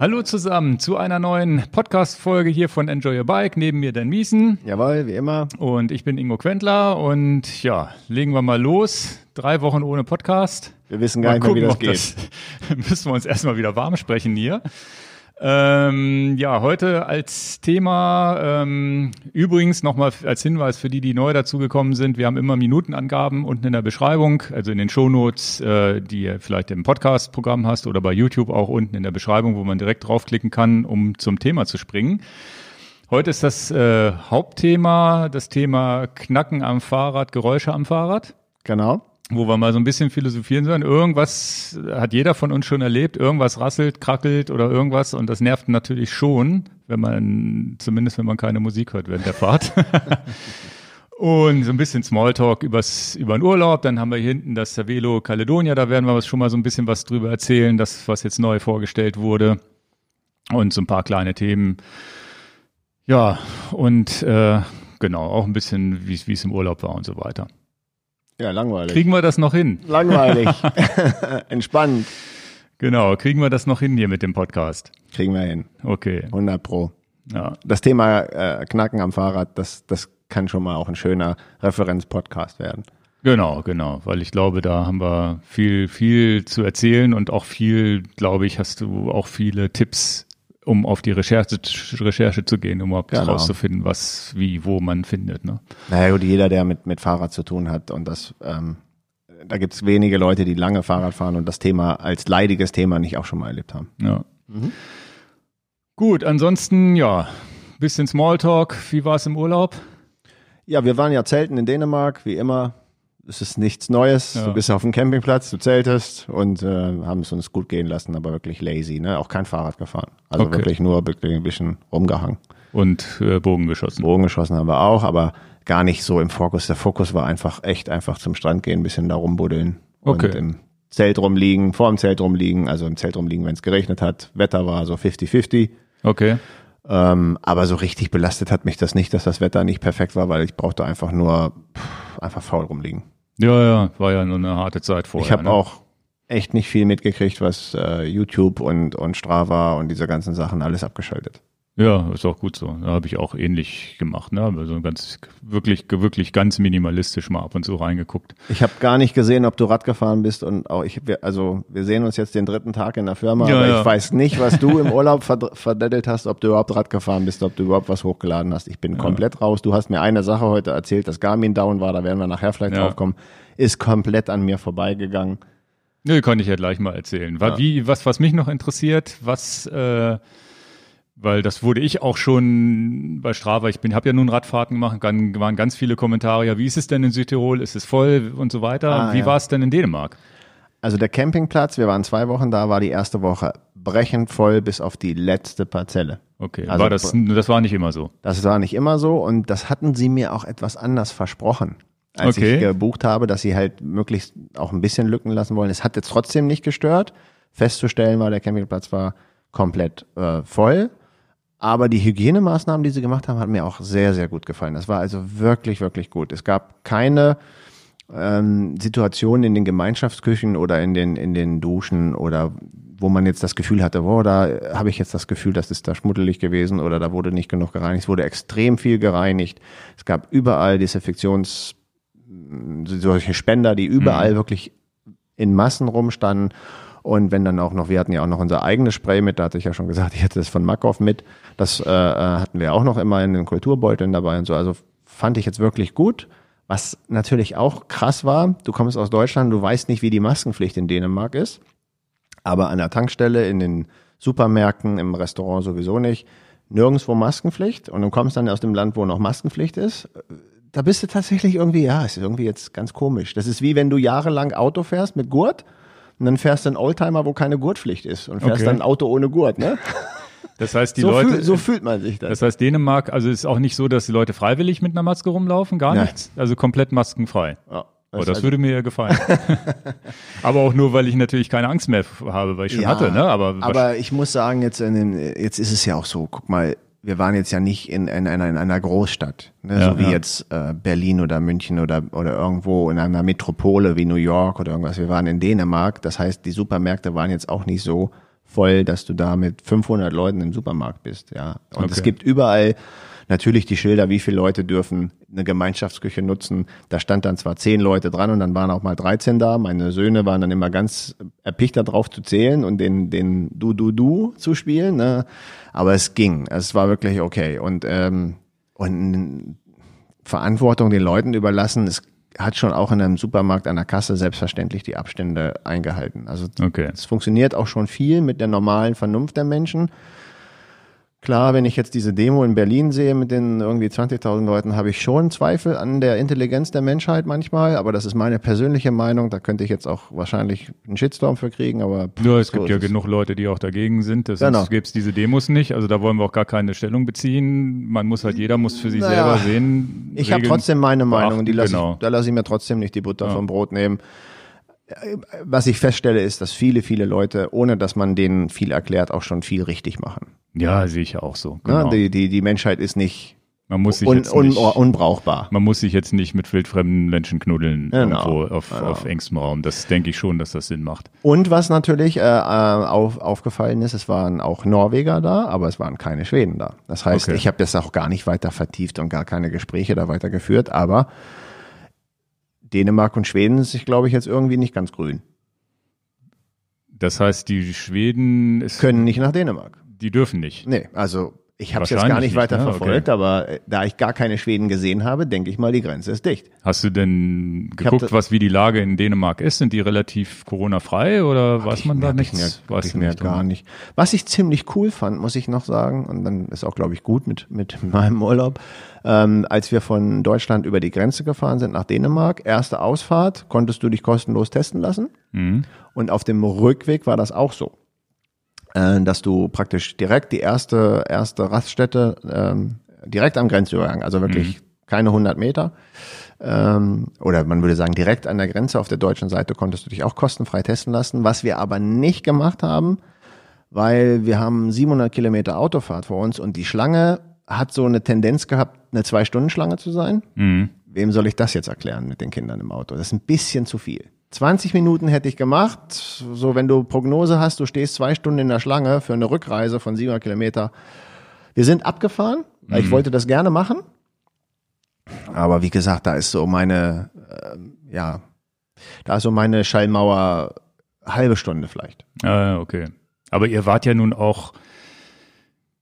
Hallo zusammen zu einer neuen Podcast-Folge hier von Enjoy Your Bike. Neben mir Dan Miesen. Jawohl, wie immer. Und ich bin Ingo Quentler. Und ja, legen wir mal los. Drei Wochen ohne Podcast. Wir wissen gar mal nicht mehr, wie das geht. Das müssen wir uns erstmal wieder warm sprechen hier. Ähm, ja, heute als Thema, ähm, übrigens nochmal als Hinweis für die, die neu dazugekommen sind, wir haben immer Minutenangaben unten in der Beschreibung, also in den Shownotes, äh, die ihr vielleicht im Podcast-Programm hast oder bei YouTube auch unten in der Beschreibung, wo man direkt draufklicken kann, um zum Thema zu springen. Heute ist das äh, Hauptthema, das Thema Knacken am Fahrrad, Geräusche am Fahrrad. Genau wo wir mal so ein bisschen philosophieren sollen. Irgendwas hat jeder von uns schon erlebt, irgendwas rasselt, krackelt oder irgendwas und das nervt natürlich schon, wenn man, zumindest wenn man keine Musik hört während der Fahrt. und so ein bisschen Smalltalk übers, über den Urlaub. Dann haben wir hier hinten das Cervelo Caledonia, da werden wir schon mal so ein bisschen was drüber erzählen, das, was jetzt neu vorgestellt wurde. Und so ein paar kleine Themen. Ja, und äh, genau, auch ein bisschen, wie es im Urlaub war und so weiter. Ja, langweilig. Kriegen wir das noch hin? Langweilig. Entspannt. Genau, kriegen wir das noch hin hier mit dem Podcast? Kriegen wir hin. Okay. 100 Pro. Ja. Das Thema äh, Knacken am Fahrrad, das, das kann schon mal auch ein schöner Referenzpodcast werden. Genau, genau, weil ich glaube, da haben wir viel, viel zu erzählen und auch viel, glaube ich, hast du auch viele Tipps um auf die Recherche, Recherche zu gehen, um überhaupt genau. rauszufinden, was, wie, wo man findet. Ne? Naja gut, jeder, der mit, mit Fahrrad zu tun hat und das, ähm, da gibt's wenige Leute, die lange Fahrrad fahren und das Thema als leidiges Thema nicht auch schon mal erlebt haben. Ja. Mhm. Gut, ansonsten, ja, bisschen Smalltalk. Wie war es im Urlaub? Ja, wir waren ja zelten in Dänemark, wie immer es ist nichts Neues. Ja. Du bist auf dem Campingplatz, du zeltest und äh, haben es uns gut gehen lassen, aber wirklich lazy, ne? Auch kein Fahrrad gefahren. Also okay. wirklich nur wirklich ein bisschen rumgehangen. Und äh, Bogen geschossen. Bogen geschossen haben wir auch, aber gar nicht so im Fokus. Der Fokus war einfach echt einfach zum Strand gehen, ein bisschen da rumbuddeln okay. und im Zelt rumliegen, vor dem Zelt rumliegen, also im Zelt rumliegen, wenn es geregnet hat. Wetter war so 50-50. Okay. Ähm, aber so richtig belastet hat mich das nicht, dass das Wetter nicht perfekt war, weil ich brauchte einfach nur pff, einfach faul rumliegen. Ja, ja, war ja nur eine harte Zeit vorher. Ich habe ne? auch echt nicht viel mitgekriegt, was äh, YouTube und, und Strava und diese ganzen Sachen alles abgeschaltet. Ja, ist auch gut so. Da habe ich auch ähnlich gemacht, ne? Also ganz wirklich, wirklich ganz minimalistisch mal ab und zu reingeguckt. Ich habe gar nicht gesehen, ob du Rad gefahren bist und auch ich, also wir sehen uns jetzt den dritten Tag in der Firma, ja, aber ja. ich weiß nicht, was du im Urlaub verdettelt hast, ob du überhaupt Rad gefahren bist, ob du überhaupt was hochgeladen hast. Ich bin ja. komplett raus. Du hast mir eine Sache heute erzählt, dass Garmin down war, da werden wir nachher vielleicht drauf kommen, ist komplett an mir vorbeigegangen. Nö, kann ich ja gleich mal erzählen. War, Wie, was, was mich noch interessiert, was äh, weil das wurde ich auch schon bei Strava. Ich bin, habe ja nun Radfahrten gemacht, dann waren ganz viele Kommentare. Ja, wie ist es denn in Südtirol? Ist es voll und so weiter? Ah, wie ja. war es denn in Dänemark? Also der Campingplatz, wir waren zwei Wochen da, war die erste Woche brechend voll bis auf die letzte Parzelle. Okay, also war das, das war nicht immer so. Das war nicht immer so und das hatten sie mir auch etwas anders versprochen, als okay. ich gebucht habe, dass sie halt möglichst auch ein bisschen Lücken lassen wollen. Es hat jetzt trotzdem nicht gestört. Festzustellen war, der Campingplatz war komplett äh, voll. Aber die Hygienemaßnahmen, die sie gemacht haben, hat mir auch sehr, sehr gut gefallen. Das war also wirklich, wirklich gut. Es gab keine ähm, Situationen in den Gemeinschaftsküchen oder in den, in den Duschen oder wo man jetzt das Gefühl hatte, boah, da habe ich jetzt das Gefühl, das ist da schmuddelig gewesen oder da wurde nicht genug gereinigt. Es wurde extrem viel gereinigt. Es gab überall Desinfektions, solche Spender, die überall mhm. wirklich in Massen rumstanden. Und wenn dann auch noch, wir hatten ja auch noch unser eigenes Spray mit, da hatte ich ja schon gesagt, ich hätte das von Makov mit. Das äh, äh, hatten wir auch noch immer in den Kulturbeuteln dabei und so. Also fand ich jetzt wirklich gut. Was natürlich auch krass war, du kommst aus Deutschland, du weißt nicht, wie die Maskenpflicht in Dänemark ist. Aber an der Tankstelle, in den Supermärkten, im Restaurant sowieso nicht. Nirgendwo Maskenpflicht. Und du kommst dann aus dem Land, wo noch Maskenpflicht ist. Da bist du tatsächlich irgendwie, ja, es ist irgendwie jetzt ganz komisch. Das ist wie wenn du jahrelang Auto fährst mit Gurt und dann fährst du einen Oldtimer, wo keine Gurtpflicht ist und fährst okay. dann ein Auto ohne Gurt, ne? Das heißt, die so Leute. Fühl, so fühlt man sich das. Das heißt, Dänemark, also ist auch nicht so, dass die Leute freiwillig mit einer Maske rumlaufen, gar Nein. nichts. Also komplett maskenfrei. Ja. Das, oh, das also würde mir ja gefallen. aber auch nur, weil ich natürlich keine Angst mehr habe, weil ich schon ja, hatte, ne? Aber, aber ich muss sagen, jetzt, in den, jetzt ist es ja auch so, guck mal, wir waren jetzt ja nicht in, in, in, einer Großstadt, ne? Ja, so wie ja. jetzt äh, Berlin oder München oder, oder irgendwo in einer Metropole wie New York oder irgendwas. Wir waren in Dänemark, das heißt, die Supermärkte waren jetzt auch nicht so voll, dass du da mit 500 Leuten im Supermarkt bist, ja. Und okay. es gibt überall natürlich die Schilder, wie viele Leute dürfen eine Gemeinschaftsküche nutzen. Da stand dann zwar zehn Leute dran und dann waren auch mal 13 da. Meine Söhne waren dann immer ganz erpicht darauf zu zählen und den, den Du-Du-Du zu spielen. Ne? Aber es ging. Es war wirklich okay. Und, ähm, und Verantwortung den Leuten überlassen, es hat schon auch in einem Supermarkt an der Kasse selbstverständlich die Abstände eingehalten. Also okay. es funktioniert auch schon viel mit der normalen Vernunft der Menschen. Klar, wenn ich jetzt diese Demo in Berlin sehe mit den irgendwie 20.000 Leuten, habe ich schon Zweifel an der Intelligenz der Menschheit manchmal, aber das ist meine persönliche Meinung. Da könnte ich jetzt auch wahrscheinlich einen Shitstorm für kriegen, aber. Nur es so gibt ja genug Leute, die auch dagegen sind. Deswegen genau. gibt es diese Demos nicht. Also da wollen wir auch gar keine Stellung beziehen. Man muss halt, jeder muss für sich naja, selber sehen. Ich habe trotzdem meine Meinung, die lasse genau. ich, da lasse ich mir trotzdem nicht die Butter ja. vom Brot nehmen was ich feststelle, ist, dass viele, viele Leute, ohne dass man denen viel erklärt, auch schon viel richtig machen. Ja, sehe ich auch so. Genau. Ja, die, die, die Menschheit ist nicht man muss sich un, jetzt nicht, un, unbrauchbar. Man muss sich jetzt nicht mit wildfremden Menschen knuddeln genau. irgendwo auf, genau. auf engstem Raum. Das denke ich schon, dass das Sinn macht. Und was natürlich äh, äh, auf, aufgefallen ist, es waren auch Norweger da, aber es waren keine Schweden da. Das heißt, okay. ich habe das auch gar nicht weiter vertieft und gar keine Gespräche da weiter geführt, aber Dänemark und Schweden ist sich, glaube ich, jetzt irgendwie nicht ganz grün. Das heißt, die Schweden können nicht nach Dänemark. Die dürfen nicht. Nee, also ich habe es jetzt gar nicht weiter nicht, ne? verfolgt, okay. aber äh, da ich gar keine Schweden gesehen habe, denke ich mal, die Grenze ist dicht. Hast du denn geguckt, was wie die Lage in Dänemark ist? Sind die relativ Corona-frei oder weiß man da nichts? Mehr, weiß ich mir gar nicht. Was ich ziemlich cool fand, muss ich noch sagen, und dann ist auch, glaube ich, gut mit, mit meinem Urlaub, ähm, als wir von Deutschland über die Grenze gefahren sind nach Dänemark, erste Ausfahrt, konntest du dich kostenlos testen lassen. Mhm. Und auf dem Rückweg war das auch so. Äh, dass du praktisch direkt die erste, erste Raststätte ähm, direkt am Grenzübergang, also wirklich mhm. keine 100 Meter, ähm, oder man würde sagen direkt an der Grenze auf der deutschen Seite konntest du dich auch kostenfrei testen lassen. Was wir aber nicht gemacht haben, weil wir haben 700 Kilometer Autofahrt vor uns und die Schlange hat so eine Tendenz gehabt, eine Zwei-Stunden-Schlange zu sein. Mhm. Wem soll ich das jetzt erklären mit den Kindern im Auto? Das ist ein bisschen zu viel. 20 Minuten hätte ich gemacht. So, wenn du Prognose hast, du stehst zwei Stunden in der Schlange für eine Rückreise von 700 Kilometer. Wir sind abgefahren, weil mhm. ich wollte das gerne machen. Aber wie gesagt, da ist so meine, äh, ja, da ist so meine Schallmauer halbe Stunde vielleicht. Ah, okay. Aber ihr wart ja nun auch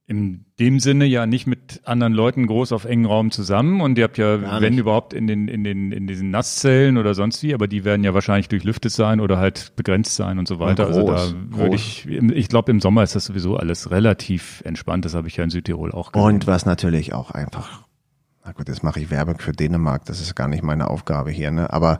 in dem Sinne ja nicht mit anderen Leuten groß auf engen Raum zusammen. Und ihr habt ja, wenn überhaupt, in den, in den, in diesen Nasszellen oder sonst wie, aber die werden ja wahrscheinlich durchlüftet sein oder halt begrenzt sein und so weiter. Groß, also da würde ich, ich glaube im Sommer ist das sowieso alles relativ entspannt, das habe ich ja in Südtirol auch gesehen. Und was natürlich auch einfach, na gut, jetzt mache ich Werbung für Dänemark, das ist gar nicht meine Aufgabe hier, ne, aber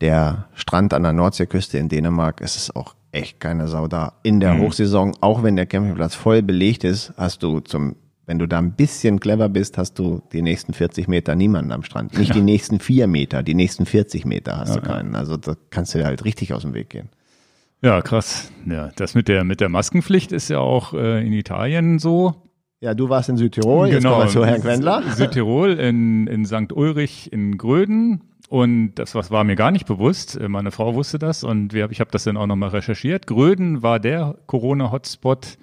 der Strand an der Nordseeküste in Dänemark ist es auch echt keine Sau da. In der mhm. Hochsaison, auch wenn der Campingplatz voll belegt ist, hast du zum, wenn du da ein bisschen clever bist, hast du die nächsten 40 Meter niemanden am Strand. Nicht ja. die nächsten vier Meter, die nächsten 40 Meter hast ja, du keinen. Also da kannst du dir halt richtig aus dem Weg gehen. Ja, krass. Ja, das mit der, mit der Maskenpflicht ist ja auch äh, in Italien so. Ja, du warst in Südtirol, genau. jetzt kommen wir zu Herrn Quendler. Südtirol in, in St. Ulrich in Gröden und das was war mir gar nicht bewusst. Äh, meine Frau wusste das und wir, ich habe das dann auch nochmal recherchiert. Gröden war der Corona-Hotspot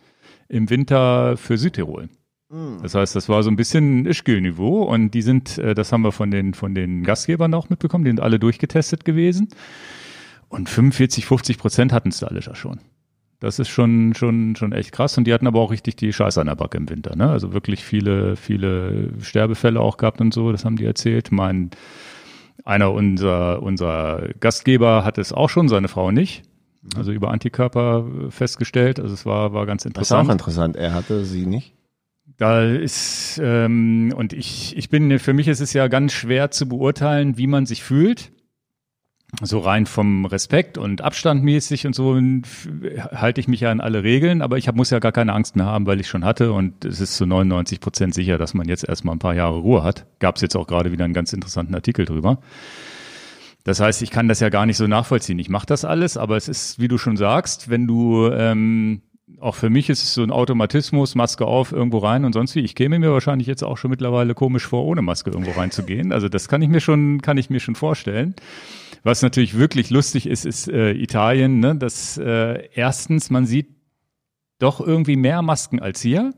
im Winter für Südtirol. Mhm. Das heißt, das war so ein bisschen Ischgl-Niveau und die sind, äh, das haben wir von den, von den Gastgebern auch mitbekommen, die sind alle durchgetestet gewesen. Und 45, 50 Prozent hatten es da alle schon. Das ist schon, schon, schon echt krass. Und die hatten aber auch richtig die Scheiße an der Backe im Winter. Ne? Also wirklich viele, viele Sterbefälle auch gehabt und so. Das haben die erzählt. Mein einer unserer, unserer Gastgeber hat es auch schon, seine Frau nicht. Also über Antikörper festgestellt. Also es war, war ganz interessant. Das ist auch interessant. Er hatte sie nicht. Da ist, ähm, und ich, ich bin, für mich ist es ja ganz schwer zu beurteilen, wie man sich fühlt so rein vom Respekt und Abstand mäßig und so halte ich mich ja an alle Regeln, aber ich hab, muss ja gar keine Angst mehr haben, weil ich schon hatte und es ist zu 99 Prozent sicher, dass man jetzt erstmal ein paar Jahre Ruhe hat. Gab es jetzt auch gerade wieder einen ganz interessanten Artikel drüber. Das heißt, ich kann das ja gar nicht so nachvollziehen. Ich mache das alles, aber es ist, wie du schon sagst, wenn du ähm, auch für mich ist es so ein Automatismus, Maske auf, irgendwo rein und sonst wie. Ich käme mir wahrscheinlich jetzt auch schon mittlerweile komisch vor, ohne Maske irgendwo reinzugehen. Also das kann ich mir schon, kann ich mir schon vorstellen. Was natürlich wirklich lustig ist, ist äh, Italien. Ne? Das äh, erstens, man sieht doch irgendwie mehr Masken als hier.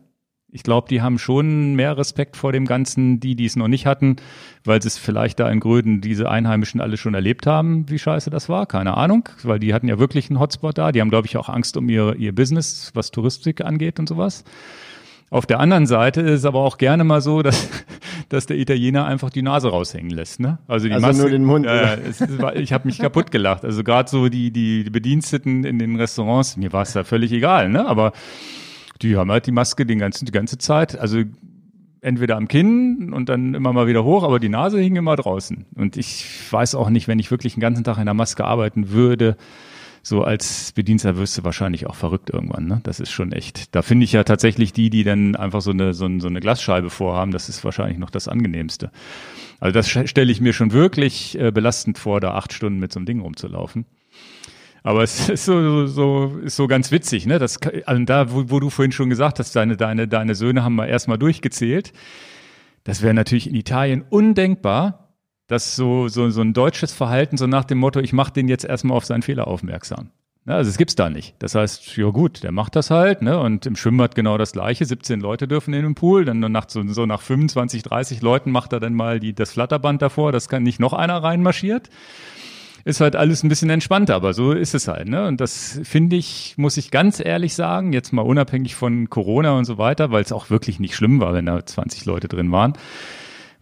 Ich glaube, die haben schon mehr Respekt vor dem Ganzen, die, die es noch nicht hatten, weil sie es vielleicht da in Gröden diese Einheimischen alle schon erlebt haben, wie scheiße das war. Keine Ahnung, weil die hatten ja wirklich einen Hotspot da. Die haben, glaube ich, auch Angst um ihr, ihr Business, was Touristik angeht und sowas. Auf der anderen Seite ist es aber auch gerne mal so, dass, dass der Italiener einfach die Nase raushängen lässt. Ne? Also, die also Masse, nur den Mund. Äh, es, es war, ich habe mich kaputt gelacht. Also gerade so die, die, die Bediensteten in den Restaurants, mir war es da völlig egal. Ne? Aber die haben halt die Maske den ganzen, die ganze Zeit. Also entweder am Kinn und dann immer mal wieder hoch, aber die Nase hing immer draußen. Und ich weiß auch nicht, wenn ich wirklich den ganzen Tag in der Maske arbeiten würde, so als Bedienster wirst du wahrscheinlich auch verrückt irgendwann. Ne? Das ist schon echt. Da finde ich ja tatsächlich die, die dann einfach so eine, so, eine, so eine Glasscheibe vorhaben, das ist wahrscheinlich noch das angenehmste. Also das stelle ich mir schon wirklich äh, belastend vor, da acht Stunden mit so einem Ding rumzulaufen. Aber es ist so, so, ist so ganz witzig, ne? Das, also da, wo, wo du vorhin schon gesagt hast, deine, deine, deine Söhne haben wir erstmal durchgezählt. Das wäre natürlich in Italien undenkbar, dass so, so, so ein deutsches Verhalten, so nach dem Motto, ich mache den jetzt erstmal auf seinen Fehler aufmerksam. Ja, also es gibt's da nicht. Das heißt, ja gut, der macht das halt, ne? Und im Schwimmbad genau das gleiche. 17 Leute dürfen in den Pool. Dann nach so, so nach 25, 30 Leuten macht er dann mal die, das Flatterband davor, dass kann nicht noch einer reinmarschiert. Ist halt alles ein bisschen entspannter, aber so ist es halt, ne? Und das finde ich, muss ich ganz ehrlich sagen, jetzt mal unabhängig von Corona und so weiter, weil es auch wirklich nicht schlimm war, wenn da 20 Leute drin waren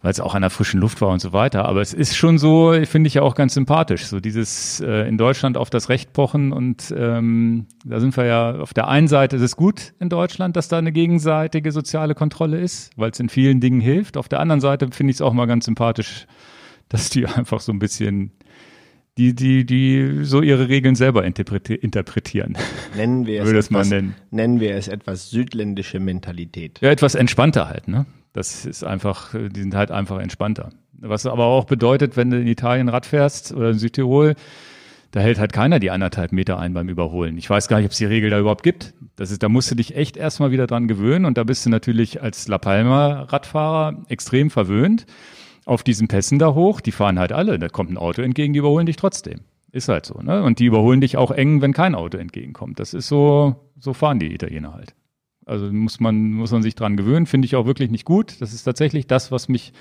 weil es auch an der frischen Luft war und so weiter. Aber es ist schon so, finde ich ja auch ganz sympathisch, so dieses äh, in Deutschland auf das Recht pochen und ähm, da sind wir ja auf der einen Seite ist es gut in Deutschland, dass da eine gegenseitige soziale Kontrolle ist, weil es in vielen Dingen hilft. Auf der anderen Seite finde ich es auch mal ganz sympathisch, dass die einfach so ein bisschen die, die, die so ihre Regeln selber interpretieren. Nennen wir es, etwas, nennen. nennen wir es etwas südländische Mentalität. Ja, etwas entspannter halt, ne? Das ist einfach, die sind halt einfach entspannter. Was aber auch bedeutet, wenn du in Italien Rad fährst oder in Südtirol, da hält halt keiner die anderthalb Meter ein beim Überholen. Ich weiß gar nicht, ob es die Regel da überhaupt gibt. Das ist, da musst du dich echt erstmal wieder dran gewöhnen und da bist du natürlich als La Palma Radfahrer extrem verwöhnt. Auf diesen Pässen da hoch, die fahren halt alle. Da kommt ein Auto entgegen, die überholen dich trotzdem. Ist halt so, ne? Und die überholen dich auch eng, wenn kein Auto entgegenkommt. Das ist so, so fahren die Italiener halt. Also muss man, muss man sich dran gewöhnen, finde ich auch wirklich nicht gut. Das ist tatsächlich das, was mich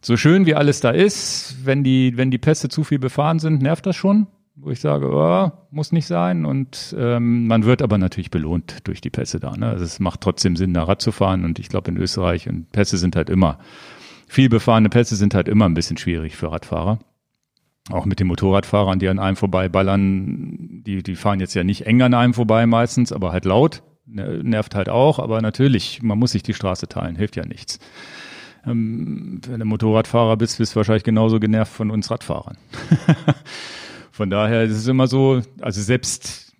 so schön wie alles da ist, wenn die, wenn die Pässe zu viel befahren sind, nervt das schon, wo ich sage, oh, muss nicht sein. Und ähm, man wird aber natürlich belohnt durch die Pässe da. Ne? Also es macht trotzdem Sinn, da Rad zu fahren. Und ich glaube, in Österreich und Pässe sind halt immer, viel befahrene Pässe sind halt immer ein bisschen schwierig für Radfahrer. Auch mit den Motorradfahrern, die an einem vorbei ballern, die, die fahren jetzt ja nicht eng an einem vorbei meistens, aber halt laut. Ne, nervt halt auch, aber natürlich, man muss sich die Straße teilen, hilft ja nichts. Ähm, wenn du Motorradfahrer bist, bist du wahrscheinlich genauso genervt von uns Radfahrern. von daher ist es immer so, also selbst,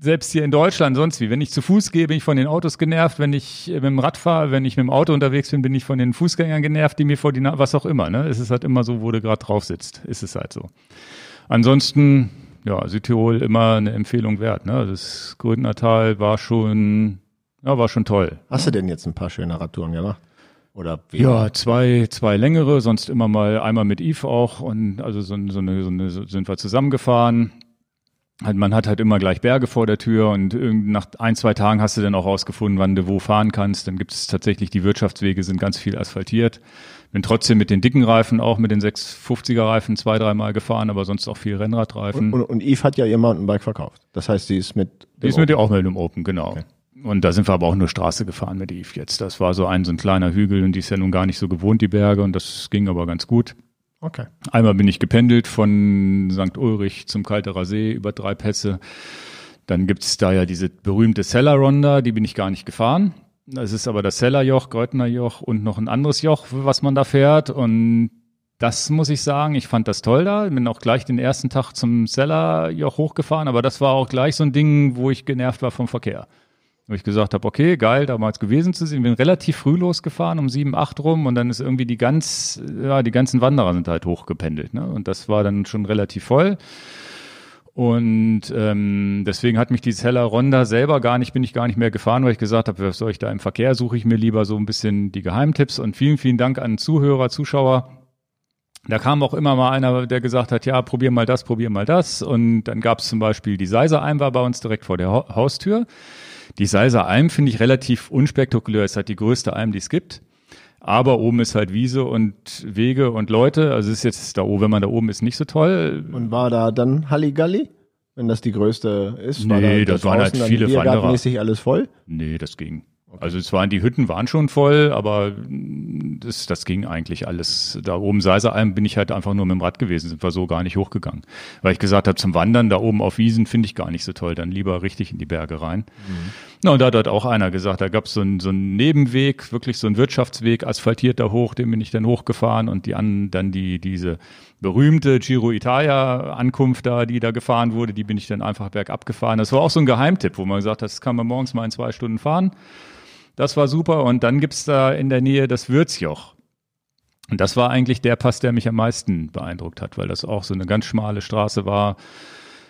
selbst hier in Deutschland sonst wie, wenn ich zu Fuß gehe, bin ich von den Autos genervt, wenn ich mit dem Rad fahre, wenn ich mit dem Auto unterwegs bin, bin ich von den Fußgängern genervt, die mir vor die, Na was auch immer, ne? Es ist halt immer so, wo du gerade drauf sitzt, ist es halt so. Ansonsten, ja, Südtirol immer eine Empfehlung wert. Ne? Das Gründnertal war schon, ja, war schon toll. Hast du denn jetzt ein paar schöne Radtouren gemacht? Oder ja, zwei, zwei längere, sonst immer mal einmal mit Yves auch und also so, so, eine, so eine sind wir zusammengefahren. Halt, man hat halt immer gleich Berge vor der Tür und nach ein, zwei Tagen hast du dann auch rausgefunden, wann du wo fahren kannst. Dann gibt es tatsächlich die Wirtschaftswege, sind ganz viel asphaltiert. Bin trotzdem mit den dicken Reifen, auch mit den 650er Reifen zwei, dreimal gefahren, aber sonst auch viel Rennradreifen. Und, und, und Eve hat ja ihr Mountainbike verkauft. Das heißt, sie ist mit Die ist Open. mit ihr auch mit dem Open, genau. Okay. Und da sind wir aber auch nur Straße gefahren mit Eve jetzt. Das war so ein, so ein kleiner Hügel und die ist ja nun gar nicht so gewohnt, die Berge, und das ging aber ganz gut. Okay. Einmal bin ich gependelt von St. Ulrich zum Kalterer See über drei Pässe. Dann gibt's da ja diese berühmte Cellar Ronda, die bin ich gar nicht gefahren. Es ist aber das Sellerjoch, Greutner Joch und noch ein anderes Joch, was man da fährt. Und das muss ich sagen, ich fand das toll da. Bin auch gleich den ersten Tag zum Sellerjoch hochgefahren, aber das war auch gleich so ein Ding, wo ich genervt war vom Verkehr. Wo ich gesagt habe, okay, geil, damals gewesen zu sein. Bin relativ früh losgefahren, um sieben, acht rum, und dann ist irgendwie die ganz, ja, die ganzen Wanderer sind halt hochgependelt. Ne? Und das war dann schon relativ voll. Und ähm, deswegen hat mich dieses Heller Ronda selber gar nicht, bin ich gar nicht mehr gefahren, weil ich gesagt habe, was soll ich da im Verkehr, suche ich mir lieber so ein bisschen die Geheimtipps. Und vielen, vielen Dank an Zuhörer, Zuschauer, da kam auch immer mal einer, der gesagt hat, ja, probier mal das, probier mal das. Und dann gab es zum Beispiel die Seiser Alm war bei uns direkt vor der Haustür. Die Seiser Alm finde ich relativ unspektakulär. Es halt die größte Alm, die es gibt. Aber oben ist halt Wiese und Wege und Leute. Also es ist jetzt da oben, wenn man da oben ist, nicht so toll. Und war da dann Halligalli? Wenn das die größte ist? Nee, war da das waren halt viele Wanderer. alles voll? Nee, das ging. Okay. Also es waren die Hütten waren schon voll, aber das, das ging eigentlich alles. Da oben Seiseralm bin ich halt einfach nur mit dem Rad gewesen, sind wir so gar nicht hochgegangen. Weil ich gesagt habe, zum Wandern da oben auf Wiesen finde ich gar nicht so toll, dann lieber richtig in die Berge rein. Mhm. Na, und da hat auch einer gesagt, da gab es so einen so einen Nebenweg, wirklich so einen Wirtschaftsweg, asphaltiert da hoch, den bin ich dann hochgefahren und die an, dann die, diese berühmte Giro Italia Ankunft da, die da gefahren wurde, die bin ich dann einfach bergab gefahren. Das war auch so ein Geheimtipp, wo man gesagt hat, das kann man morgens mal in zwei Stunden fahren. Das war super. Und dann gibt's da in der Nähe das Würzjoch. Und das war eigentlich der Pass, der mich am meisten beeindruckt hat, weil das auch so eine ganz schmale Straße war.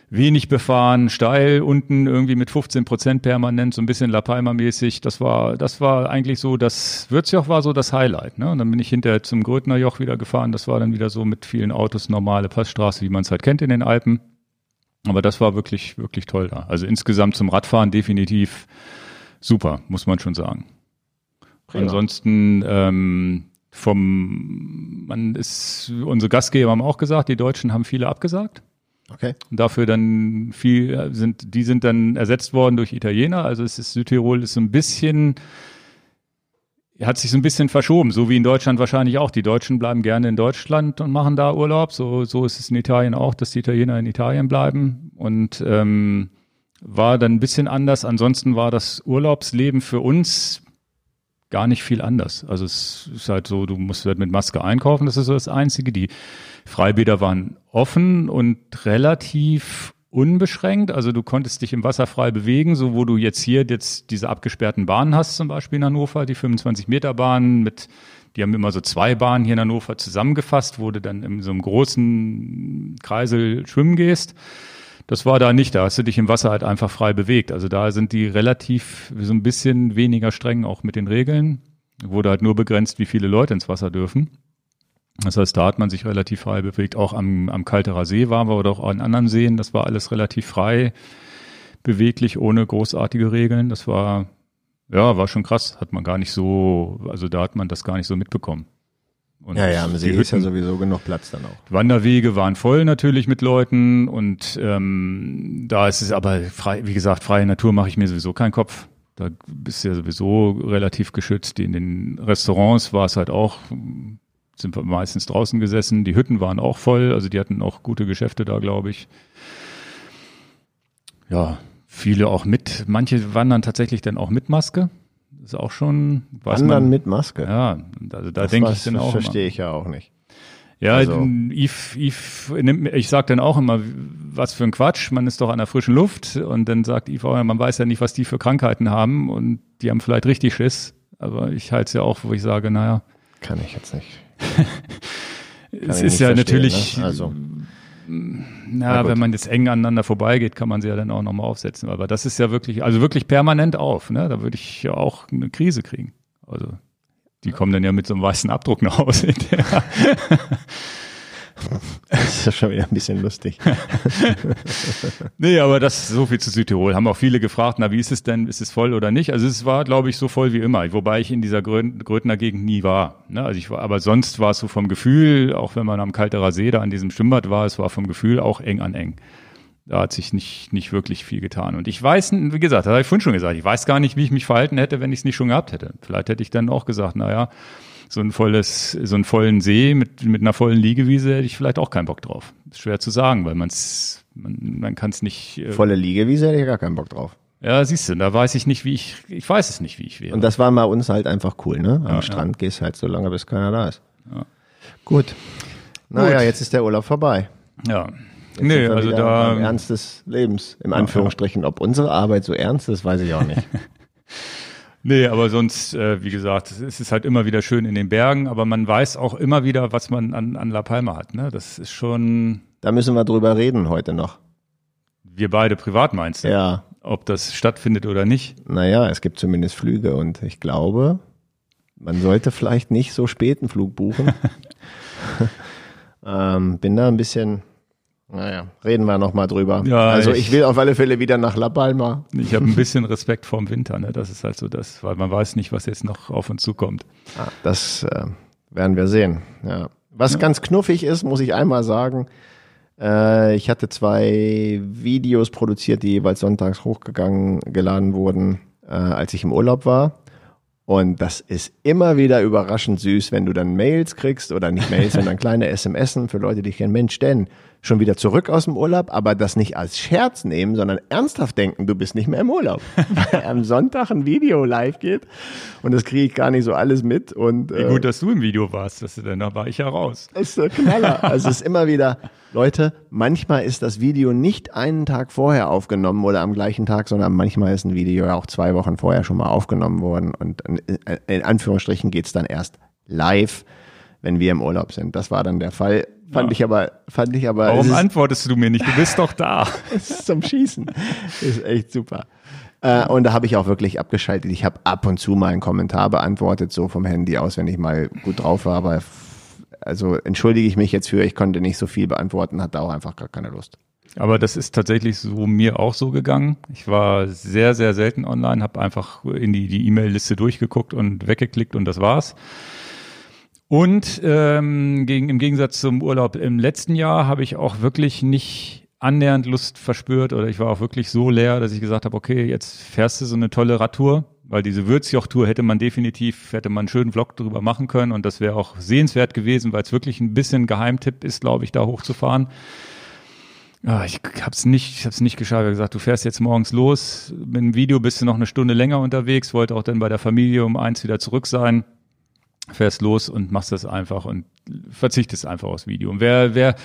Wenig befahren, steil, unten irgendwie mit 15 Prozent permanent, so ein bisschen La Palma-mäßig. Das war, das war eigentlich so, das Würzjoch war so das Highlight. Ne? Und dann bin ich hinterher zum Grödnerjoch wieder gefahren. Das war dann wieder so mit vielen Autos normale Passstraße, wie man es halt kennt in den Alpen. Aber das war wirklich, wirklich toll da. Also insgesamt zum Radfahren definitiv super, muss man schon sagen. Prima. Ansonsten ähm, vom, man ist, unsere Gastgeber haben auch gesagt, die Deutschen haben viele abgesagt. Okay. Und dafür dann viel sind, die sind dann ersetzt worden durch Italiener. Also es ist Südtirol ist so ein bisschen, hat sich so ein bisschen verschoben, so wie in Deutschland wahrscheinlich auch. Die Deutschen bleiben gerne in Deutschland und machen da Urlaub. So, so ist es in Italien auch, dass die Italiener in Italien bleiben. Und ähm, war dann ein bisschen anders. Ansonsten war das Urlaubsleben für uns gar nicht viel anders. Also es ist halt so, du musst halt mit Maske einkaufen, das ist so das Einzige. Die Freibäder waren offen und relativ unbeschränkt. Also du konntest dich im Wasser frei bewegen, so wo du jetzt hier jetzt diese abgesperrten Bahnen hast, zum Beispiel in Hannover, die 25 Meter Bahnen mit, die haben immer so zwei Bahnen hier in Hannover zusammengefasst, wo du dann in so einem großen Kreisel schwimmen gehst. Das war da nicht. Da hast du dich im Wasser halt einfach frei bewegt. Also da sind die relativ so ein bisschen weniger streng auch mit den Regeln. Wurde halt nur begrenzt, wie viele Leute ins Wasser dürfen. Das heißt, da hat man sich relativ frei bewegt. Auch am, am Kalterer See waren wir oder auch an anderen Seen. Das war alles relativ frei beweglich, ohne großartige Regeln. Das war, ja, war schon krass. Hat man gar nicht so, also da hat man das gar nicht so mitbekommen. Und ja, ja, am See ist ja sowieso genug Platz dann auch. Wanderwege waren voll natürlich mit Leuten und ähm, da ist es aber frei, wie gesagt, freie Natur mache ich mir sowieso keinen Kopf. Da bist du ja sowieso relativ geschützt. In den Restaurants war es halt auch, sind wir meistens draußen gesessen. Die Hütten waren auch voll, also die hatten auch gute Geschäfte da, glaube ich. Ja, viele auch mit. Manche wandern tatsächlich dann auch mit Maske ist auch schon. Wandern man, mit Maske. Ja, also da denke ich dann auch. Das verstehe ich ja auch nicht. Ja, also. Yves, Yves nimmt, ich sage dann auch immer, was für ein Quatsch, man ist doch an der frischen Luft und dann sagt Yves auch, man weiß ja nicht, was die für Krankheiten haben und die haben vielleicht richtig Schiss, aber ich halte es ja auch, wo ich sage, naja. Kann ich jetzt nicht. es ist ja natürlich, ne? also. Na, wenn man jetzt eng aneinander vorbeigeht, kann man sie ja dann auch nochmal aufsetzen. Aber das ist ja wirklich, also wirklich permanent auf. Ne? Da würde ich ja auch eine Krise kriegen. Also die kommen dann ja mit so einem weißen Abdruck nach Hause. Das ist ja schon wieder ein bisschen lustig. nee, aber das so viel zu Südtirol. Haben auch viele gefragt, na, wie ist es denn? Ist es voll oder nicht? Also es war, glaube ich, so voll wie immer, wobei ich in dieser Grödner Gegend nie war. Ne? Also ich war, aber sonst war es so vom Gefühl, auch wenn man am Kalterer See da an diesem Schwimmbad war, es war vom Gefühl auch eng an eng. Da hat sich nicht, nicht wirklich viel getan. Und ich weiß, wie gesagt, das habe ich vorhin schon gesagt, ich weiß gar nicht, wie ich mich verhalten hätte, wenn ich es nicht schon gehabt hätte. Vielleicht hätte ich dann auch gesagt, na ja, so ein volles, so einen vollen See mit, mit einer vollen Liegewiese hätte ich vielleicht auch keinen Bock drauf. Ist schwer zu sagen, weil man's, man, man kann es nicht. Äh Volle Liegewiese hätte ich gar keinen Bock drauf. Ja, siehst du, da weiß ich nicht, wie ich, ich weiß es nicht, wie ich wäre. Und das war bei uns halt einfach cool, ne? Am ja, Strand ja. gehst halt so lange, bis keiner da ist. Ja. Gut. Naja, Gut. jetzt ist der Urlaub vorbei. Ja. Jetzt nee, also da. Ernst des Lebens, im Anführungsstrichen. Ob unsere Arbeit so ernst ist, weiß ich auch nicht. Nee, aber sonst, äh, wie gesagt, es ist halt immer wieder schön in den Bergen, aber man weiß auch immer wieder, was man an, an La Palma hat. Ne? Das ist schon. Da müssen wir drüber reden heute noch. Wir beide privat meinst du? Ja. Ob das stattfindet oder nicht? Naja, es gibt zumindest Flüge und ich glaube, man sollte vielleicht nicht so spät einen Flug buchen. Ähm, bin da ein bisschen, naja, reden wir nochmal drüber. Ja, also ich, ich, will auf alle Fälle wieder nach La Palma. Ich habe ein bisschen Respekt vorm Winter, ne? Das ist halt so das, weil man weiß nicht, was jetzt noch auf uns zukommt. Ah, das äh, werden wir sehen. Ja. Was ja. ganz knuffig ist, muss ich einmal sagen. Äh, ich hatte zwei Videos produziert, die jeweils sonntags hochgegangen, geladen wurden, äh, als ich im Urlaub war. Und das ist immer wieder überraschend süß, wenn du dann Mails kriegst oder nicht Mails, sondern kleine SMSen für Leute, die ich kennen. Mensch, denn schon wieder zurück aus dem Urlaub, aber das nicht als Scherz nehmen, sondern ernsthaft denken, du bist nicht mehr im Urlaub. Weil am Sonntag ein Video live geht und das kriege ich gar nicht so alles mit. Und, Wie gut, äh, dass du im Video warst, dass du, dann da war ich ja raus. Ist der Knaller. Also es ist immer wieder, Leute, manchmal ist das Video nicht einen Tag vorher aufgenommen oder am gleichen Tag, sondern manchmal ist ein Video ja auch zwei Wochen vorher schon mal aufgenommen worden und in Anführungsstrichen geht's dann erst live, wenn wir im Urlaub sind. Das war dann der Fall. Fand ja. ich aber, fand ich aber. Warum antwortest du mir nicht? Du bist doch da. es ist zum Schießen. ist echt super. Äh, und da habe ich auch wirklich abgeschaltet. Ich habe ab und zu mal einen Kommentar beantwortet, so vom Handy aus, wenn ich mal gut drauf war, aber also entschuldige ich mich jetzt für, ich konnte nicht so viel beantworten, hatte auch einfach gar keine Lust. Aber das ist tatsächlich so mir auch so gegangen. Ich war sehr, sehr selten online, habe einfach in die die E-Mail-Liste durchgeguckt und weggeklickt und das war's. Und ähm, gegen, im Gegensatz zum Urlaub im letzten Jahr habe ich auch wirklich nicht annähernd Lust verspürt oder ich war auch wirklich so leer, dass ich gesagt habe, okay, jetzt fährst du so eine tolle Radtour weil diese Würzjoch-Tour hätte man definitiv, hätte man einen schönen Vlog drüber machen können und das wäre auch sehenswert gewesen, weil es wirklich ein bisschen Geheimtipp ist, glaube ich, da hochzufahren. Ja, ich hab's nicht, ich hab's nicht geschafft. Ich gesagt, du fährst jetzt morgens los. Mit dem Video bist du noch eine Stunde länger unterwegs, wollte auch dann bei der Familie um eins wieder zurück sein. Fährst los und machst das einfach und verzichtest einfach aufs Video. Und wer, wer,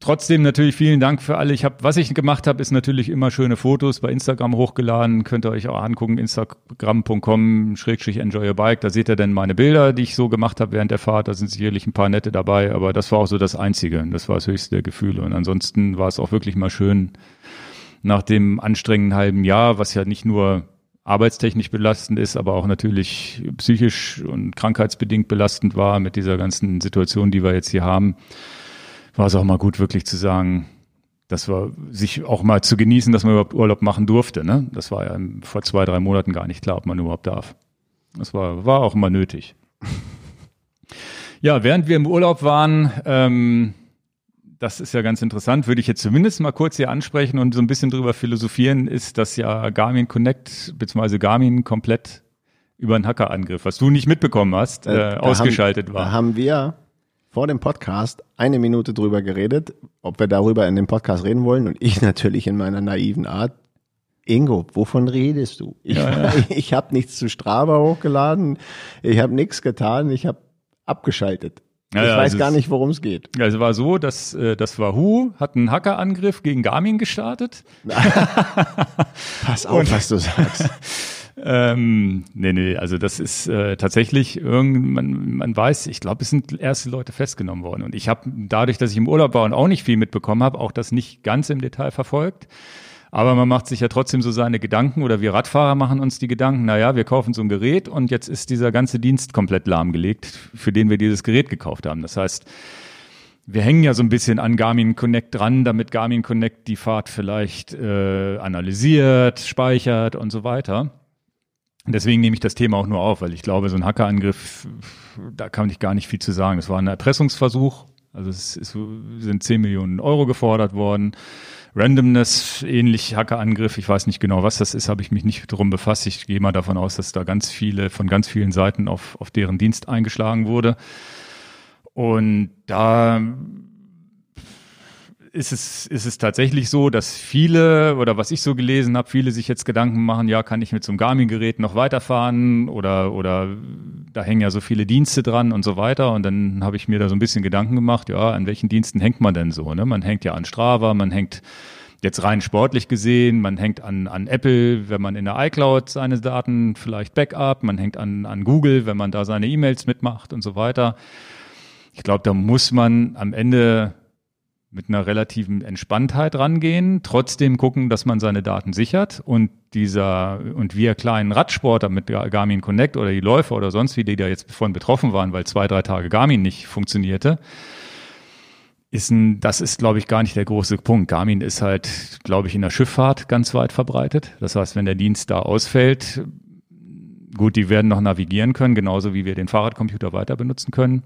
trotzdem natürlich vielen Dank für alle. Ich habe, was ich gemacht habe, ist natürlich immer schöne Fotos bei Instagram hochgeladen. Könnt ihr euch auch angucken, instagram.com schrägstrich enjoy your bike. Da seht ihr dann meine Bilder, die ich so gemacht habe während der Fahrt. Da sind sicherlich ein paar nette dabei, aber das war auch so das Einzige. Das war das höchste Gefühl. Und ansonsten war es auch wirklich mal schön nach dem anstrengenden halben Jahr, was ja nicht nur arbeitstechnisch belastend ist, aber auch natürlich psychisch und krankheitsbedingt belastend war mit dieser ganzen Situation, die wir jetzt hier haben war es auch mal gut, wirklich zu sagen, dass wir sich auch mal zu genießen, dass man überhaupt Urlaub machen durfte. Ne? Das war ja vor zwei, drei Monaten gar nicht klar, ob man überhaupt darf. Das war, war auch immer nötig. ja, während wir im Urlaub waren, ähm, das ist ja ganz interessant, würde ich jetzt zumindest mal kurz hier ansprechen und so ein bisschen drüber philosophieren, ist, dass ja Garmin Connect bzw. Garmin komplett über einen Hackerangriff, was du nicht mitbekommen hast, äh, äh ausgeschaltet haben, war. Da haben wir vor dem Podcast eine Minute drüber geredet, ob wir darüber in dem Podcast reden wollen. Und ich natürlich in meiner naiven Art, Ingo, wovon redest du? Ich, ja, ja. ich habe nichts zu Strava hochgeladen, ich habe nichts getan, ich habe abgeschaltet. Ja, ich weiß also gar nicht, worum es geht. Ja, es war so, dass äh, das Wahoo hat einen Hackerangriff gegen Garmin gestartet. Pass auf, Und, was du sagst. Ähm, nee, nee, also das ist äh, tatsächlich irgend, man, man weiß, ich glaube, es sind erste Leute festgenommen worden. Und ich habe dadurch, dass ich im Urlaub war und auch nicht viel mitbekommen habe, auch das nicht ganz im Detail verfolgt. Aber man macht sich ja trotzdem so seine Gedanken oder wir Radfahrer machen uns die Gedanken, naja, wir kaufen so ein Gerät und jetzt ist dieser ganze Dienst komplett lahmgelegt, für den wir dieses Gerät gekauft haben. Das heißt, wir hängen ja so ein bisschen an Garmin Connect dran, damit Garmin Connect die Fahrt vielleicht äh, analysiert, speichert und so weiter. Deswegen nehme ich das Thema auch nur auf, weil ich glaube, so ein Hackerangriff, da kann ich gar nicht viel zu sagen. Das war ein Erpressungsversuch. Also es, es sind 10 Millionen Euro gefordert worden. Randomness, ähnlich Hackerangriff. Ich weiß nicht genau, was das ist, habe ich mich nicht drum befasst. Ich gehe mal davon aus, dass da ganz viele, von ganz vielen Seiten auf, auf deren Dienst eingeschlagen wurde. Und da ist es, ist es tatsächlich so, dass viele, oder was ich so gelesen habe, viele sich jetzt Gedanken machen, ja, kann ich mit so einem Garmin-Gerät noch weiterfahren oder, oder da hängen ja so viele Dienste dran und so weiter. Und dann habe ich mir da so ein bisschen Gedanken gemacht, ja, an welchen Diensten hängt man denn so? Ne? Man hängt ja an Strava, man hängt jetzt rein sportlich gesehen, man hängt an, an Apple, wenn man in der iCloud seine Daten vielleicht backup, man hängt an, an Google, wenn man da seine E-Mails mitmacht und so weiter. Ich glaube, da muss man am Ende mit einer relativen Entspanntheit rangehen, trotzdem gucken, dass man seine Daten sichert und dieser und wir kleinen Radsportler mit Garmin Connect oder die Läufer oder sonst wie, die da jetzt von betroffen waren, weil zwei, drei Tage Garmin nicht funktionierte, ist ein, das ist, glaube ich, gar nicht der große Punkt. Garmin ist halt, glaube ich, in der Schifffahrt ganz weit verbreitet. Das heißt, wenn der Dienst da ausfällt, gut, die werden noch navigieren können, genauso wie wir den Fahrradcomputer weiter benutzen können.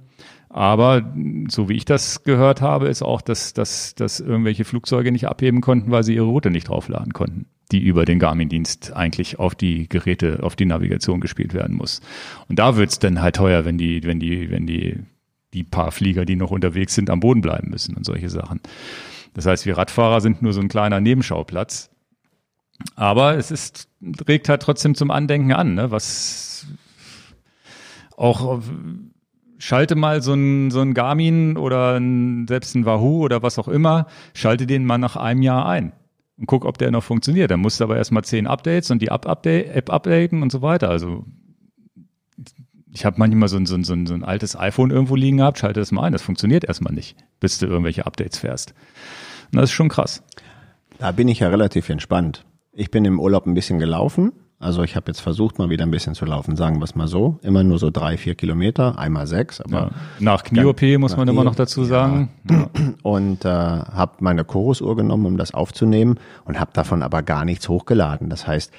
Aber so wie ich das gehört habe, ist auch, dass, dass, dass irgendwelche Flugzeuge nicht abheben konnten, weil sie ihre Route nicht draufladen konnten, die über den Garmin-Dienst eigentlich auf die Geräte, auf die Navigation gespielt werden muss. Und da wird's dann halt teuer, wenn die, wenn die, wenn die die paar Flieger, die noch unterwegs sind, am Boden bleiben müssen und solche Sachen. Das heißt, wir Radfahrer sind nur so ein kleiner Nebenschauplatz. Aber es ist, regt halt trotzdem zum Andenken an, ne? was auch schalte mal so ein, so ein Garmin oder ein, selbst ein Wahoo oder was auch immer, schalte den mal nach einem Jahr ein und guck, ob der noch funktioniert. Dann musst du aber erstmal zehn Updates und die App, -Update, App updaten und so weiter. Also ich habe manchmal so ein, so, ein, so, ein, so ein altes iPhone irgendwo liegen gehabt, schalte das mal ein, das funktioniert erstmal nicht, bis du irgendwelche Updates fährst. Und das ist schon krass. Da bin ich ja relativ entspannt. Ich bin im Urlaub ein bisschen gelaufen. Also ich habe jetzt versucht, mal wieder ein bisschen zu laufen, sagen wir es mal so. Immer nur so drei, vier Kilometer, einmal sechs. Aber ja. Nach Knie-OP muss man immer noch dazu sagen. Ja. Und äh, habe meine Chorusuhr genommen, um das aufzunehmen und habe davon aber gar nichts hochgeladen. Das heißt,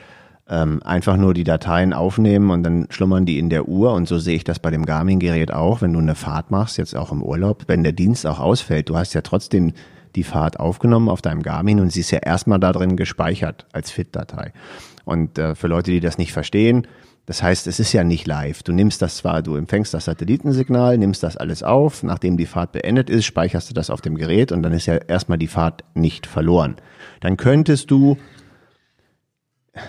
ähm, einfach nur die Dateien aufnehmen und dann schlummern die in der Uhr. Und so sehe ich das bei dem Garmin-Gerät auch, wenn du eine Fahrt machst, jetzt auch im Urlaub, wenn der Dienst auch ausfällt, du hast ja trotzdem die Fahrt aufgenommen auf deinem Garmin und sie ist ja erstmal da drin gespeichert als FIT-Datei. Und äh, für Leute, die das nicht verstehen, das heißt, es ist ja nicht live. Du nimmst das zwar, du empfängst das Satellitensignal, nimmst das alles auf, nachdem die Fahrt beendet ist, speicherst du das auf dem Gerät und dann ist ja erstmal die Fahrt nicht verloren. Dann könntest du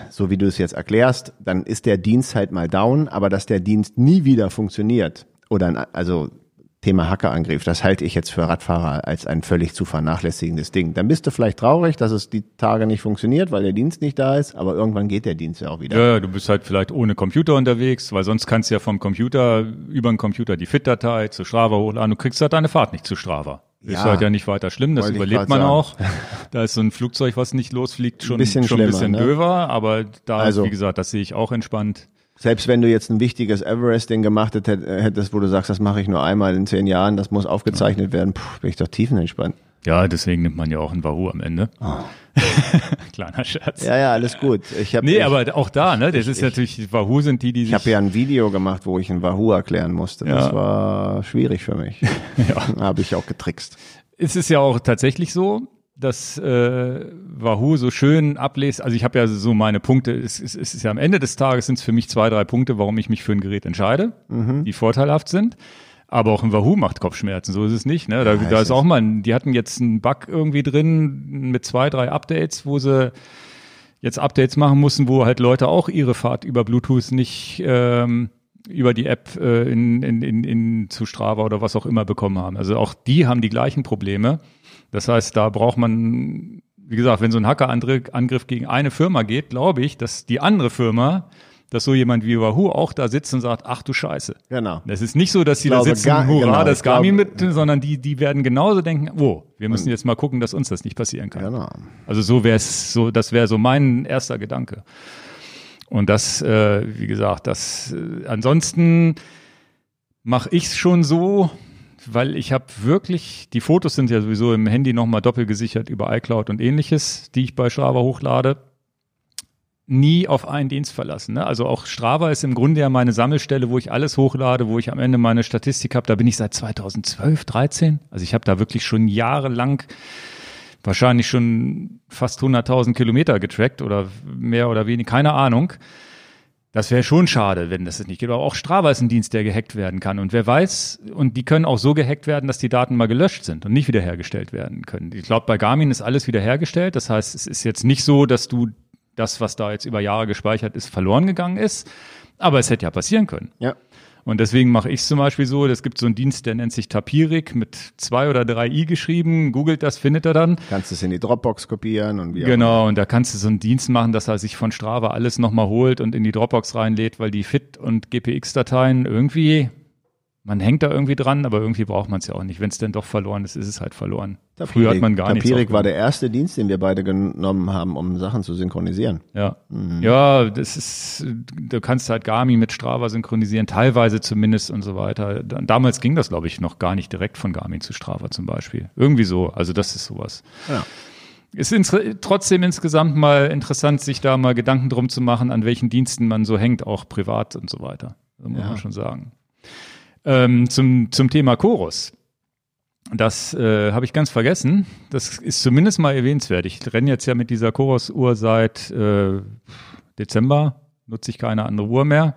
so wie du es jetzt erklärst, dann ist der Dienst halt mal down, aber dass der Dienst nie wieder funktioniert oder also Thema Hackerangriff, das halte ich jetzt für Radfahrer als ein völlig zu vernachlässigendes Ding. Dann bist du vielleicht traurig, dass es die Tage nicht funktioniert, weil der Dienst nicht da ist, aber irgendwann geht der Dienst ja auch wieder. Ja, du bist halt vielleicht ohne Computer unterwegs, weil sonst kannst du ja vom Computer über den Computer die FIT-Datei zu Strava hochladen. Du kriegst halt deine Fahrt nicht zu Strava. Ja, ist halt ja nicht weiter schlimm, das überlebt man sagen. auch. Da ist so ein Flugzeug, was nicht losfliegt, schon ein bisschen, schon ein bisschen ne? döver, aber da, also, wie gesagt, das sehe ich auch entspannt. Selbst wenn du jetzt ein wichtiges Everesting gemacht hättest, wo du sagst, das mache ich nur einmal in zehn Jahren, das muss aufgezeichnet werden, puh, bin ich doch tiefenentspannt. Ja, deswegen nimmt man ja auch ein Wahoo am Ende. Oh. Kleiner Scherz. Ja, ja, alles gut. Ich hab, nee, ich, aber auch da, ne? Das ich, ist natürlich, Wahoo sind die, die Ich habe ja ein Video gemacht, wo ich ein Wahoo erklären musste. Ja. Das war schwierig für mich. ja. Habe ich auch getrickst. Es ist ja auch tatsächlich so, dass äh, Wahoo so schön ablesen. Also ich habe ja so meine Punkte. Es, es, es ist ja am Ende des Tages sind es für mich zwei, drei Punkte, warum ich mich für ein Gerät entscheide, mhm. die vorteilhaft sind. Aber auch ein Wahoo macht Kopfschmerzen, so ist es nicht. Ne? Da, ja, da ist auch mal, die hatten jetzt einen Bug irgendwie drin mit zwei, drei Updates, wo sie jetzt Updates machen mussten, wo halt Leute auch ihre Fahrt über Bluetooth nicht ähm, über die App äh, in, in, in, in zu Strava oder was auch immer bekommen haben. Also auch die haben die gleichen Probleme. Das heißt, da braucht man, wie gesagt, wenn so ein Hackerangriff gegen eine Firma geht, glaube ich, dass die andere Firma dass so jemand wie Wahoo auch da sitzt und sagt, ach du Scheiße. Genau. Das ist nicht so, dass sie da sitzen, gar, hurra, genau, das Garmin mit, sondern die, die werden genauso denken, oh, wir müssen jetzt mal gucken, dass uns das nicht passieren kann. Genau. Also so wäre es, so, das wäre so mein erster Gedanke. Und das, äh, wie gesagt, das äh, ansonsten mache ich es schon so, weil ich habe wirklich, die Fotos sind ja sowieso im Handy nochmal doppelt gesichert über iCloud und ähnliches, die ich bei Strava hochlade nie auf einen Dienst verlassen. Ne? Also auch Strava ist im Grunde ja meine Sammelstelle, wo ich alles hochlade, wo ich am Ende meine Statistik habe. Da bin ich seit 2012, 13. Also ich habe da wirklich schon jahrelang wahrscheinlich schon fast 100.000 Kilometer getrackt oder mehr oder weniger, keine Ahnung. Das wäre schon schade, wenn das nicht geht. Aber auch Strava ist ein Dienst, der gehackt werden kann. Und wer weiß, und die können auch so gehackt werden, dass die Daten mal gelöscht sind und nicht wiederhergestellt werden können. Ich glaube, bei Garmin ist alles wiederhergestellt. Das heißt, es ist jetzt nicht so, dass du das, was da jetzt über Jahre gespeichert ist, verloren gegangen ist. Aber es hätte ja passieren können. Ja. Und deswegen mache ich zum Beispiel so, es gibt so einen Dienst, der nennt sich Tapirik mit zwei oder drei i geschrieben. Googelt das, findet er dann. Kannst es in die Dropbox kopieren und wie Genau, und da kannst du so einen Dienst machen, dass er sich von Strava alles nochmal holt und in die Dropbox reinlädt, weil die FIT- und GPX-Dateien irgendwie man hängt da irgendwie dran, aber irgendwie braucht man es ja auch nicht. Wenn es denn doch verloren ist, ist es halt verloren. Tapirik, Früher hat man gar nichts. Tapirik war der erste Dienst, den wir beide genommen haben, um Sachen zu synchronisieren. Ja. Mhm. Ja, das ist, du kannst halt Garmin mit Strava synchronisieren, teilweise zumindest und so weiter. Damals ging das, glaube ich, noch gar nicht direkt von Garmin zu Strava zum Beispiel. Irgendwie so. Also das ist sowas. Ja. Es ist trotzdem insgesamt mal interessant, sich da mal Gedanken drum zu machen, an welchen Diensten man so hängt, auch privat und so weiter. Das muss ja. man schon sagen. Ähm, zum, zum Thema Chorus. Das äh, habe ich ganz vergessen. Das ist zumindest mal erwähnenswert. Ich renne jetzt ja mit dieser Chorus-Uhr seit äh, Dezember, nutze ich keine andere Uhr mehr.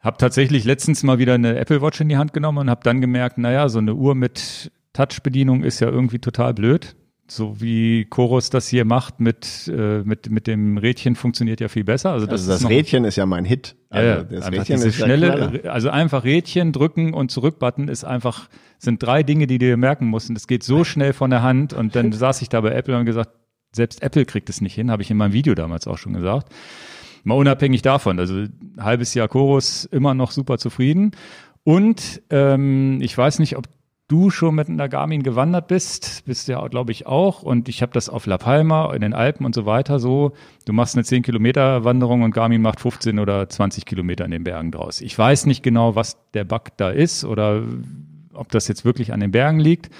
Habe tatsächlich letztens mal wieder eine Apple Watch in die Hand genommen und habe dann gemerkt, naja, so eine Uhr mit Touch-Bedienung ist ja irgendwie total blöd so wie Chorus das hier macht mit, äh, mit, mit dem Rädchen funktioniert ja viel besser. Also das, also das Rädchen ist ja mein Hit. Also das Rädchen ist schnelle, also einfach Rädchen drücken und zurückbutton ist einfach, sind drei Dinge, die dir merken musst. Und das geht so schnell von der Hand. Und dann saß ich da bei Apple und gesagt, selbst Apple kriegt es nicht hin, habe ich in meinem Video damals auch schon gesagt. Mal unabhängig davon, also halbes Jahr Chorus immer noch super zufrieden. Und ähm, ich weiß nicht, ob du schon mit einer Garmin gewandert bist, bist ja, glaube ich, auch. Und ich habe das auf La Palma, in den Alpen und so weiter so. Du machst eine 10 Kilometer Wanderung und Garmin macht 15 oder 20 Kilometer in den Bergen draus. Ich weiß nicht genau, was der Bug da ist oder ob das jetzt wirklich an den Bergen liegt.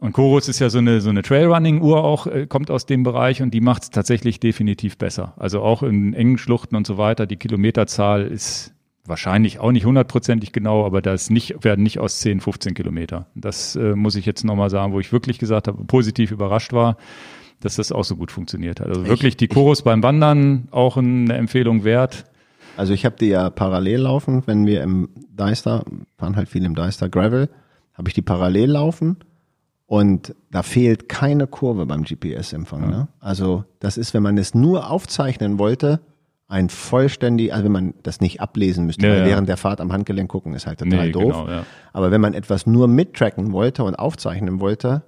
Und Chorus ist ja so eine, so eine Trailrunning-Uhr auch, äh, kommt aus dem Bereich und die macht es tatsächlich definitiv besser. Also auch in engen Schluchten und so weiter, die Kilometerzahl ist wahrscheinlich auch nicht hundertprozentig genau, aber das nicht, werden nicht aus 10, 15 Kilometer. Das äh, muss ich jetzt nochmal sagen, wo ich wirklich gesagt habe, positiv überrascht war, dass das auch so gut funktioniert hat. Also ich, wirklich die Chorus beim Wandern auch eine Empfehlung wert. Also ich habe die ja parallel laufen, wenn wir im Deister, fahren halt viel im Deister Gravel, habe ich die parallel laufen und da fehlt keine Kurve beim GPS-Empfang. Ja. Ne? Also das ist, wenn man es nur aufzeichnen wollte, ein vollständig, also wenn man das nicht ablesen müsste, ja, weil ja. während der Fahrt am Handgelenk gucken ist halt total nee, doof. Genau, ja. Aber wenn man etwas nur mittracken wollte und aufzeichnen wollte,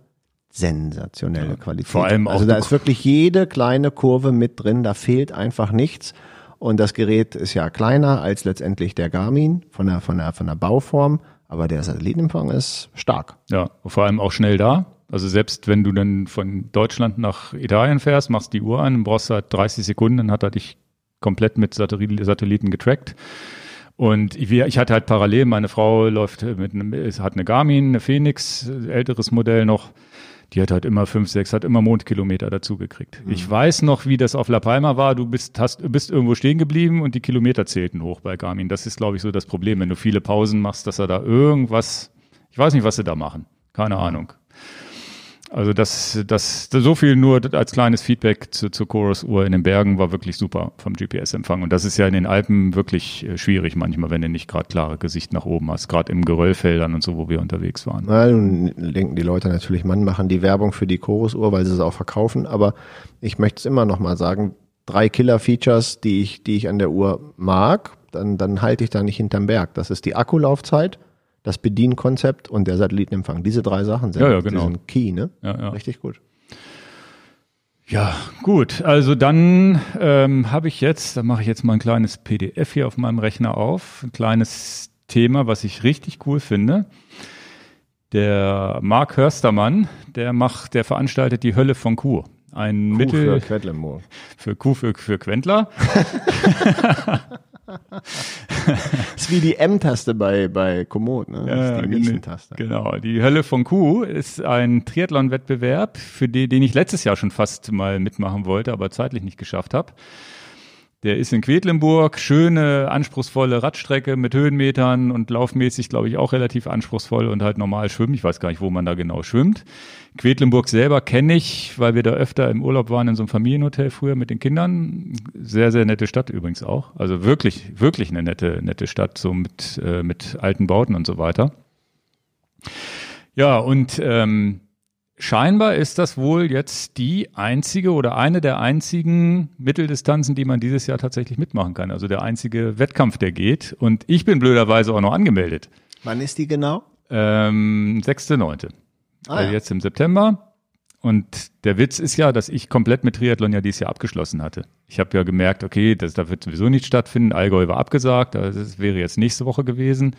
sensationelle Qualität. Vor allem auch also da ist wirklich jede kleine Kurve mit drin, da fehlt einfach nichts. Und das Gerät ist ja kleiner als letztendlich der Garmin von der, von der, von der Bauform, aber der Satellitenempfang ist stark. Ja, vor allem auch schnell da. Also selbst wenn du dann von Deutschland nach Italien fährst, machst die Uhr an, brauchst halt 30 Sekunden, dann hat er dich komplett mit Satelliten getrackt. Und ich hatte halt parallel, meine Frau läuft mit einem, hat eine Garmin, eine Phoenix, älteres Modell noch. Die hat halt immer fünf, sechs, hat immer Mondkilometer dazu gekriegt. Mhm. Ich weiß noch, wie das auf La Palma war. Du bist, hast, bist irgendwo stehen geblieben und die Kilometer zählten hoch bei Garmin. Das ist, glaube ich, so das Problem, wenn du viele Pausen machst, dass er da irgendwas, ich weiß nicht, was sie da machen. Keine Ahnung. Also das, das, so viel nur als kleines Feedback zu, zur Chorus-Uhr in den Bergen war wirklich super vom GPS-Empfang. Und das ist ja in den Alpen wirklich äh, schwierig manchmal, wenn du nicht gerade klare Gesicht nach oben hast, gerade im Geröllfeldern und so, wo wir unterwegs waren. Ja, nun denken die Leute natürlich, man machen die Werbung für die Chorus-Uhr, weil sie es auch verkaufen. Aber ich möchte es immer noch mal sagen, drei Killer-Features, die ich, die ich an der Uhr mag, dann, dann halte ich da nicht hinterm Berg. Das ist die Akkulaufzeit das Bedienkonzept und der Satellitenempfang. Diese drei Sachen sind, ja, ja, genau. sind key, ne? Ja, ja. Richtig gut. Ja, gut. Also dann ähm, habe ich jetzt, da mache ich jetzt mal ein kleines PDF hier auf meinem Rechner auf, ein kleines Thema, was ich richtig cool finde. Der Mark Hörstermann, der macht, der veranstaltet die Hölle von Kur. Ein Kuh Mittel für Quedlinburg. Für Kuh für, für Quentler. das ist wie die M-Taste bei, bei Komoot, ne? Das ist die Miesen-Taste. Genau. Die Hölle von Kuh ist ein Triathlon-Wettbewerb, für den, den ich letztes Jahr schon fast mal mitmachen wollte, aber zeitlich nicht geschafft habe. Der ist in Quedlinburg, schöne, anspruchsvolle Radstrecke mit Höhenmetern und laufmäßig, glaube ich, auch relativ anspruchsvoll und halt normal schwimmen. Ich weiß gar nicht, wo man da genau schwimmt. Quedlinburg selber kenne ich, weil wir da öfter im Urlaub waren in so einem Familienhotel früher mit den Kindern. Sehr, sehr nette Stadt übrigens auch. Also wirklich, wirklich eine nette, nette Stadt, so mit, äh, mit alten Bauten und so weiter. Ja, und ähm, Scheinbar ist das wohl jetzt die einzige oder eine der einzigen Mitteldistanzen, die man dieses Jahr tatsächlich mitmachen kann. Also der einzige Wettkampf, der geht. Und ich bin blöderweise auch noch angemeldet. Wann ist die genau? Ähm, 6.9. Ah, also ja. jetzt im September. Und der Witz ist ja, dass ich komplett mit Triathlon ja dieses Jahr abgeschlossen hatte. Ich habe ja gemerkt, okay, das, da wird sowieso nicht stattfinden. Allgäu war abgesagt, das wäre jetzt nächste Woche gewesen.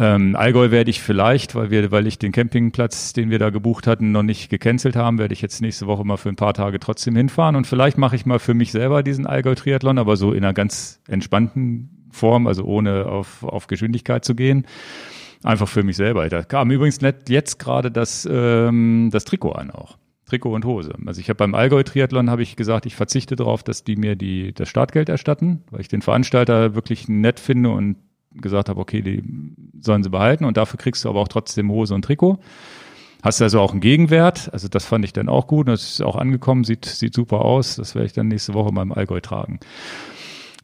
Ähm, Allgäu werde ich vielleicht, weil wir, weil ich den Campingplatz, den wir da gebucht hatten, noch nicht gecancelt haben, werde ich jetzt nächste Woche mal für ein paar Tage trotzdem hinfahren und vielleicht mache ich mal für mich selber diesen Allgäu-Triathlon, aber so in einer ganz entspannten Form, also ohne auf, auf Geschwindigkeit zu gehen. Einfach für mich selber. Da kam übrigens jetzt gerade das, ähm, das Trikot an auch. Trikot und Hose. Also ich habe beim Allgäu-Triathlon habe ich gesagt, ich verzichte darauf, dass die mir die, das Startgeld erstatten, weil ich den Veranstalter wirklich nett finde und gesagt habe, okay, die sollen sie behalten und dafür kriegst du aber auch trotzdem Hose und Trikot. Hast also auch einen Gegenwert, also das fand ich dann auch gut, das ist auch angekommen, sieht, sieht super aus, das werde ich dann nächste Woche mal im Allgäu tragen.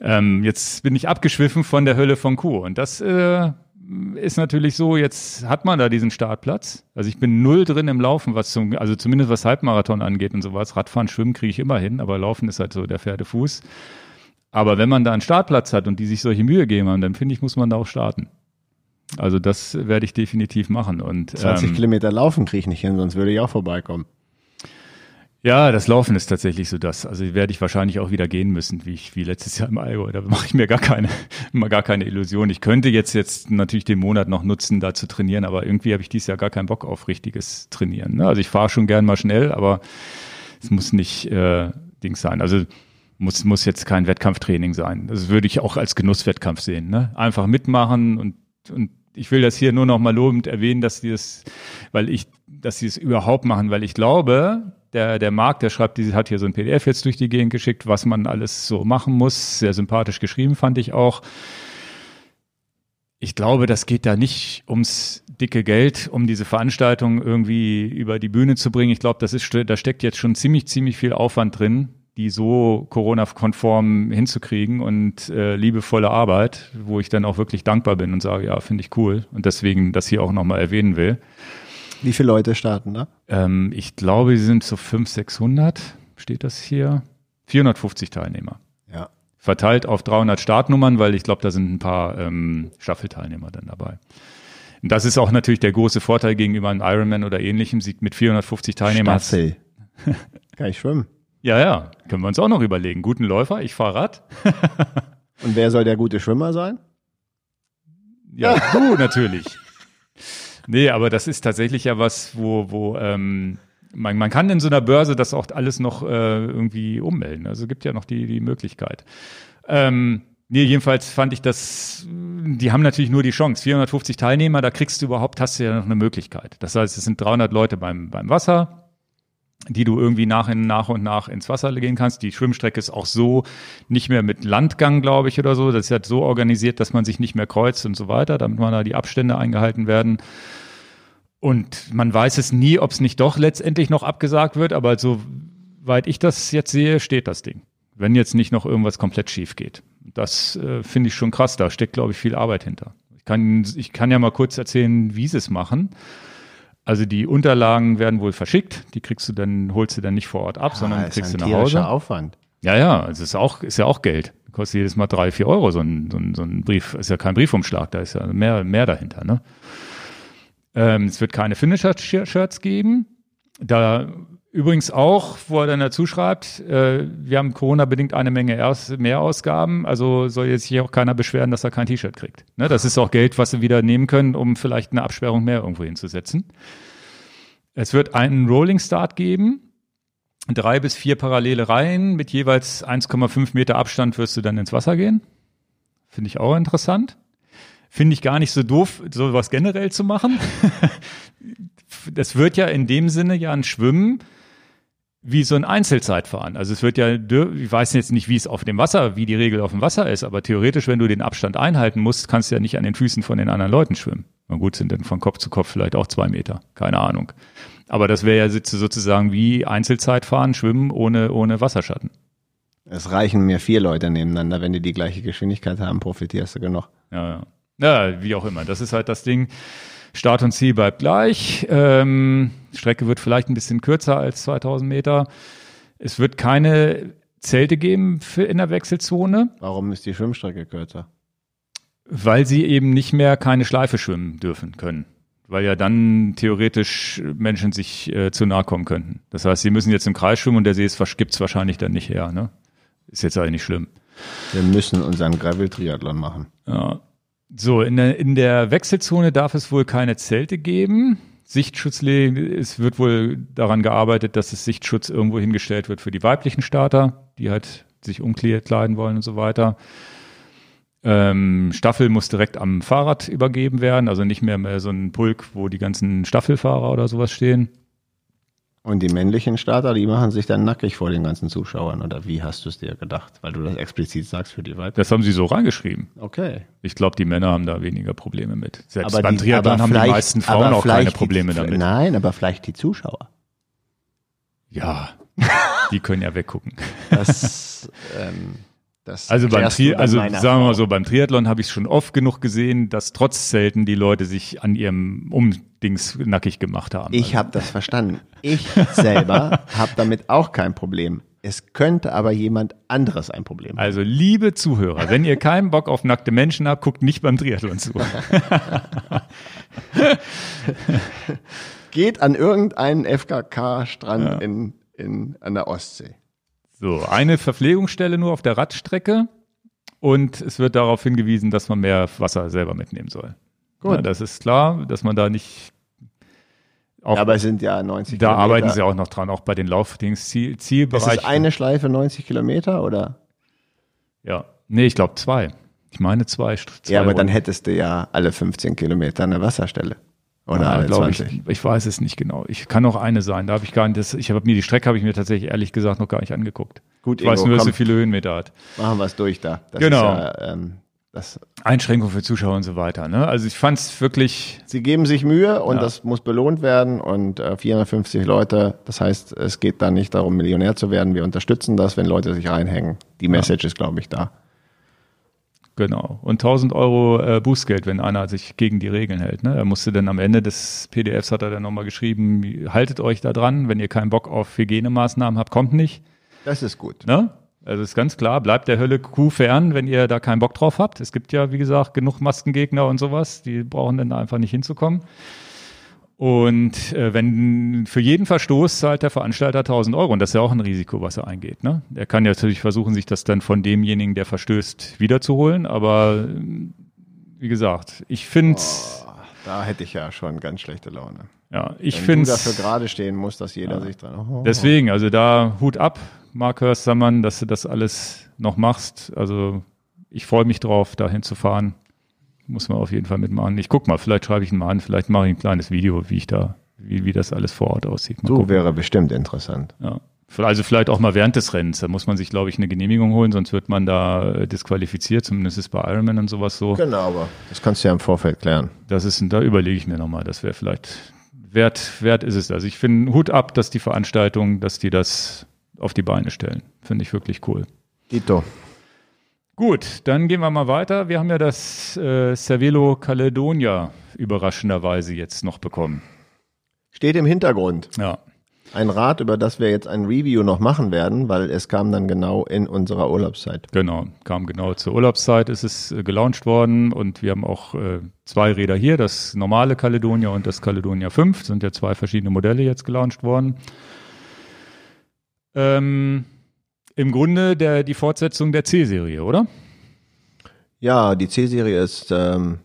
Ähm, jetzt bin ich abgeschwiffen von der Hölle von Kuh und das äh, ist natürlich so, jetzt hat man da diesen Startplatz. Also ich bin null drin im Laufen, was zum, also zumindest was Halbmarathon angeht und sowas. Radfahren, Schwimmen kriege ich immer hin, aber Laufen ist halt so der Pferdefuß. Aber wenn man da einen Startplatz hat und die sich solche Mühe geben haben, dann finde ich, muss man da auch starten. Also das werde ich definitiv machen. Und, 20 ähm, Kilometer laufen kriege ich nicht hin, sonst würde ich auch vorbeikommen. Ja, das Laufen ist tatsächlich so das. Also werde ich wahrscheinlich auch wieder gehen müssen, wie ich wie letztes Jahr im Allgäu. Da mache ich mir gar keine, immer gar keine Illusion. Ich könnte jetzt jetzt natürlich den Monat noch nutzen, da zu trainieren, aber irgendwie habe ich dieses Jahr gar keinen Bock auf richtiges Trainieren. Ne? Also ich fahre schon gern mal schnell, aber es muss nicht äh, Dings sein. Also muss, muss jetzt kein Wettkampftraining sein. Das würde ich auch als Genusswettkampf sehen. Ne? Einfach mitmachen und, und ich will das hier nur noch mal lobend erwähnen, dass die das, weil ich, dass sie es überhaupt machen, weil ich glaube, der, der Marc, der schreibt, die hat hier so ein PDF jetzt durch die Gegend geschickt, was man alles so machen muss. Sehr sympathisch geschrieben, fand ich auch. Ich glaube, das geht da nicht ums dicke Geld, um diese Veranstaltung irgendwie über die Bühne zu bringen. Ich glaube, das ist, da steckt jetzt schon ziemlich, ziemlich viel Aufwand drin die so Corona-konform hinzukriegen und äh, liebevolle Arbeit, wo ich dann auch wirklich dankbar bin und sage, ja, finde ich cool und deswegen das hier auch nochmal erwähnen will. Wie viele Leute starten da? Ähm, ich glaube, sie sind so 500, 600, steht das hier. 450 Teilnehmer. Ja. Verteilt auf 300 Startnummern, weil ich glaube, da sind ein paar ähm, Staffelteilnehmer dann dabei. Und das ist auch natürlich der große Vorteil gegenüber einem Ironman oder ähnlichem, sieht mit 450 Teilnehmern. Staffel. Kann ich schwimmen? Ja, ja, können wir uns auch noch überlegen. Guten Läufer, ich fahre Rad. Und wer soll der gute Schwimmer sein? Ja, du natürlich. Nee, aber das ist tatsächlich ja was, wo, wo ähm, man, man kann in so einer Börse das auch alles noch äh, irgendwie ummelden. Also gibt ja noch die, die Möglichkeit. Ähm, nee, jedenfalls fand ich das, die haben natürlich nur die Chance. 450 Teilnehmer, da kriegst du überhaupt, hast du ja noch eine Möglichkeit. Das heißt, es sind 300 Leute beim, beim Wasser, die du irgendwie nach, in, nach und nach ins Wasser gehen kannst. Die Schwimmstrecke ist auch so nicht mehr mit Landgang, glaube ich, oder so. Das ist halt so organisiert, dass man sich nicht mehr kreuzt und so weiter, damit man da die Abstände eingehalten werden. Und man weiß es nie, ob es nicht doch letztendlich noch abgesagt wird, aber soweit ich das jetzt sehe, steht das Ding. Wenn jetzt nicht noch irgendwas komplett schief geht. Das äh, finde ich schon krass. Da steckt, glaube ich, viel Arbeit hinter. Ich kann, ich kann ja mal kurz erzählen, wie sie es machen. Also die Unterlagen werden wohl verschickt, die kriegst du dann, holst du dann nicht vor Ort ab, ja, sondern kriegst du nach Hause. Aufwand. Ja, ja, also ist auch, ist ja auch Geld. Kostet jedes Mal drei, vier Euro so ein, so ein, so ein Brief. Ist ja kein Briefumschlag, da ist ja mehr, mehr dahinter. Ne? Ähm, es wird keine Finisher-Shirts geben. Da Übrigens auch, wo er dann dazu schreibt, äh, wir haben Corona-bedingt eine Menge Erst Mehrausgaben, also soll jetzt hier auch keiner beschweren, dass er kein T-Shirt kriegt. Ne? Das ist auch Geld, was sie wieder nehmen können, um vielleicht eine Absperrung mehr irgendwo hinzusetzen. Es wird einen Rolling Start geben, drei bis vier parallele Reihen mit jeweils 1,5 Meter Abstand wirst du dann ins Wasser gehen. Finde ich auch interessant. Finde ich gar nicht so doof, sowas generell zu machen. das wird ja in dem Sinne ja ein Schwimmen wie so ein Einzelzeitfahren. Also es wird ja, ich weiß jetzt nicht, wie es auf dem Wasser, wie die Regel auf dem Wasser ist, aber theoretisch, wenn du den Abstand einhalten musst, kannst du ja nicht an den Füßen von den anderen Leuten schwimmen. Na gut, sind dann von Kopf zu Kopf vielleicht auch zwei Meter, keine Ahnung. Aber das wäre ja sozusagen wie Einzelzeitfahren, schwimmen ohne, ohne Wasserschatten. Es reichen mir vier Leute nebeneinander, wenn die die gleiche Geschwindigkeit haben, profitierst du genug. Ja, ja. Ja, wie auch immer. Das ist halt das Ding. Start und Ziel bleibt gleich. Ähm, Strecke wird vielleicht ein bisschen kürzer als 2000 Meter. Es wird keine Zelte geben für in der Wechselzone. Warum ist die Schwimmstrecke kürzer? Weil sie eben nicht mehr keine Schleife schwimmen dürfen können. Weil ja dann theoretisch Menschen sich äh, zu nahe kommen könnten. Das heißt, sie müssen jetzt im Kreis schwimmen und der See gibt es wahrscheinlich dann nicht her. Ne? Ist jetzt eigentlich nicht schlimm. Wir müssen unseren Gravel-Triathlon machen. Ja, So, in der, in der Wechselzone darf es wohl keine Zelte geben. Sichtschutzlegen, es wird wohl daran gearbeitet, dass es Sichtschutz irgendwo hingestellt wird für die weiblichen Starter, die halt sich umkleiden wollen und so weiter. Ähm, Staffel muss direkt am Fahrrad übergeben werden, also nicht mehr, mehr so ein Pulk, wo die ganzen Staffelfahrer oder sowas stehen. Und die männlichen Starter, die machen sich dann nackig vor den ganzen Zuschauern, oder wie hast du es dir gedacht? Weil du das explizit sagst für die Weibchen. Das haben sie so reingeschrieben. Okay. Ich glaube, die Männer haben da weniger Probleme mit. Selbst aber beim die, Triathlon haben die meisten Frauen auch keine Probleme die, damit. Nein, aber vielleicht die Zuschauer. Ja, die können ja weggucken. Das, ähm, das also beim Tri also sagen wir mal so, beim Triathlon habe ich schon oft genug gesehen, dass trotz Zelten die Leute sich an ihrem Umdings nackig gemacht haben. Ich also. habe das verstanden. Ich selber habe damit auch kein Problem. Es könnte aber jemand anderes ein Problem haben. Also liebe Zuhörer, wenn ihr keinen Bock auf nackte Menschen habt, guckt nicht beim Triathlon zu. Geht an irgendeinen FKK-Strand ja. in, in, an der Ostsee. So, eine Verpflegungsstelle nur auf der Radstrecke und es wird darauf hingewiesen, dass man mehr Wasser selber mitnehmen soll. Gut. Ja, das ist klar, dass man da nicht auch, ja, aber es sind ja 90 da Kilometer. Da arbeiten sie auch noch dran, auch bei den Laufdings, Ziel, Zielbereich. Ist es eine Schleife 90 Kilometer oder? Ja, nee, ich glaube zwei. Ich meine zwei. zwei ja, aber Runden. dann hättest du ja alle 15 Kilometer eine Wasserstelle. Oder ja, alle 20. Ich, ich weiß es nicht genau. Ich kann auch eine sein. Da habe ich gar nicht, das, ich habe mir die Strecke habe ich mir tatsächlich ehrlich gesagt noch gar nicht angeguckt. Gut, ich Ingo, weiß nur, dass sie viele Höhenmeter hat. Machen wir es durch da. Das genau. Ja, ähm, das Einschränkung für Zuschauer und so weiter. Ne? Also ich fand es wirklich. Sie geben sich Mühe und ja. das muss belohnt werden und äh, 450 Leute. Das heißt, es geht da nicht darum, Millionär zu werden. Wir unterstützen das, wenn Leute sich reinhängen. Die Message ist, glaube ich, da. Genau. Und 1000 Euro äh, Bußgeld, wenn einer sich gegen die Regeln hält. Ne? Er musste dann am Ende des PDFs hat er dann nochmal geschrieben, haltet euch da dran, wenn ihr keinen Bock auf Hygienemaßnahmen habt, kommt nicht. Das ist gut. Ne? Also ist ganz klar, bleibt der Hölle Kuh fern, wenn ihr da keinen Bock drauf habt. Es gibt ja, wie gesagt, genug Maskengegner und sowas, die brauchen dann da einfach nicht hinzukommen. Und äh, wenn für jeden Verstoß zahlt der Veranstalter 1000 Euro und das ist ja auch ein Risiko, was er eingeht. Ne? Er kann ja natürlich versuchen, sich das dann von demjenigen, der verstößt, wiederzuholen. Aber wie gesagt, ich finde oh, da hätte ich ja schon ganz schlechte Laune. Ja, ich finde dafür gerade stehen muss, dass jeder ja. sich dran. Oh. Deswegen, also da Hut ab, Mark Hörstermann, dass du das alles noch machst. Also ich freue mich drauf, dahin zu fahren muss man auf jeden Fall mitmachen. Ich guck mal, vielleicht schreibe ich ihn mal an, vielleicht mache ich ein kleines Video, wie ich da, wie, wie das alles vor Ort aussieht. Mal so gucken. wäre bestimmt interessant. Ja. Also vielleicht auch mal während des Rennens. Da muss man sich, glaube ich, eine Genehmigung holen, sonst wird man da äh, disqualifiziert. Zumindest ist bei Ironman und sowas so. Genau, aber das kannst du ja im Vorfeld klären. Das ist, da überlege ich mir nochmal. Das wäre vielleicht wert, wert ist es. Also ich finde Hut ab, dass die Veranstaltung, dass die das auf die Beine stellen. Finde ich wirklich cool. Dito. Gut, dann gehen wir mal weiter. Wir haben ja das äh, Cervelo Caledonia überraschenderweise jetzt noch bekommen. Steht im Hintergrund. Ja. Ein Rad, über das wir jetzt ein Review noch machen werden, weil es kam dann genau in unserer Urlaubszeit. Genau, kam genau zur Urlaubszeit, ist es äh, gelauncht worden und wir haben auch äh, zwei Räder hier, das normale Caledonia und das Caledonia 5, sind ja zwei verschiedene Modelle jetzt gelauncht worden. Ähm, im Grunde der, die Fortsetzung der C-Serie, oder? Ja, die C-Serie ist ähm,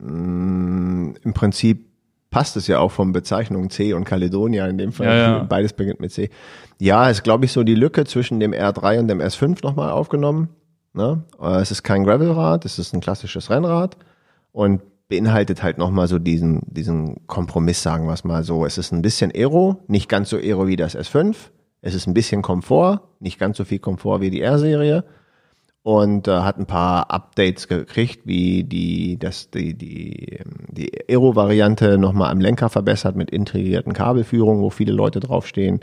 mm, im Prinzip passt es ja auch von Bezeichnungen C und Caledonia in dem Fall. Ja, ja. Beides beginnt mit C. Ja, ist glaube ich so die Lücke zwischen dem R3 und dem S5 nochmal aufgenommen. Ne? Äh, es ist kein Gravelrad, es ist ein klassisches Rennrad und beinhaltet halt nochmal so diesen, diesen Kompromiss, sagen wir es mal so. Es ist ein bisschen Aero, nicht ganz so Aero wie das S5, es ist ein bisschen Komfort, nicht ganz so viel Komfort wie die R-Serie und äh, hat ein paar Updates gekriegt, wie die das die die die Aero-Variante nochmal am Lenker verbessert mit integrierten Kabelführungen, wo viele Leute draufstehen,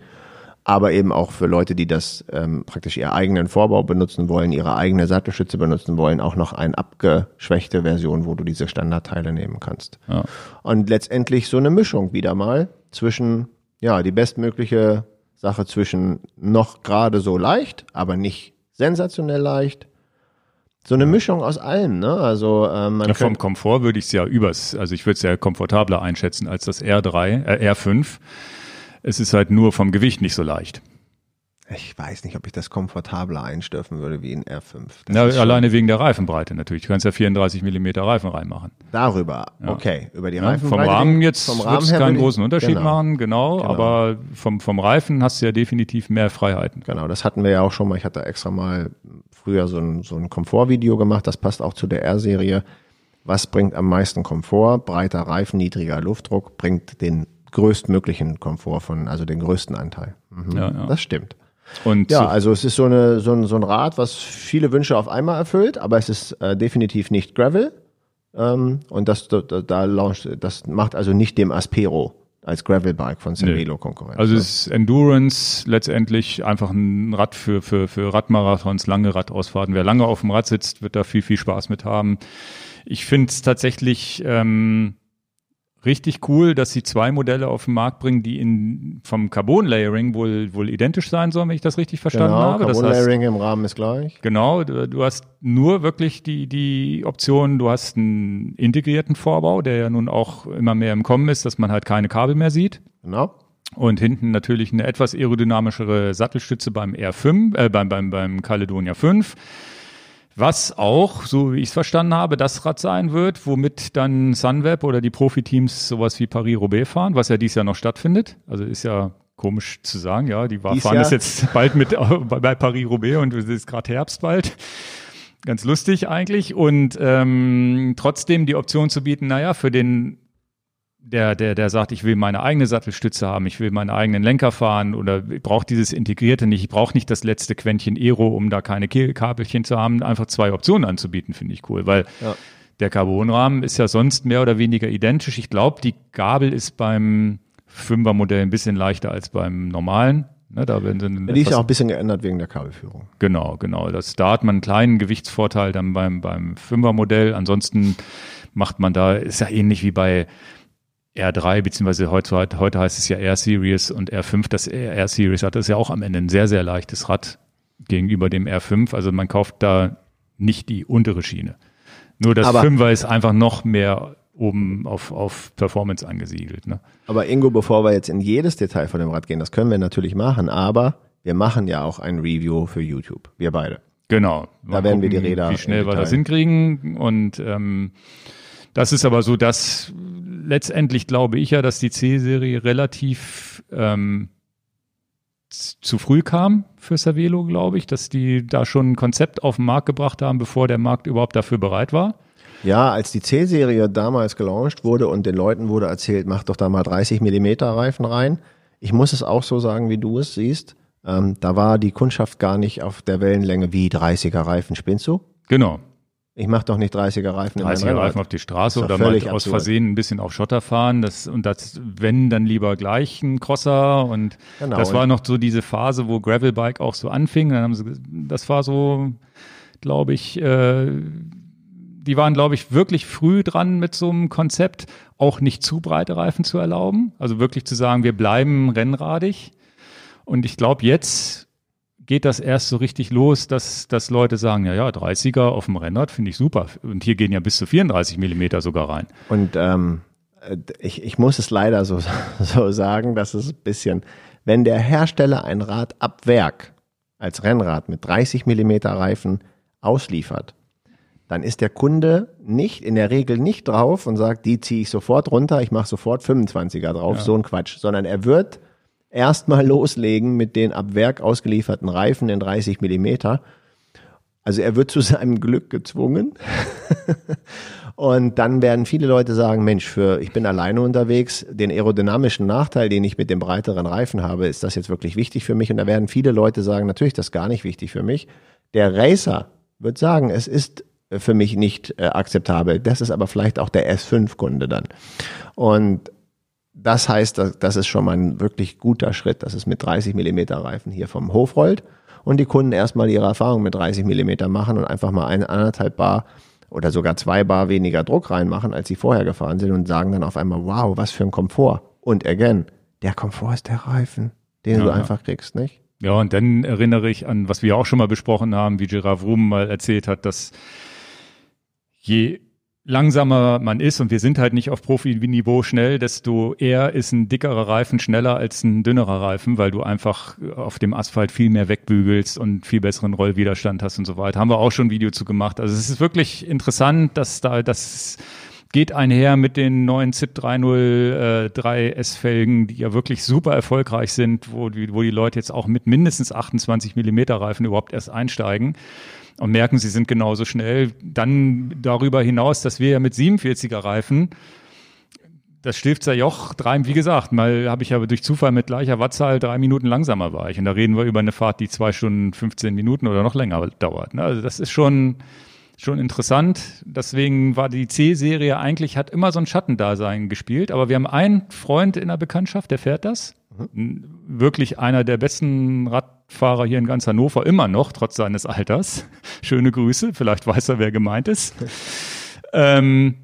aber eben auch für Leute, die das ähm, praktisch ihren eigenen Vorbau benutzen wollen, ihre eigene Sattelstütze benutzen wollen, auch noch eine abgeschwächte Version, wo du diese Standardteile nehmen kannst. Ja. Und letztendlich so eine Mischung wieder mal zwischen ja die bestmögliche Sache zwischen noch gerade so leicht, aber nicht sensationell leicht. So eine Mischung aus allem, ne? Also ähm, man ja, vom Komfort würde ich es ja übers, also ich würde es ja komfortabler einschätzen als das R3, äh, R5. Es ist halt nur vom Gewicht nicht so leicht. Ich weiß nicht, ob ich das komfortabler einstürfen würde wie in R5. Ja, alleine wegen der Reifenbreite natürlich. Du kannst ja 34 Millimeter Reifen reinmachen. Darüber, ja. okay. Über die ja, Reifenbreite. Vom Rahmen jetzt vom Rahmen her keinen großen Unterschied genau. machen, genau, genau, Aber vom, vom Reifen hast du ja definitiv mehr Freiheiten. Genau, das hatten wir ja auch schon mal. Ich hatte extra mal früher so ein, so ein Komfortvideo gemacht. Das passt auch zu der R-Serie. Was bringt am meisten Komfort? Breiter Reifen, niedriger Luftdruck bringt den größtmöglichen Komfort von, also den größten Anteil. Mhm. Ja. Das stimmt. Und ja, also es ist so, eine, so, ein, so ein Rad, was viele Wünsche auf einmal erfüllt, aber es ist äh, definitiv nicht Gravel. Ähm, und das, da, da launcht, das macht also nicht dem Aspero als Gravelbike von Cervelo Konkurrenz. Also es ist Endurance letztendlich einfach ein Rad für, für, für Radmarathons, lange Radausfahrten. Wer lange auf dem Rad sitzt, wird da viel, viel Spaß mit haben. Ich finde es tatsächlich ähm, richtig cool, dass sie zwei Modelle auf den Markt bringen, die in, vom Carbon Layering wohl, wohl identisch sein sollen, wenn ich das richtig verstanden genau, habe. Carbon Layering im Rahmen ist gleich. Genau, du, du, hast nur wirklich die, die Option, du hast einen integrierten Vorbau, der ja nun auch immer mehr im Kommen ist, dass man halt keine Kabel mehr sieht. Genau. Und hinten natürlich eine etwas aerodynamischere Sattelstütze beim R5, äh, beim, beim, beim Caledonia 5 was auch, so wie ich es verstanden habe, das Rad sein wird, womit dann Sunweb oder die Profiteams sowas wie Paris-Roubaix fahren, was ja dieses Jahr noch stattfindet. Also ist ja komisch zu sagen, ja, die war, fahren Jahr? das jetzt bald mit bei Paris-Roubaix und es ist gerade Herbst bald. Ganz lustig eigentlich. Und ähm, trotzdem die Option zu bieten, naja, für den der, der, der sagt, ich will meine eigene Sattelstütze haben, ich will meinen eigenen Lenker fahren oder ich brauche dieses Integrierte nicht, ich brauche nicht das letzte Quäntchen Aero, um da keine Kabelchen zu haben, einfach zwei Optionen anzubieten, finde ich cool, weil ja. der Carbonrahmen ist ja sonst mehr oder weniger identisch. Ich glaube, die Gabel ist beim Fünfer-Modell ein bisschen leichter als beim normalen. Ne, da werden die ist ja auch ein bisschen geändert wegen der Kabelführung. Genau, genau. Das, da hat man einen kleinen Gewichtsvorteil dann beim, beim Fünfer-Modell. Ansonsten macht man da, ist ja ähnlich wie bei R3, beziehungsweise heute, heute heißt es ja R Series und R5, das R Series hat das ja auch am Ende ein sehr, sehr leichtes Rad gegenüber dem R5. Also man kauft da nicht die untere Schiene. Nur das aber, 5er ist einfach noch mehr oben auf, auf Performance angesiedelt. Ne? Aber Ingo, bevor wir jetzt in jedes Detail von dem Rad gehen, das können wir natürlich machen, aber wir machen ja auch ein Review für YouTube, wir beide. Genau. Mal da werden gucken, wir die Räder. Wie schnell wir das hinkriegen und ähm, das ist aber so, dass letztendlich glaube ich ja, dass die C-Serie relativ ähm, zu früh kam für Cervelo, glaube ich, dass die da schon ein Konzept auf den Markt gebracht haben, bevor der Markt überhaupt dafür bereit war. Ja, als die C-Serie damals gelauncht wurde und den Leuten wurde erzählt, mach doch da mal 30 Millimeter Reifen rein. Ich muss es auch so sagen, wie du es siehst. Ähm, da war die Kundschaft gar nicht auf der Wellenlänge wie 30er Reifen, spinnst du? Genau. Ich mache doch nicht 30er Reifen 30er Reifen auf die Straße oder mal aus absurd. Versehen ein bisschen auf Schotter fahren. Das, und das, wenn, dann lieber gleich ein Crosser. Und genau. das war noch so diese Phase, wo Gravelbike auch so anfing. Dann haben sie, das war so, glaube ich, äh, die waren, glaube ich, wirklich früh dran mit so einem Konzept, auch nicht zu breite Reifen zu erlauben. Also wirklich zu sagen, wir bleiben rennradig. Und ich glaube, jetzt geht das erst so richtig los, dass, dass Leute sagen, ja, ja, 30er auf dem Rennrad finde ich super. Und hier gehen ja bis zu 34 Millimeter sogar rein. Und ähm, ich, ich muss es leider so, so sagen, dass es ein bisschen, wenn der Hersteller ein Rad ab Werk als Rennrad mit 30 Millimeter Reifen ausliefert, dann ist der Kunde nicht in der Regel nicht drauf und sagt, die ziehe ich sofort runter, ich mache sofort 25er drauf, ja. so ein Quatsch, sondern er wird erstmal loslegen mit den ab Werk ausgelieferten Reifen in 30 Millimeter. Also er wird zu seinem Glück gezwungen. und dann werden viele Leute sagen, Mensch, für ich bin alleine unterwegs, den aerodynamischen Nachteil, den ich mit dem breiteren Reifen habe, ist das jetzt wirklich wichtig für mich? Und da werden viele Leute sagen, natürlich, das ist gar nicht wichtig für mich. Der Racer wird sagen, es ist für mich nicht äh, akzeptabel. Das ist aber vielleicht auch der S5-Kunde dann. Und das heißt, das ist schon mal ein wirklich guter Schritt, dass es mit 30 Millimeter Reifen hier vom Hof rollt und die Kunden erstmal ihre Erfahrung mit 30 Millimeter machen und einfach mal eine anderthalb Bar oder sogar zwei Bar weniger Druck reinmachen, als sie vorher gefahren sind und sagen dann auf einmal, wow, was für ein Komfort. Und again, der Komfort ist der Reifen, den ja, du einfach kriegst, nicht? Ja, und dann erinnere ich an, was wir auch schon mal besprochen haben, wie Gerard Vroom mal erzählt hat, dass je langsamer man ist und wir sind halt nicht auf Profi-Niveau schnell, desto eher ist ein dickerer Reifen schneller als ein dünnerer Reifen, weil du einfach auf dem Asphalt viel mehr wegbügelst und viel besseren Rollwiderstand hast und so weiter. Haben wir auch schon ein Video zu gemacht. Also es ist wirklich interessant, dass da das geht einher mit den neuen ZIP 303 S-Felgen, die ja wirklich super erfolgreich sind, wo die, wo die Leute jetzt auch mit mindestens 28 Millimeter Reifen überhaupt erst einsteigen und merken, sie sind genauso schnell. Dann darüber hinaus, dass wir ja mit 47er Reifen das Stilfzer Joch drei, wie gesagt, mal habe ich aber durch Zufall mit gleicher Wattzahl drei Minuten langsamer war ich. Und da reden wir über eine Fahrt, die zwei Stunden 15 Minuten oder noch länger dauert. Ne? Also das ist schon, schon interessant. Deswegen war die C-Serie eigentlich, hat immer so ein Schattendasein gespielt. Aber wir haben einen Freund in der Bekanntschaft, der fährt das. Mhm. Wirklich einer der besten Radfahrer hier in ganz Hannover, immer noch, trotz seines Alters. Schöne Grüße, vielleicht weiß er, wer gemeint ist. ähm,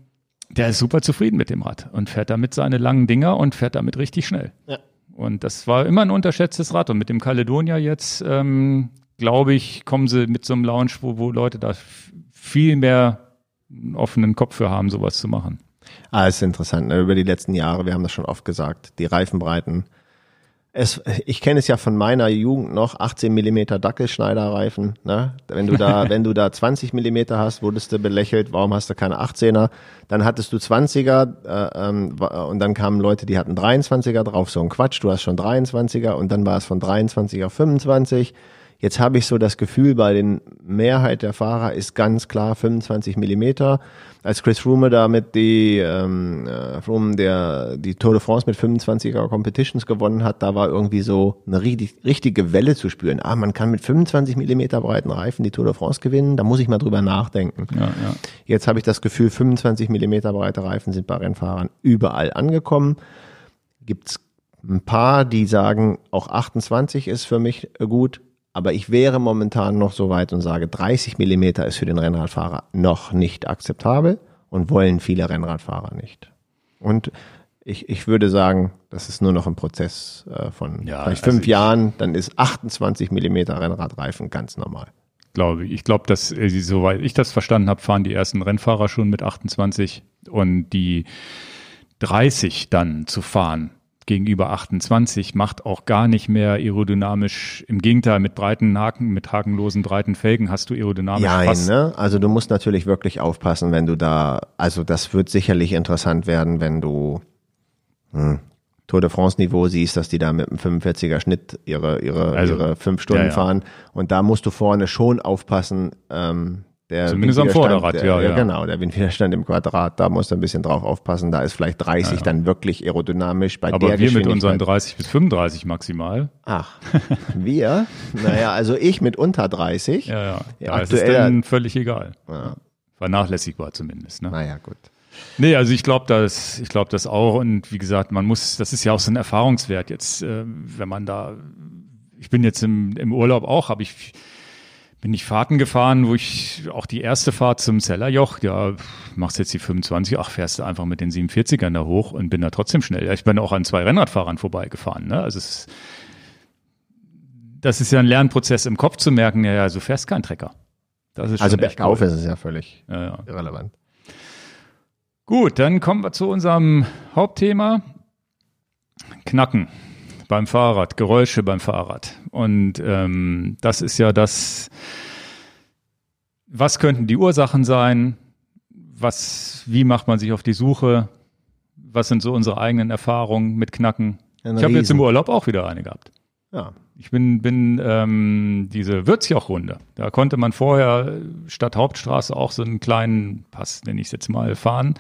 der ist super zufrieden mit dem Rad und fährt damit seine langen Dinger und fährt damit richtig schnell. Ja. Und das war immer ein unterschätztes Rad. Und mit dem Caledonia jetzt, ähm, glaube ich, kommen sie mit so einem Lounge, wo, wo Leute da viel mehr einen offenen Kopf für haben, sowas zu machen. Ah, ist interessant. Ne? Über die letzten Jahre, wir haben das schon oft gesagt, die Reifenbreiten es, ich kenne es ja von meiner Jugend noch, 18 Millimeter Dackelschneiderreifen. Ne? Wenn du da, wenn du da 20 Millimeter hast, wurdest du belächelt, warum hast du keine 18er? Dann hattest du 20er äh, ähm, und dann kamen Leute, die hatten 23er drauf, so ein Quatsch, du hast schon 23er und dann war es von 23 auf 25. Jetzt habe ich so das Gefühl, bei den Mehrheit der Fahrer ist ganz klar 25 Millimeter. Als Chris Froome damit die ähm, äh, Froome der die Tour de France mit 25er Competitions gewonnen hat, da war irgendwie so eine richtig, richtige Welle zu spüren. Ah, man kann mit 25 Millimeter breiten Reifen die Tour de France gewinnen. Da muss ich mal drüber nachdenken. Ja, ja. Jetzt habe ich das Gefühl, 25 Millimeter breite Reifen sind bei Rennfahrern überall angekommen. Gibt's ein paar, die sagen, auch 28 ist für mich gut. Aber ich wäre momentan noch so weit und sage, 30 Millimeter ist für den Rennradfahrer noch nicht akzeptabel und wollen viele Rennradfahrer nicht. Und ich, ich würde sagen, das ist nur noch ein Prozess äh, von ja, vielleicht fünf also Jahren, dann ist 28 Millimeter Rennradreifen ganz normal. Glaube ich. Ich glaube, dass, äh, soweit ich das verstanden habe, fahren die ersten Rennfahrer schon mit 28 und die 30 dann zu fahren, gegenüber 28 macht auch gar nicht mehr aerodynamisch. Im Gegenteil, mit breiten Haken, mit hakenlosen breiten Felgen hast du aerodynamisch ja, fast. Ne? Also du musst natürlich wirklich aufpassen, wenn du da, also das wird sicherlich interessant werden, wenn du hm, Tour de France Niveau siehst, dass die da mit einem 45er Schnitt ihre, ihre, also, ihre fünf Stunden ja, ja. fahren. Und da musst du vorne schon aufpassen, ähm, der Zumindest am Vorderrad, der, ja, ja. Genau, der Windwiderstand im Quadrat, da muss du ein bisschen drauf aufpassen. Da ist vielleicht 30 ja, ja. dann wirklich aerodynamisch bei Aber der wir mit unseren 30 bis 35 maximal. Ach, wir? naja, also ich mit unter 30. Ja, ja. Da aktuell, ist es dann völlig egal. Ja. Vernachlässigbar zumindest. Ne? Naja, gut. Nee, also ich glaube das, ich glaube das auch. Und wie gesagt, man muss, das ist ja auch so ein Erfahrungswert jetzt, äh, wenn man da, ich bin jetzt im, im Urlaub auch, habe ich bin ich Fahrten gefahren, wo ich auch die erste Fahrt zum Zellerjoch, ja, machst jetzt die 25, ach, fährst du einfach mit den 47ern da hoch und bin da trotzdem schnell. Ich bin auch an zwei Rennradfahrern vorbeigefahren. Ne? Also es, das ist ja ein Lernprozess im Kopf zu merken, ja, ja, du fährst kein Trecker. Das ist also bergauf cool. ist es ja völlig ja, ja. irrelevant. Gut, dann kommen wir zu unserem Hauptthema. Knacken beim Fahrrad, Geräusche beim Fahrrad. Und ähm, das ist ja das, was könnten die Ursachen sein? Was, wie macht man sich auf die Suche? Was sind so unsere eigenen Erfahrungen mit Knacken? ich habe jetzt im Urlaub auch wieder eine gehabt. Ja. Ich bin, bin ähm, diese Würzjoch-Runde. Da konnte man vorher statt Hauptstraße auch so einen kleinen Pass, nenne ich es jetzt mal, fahren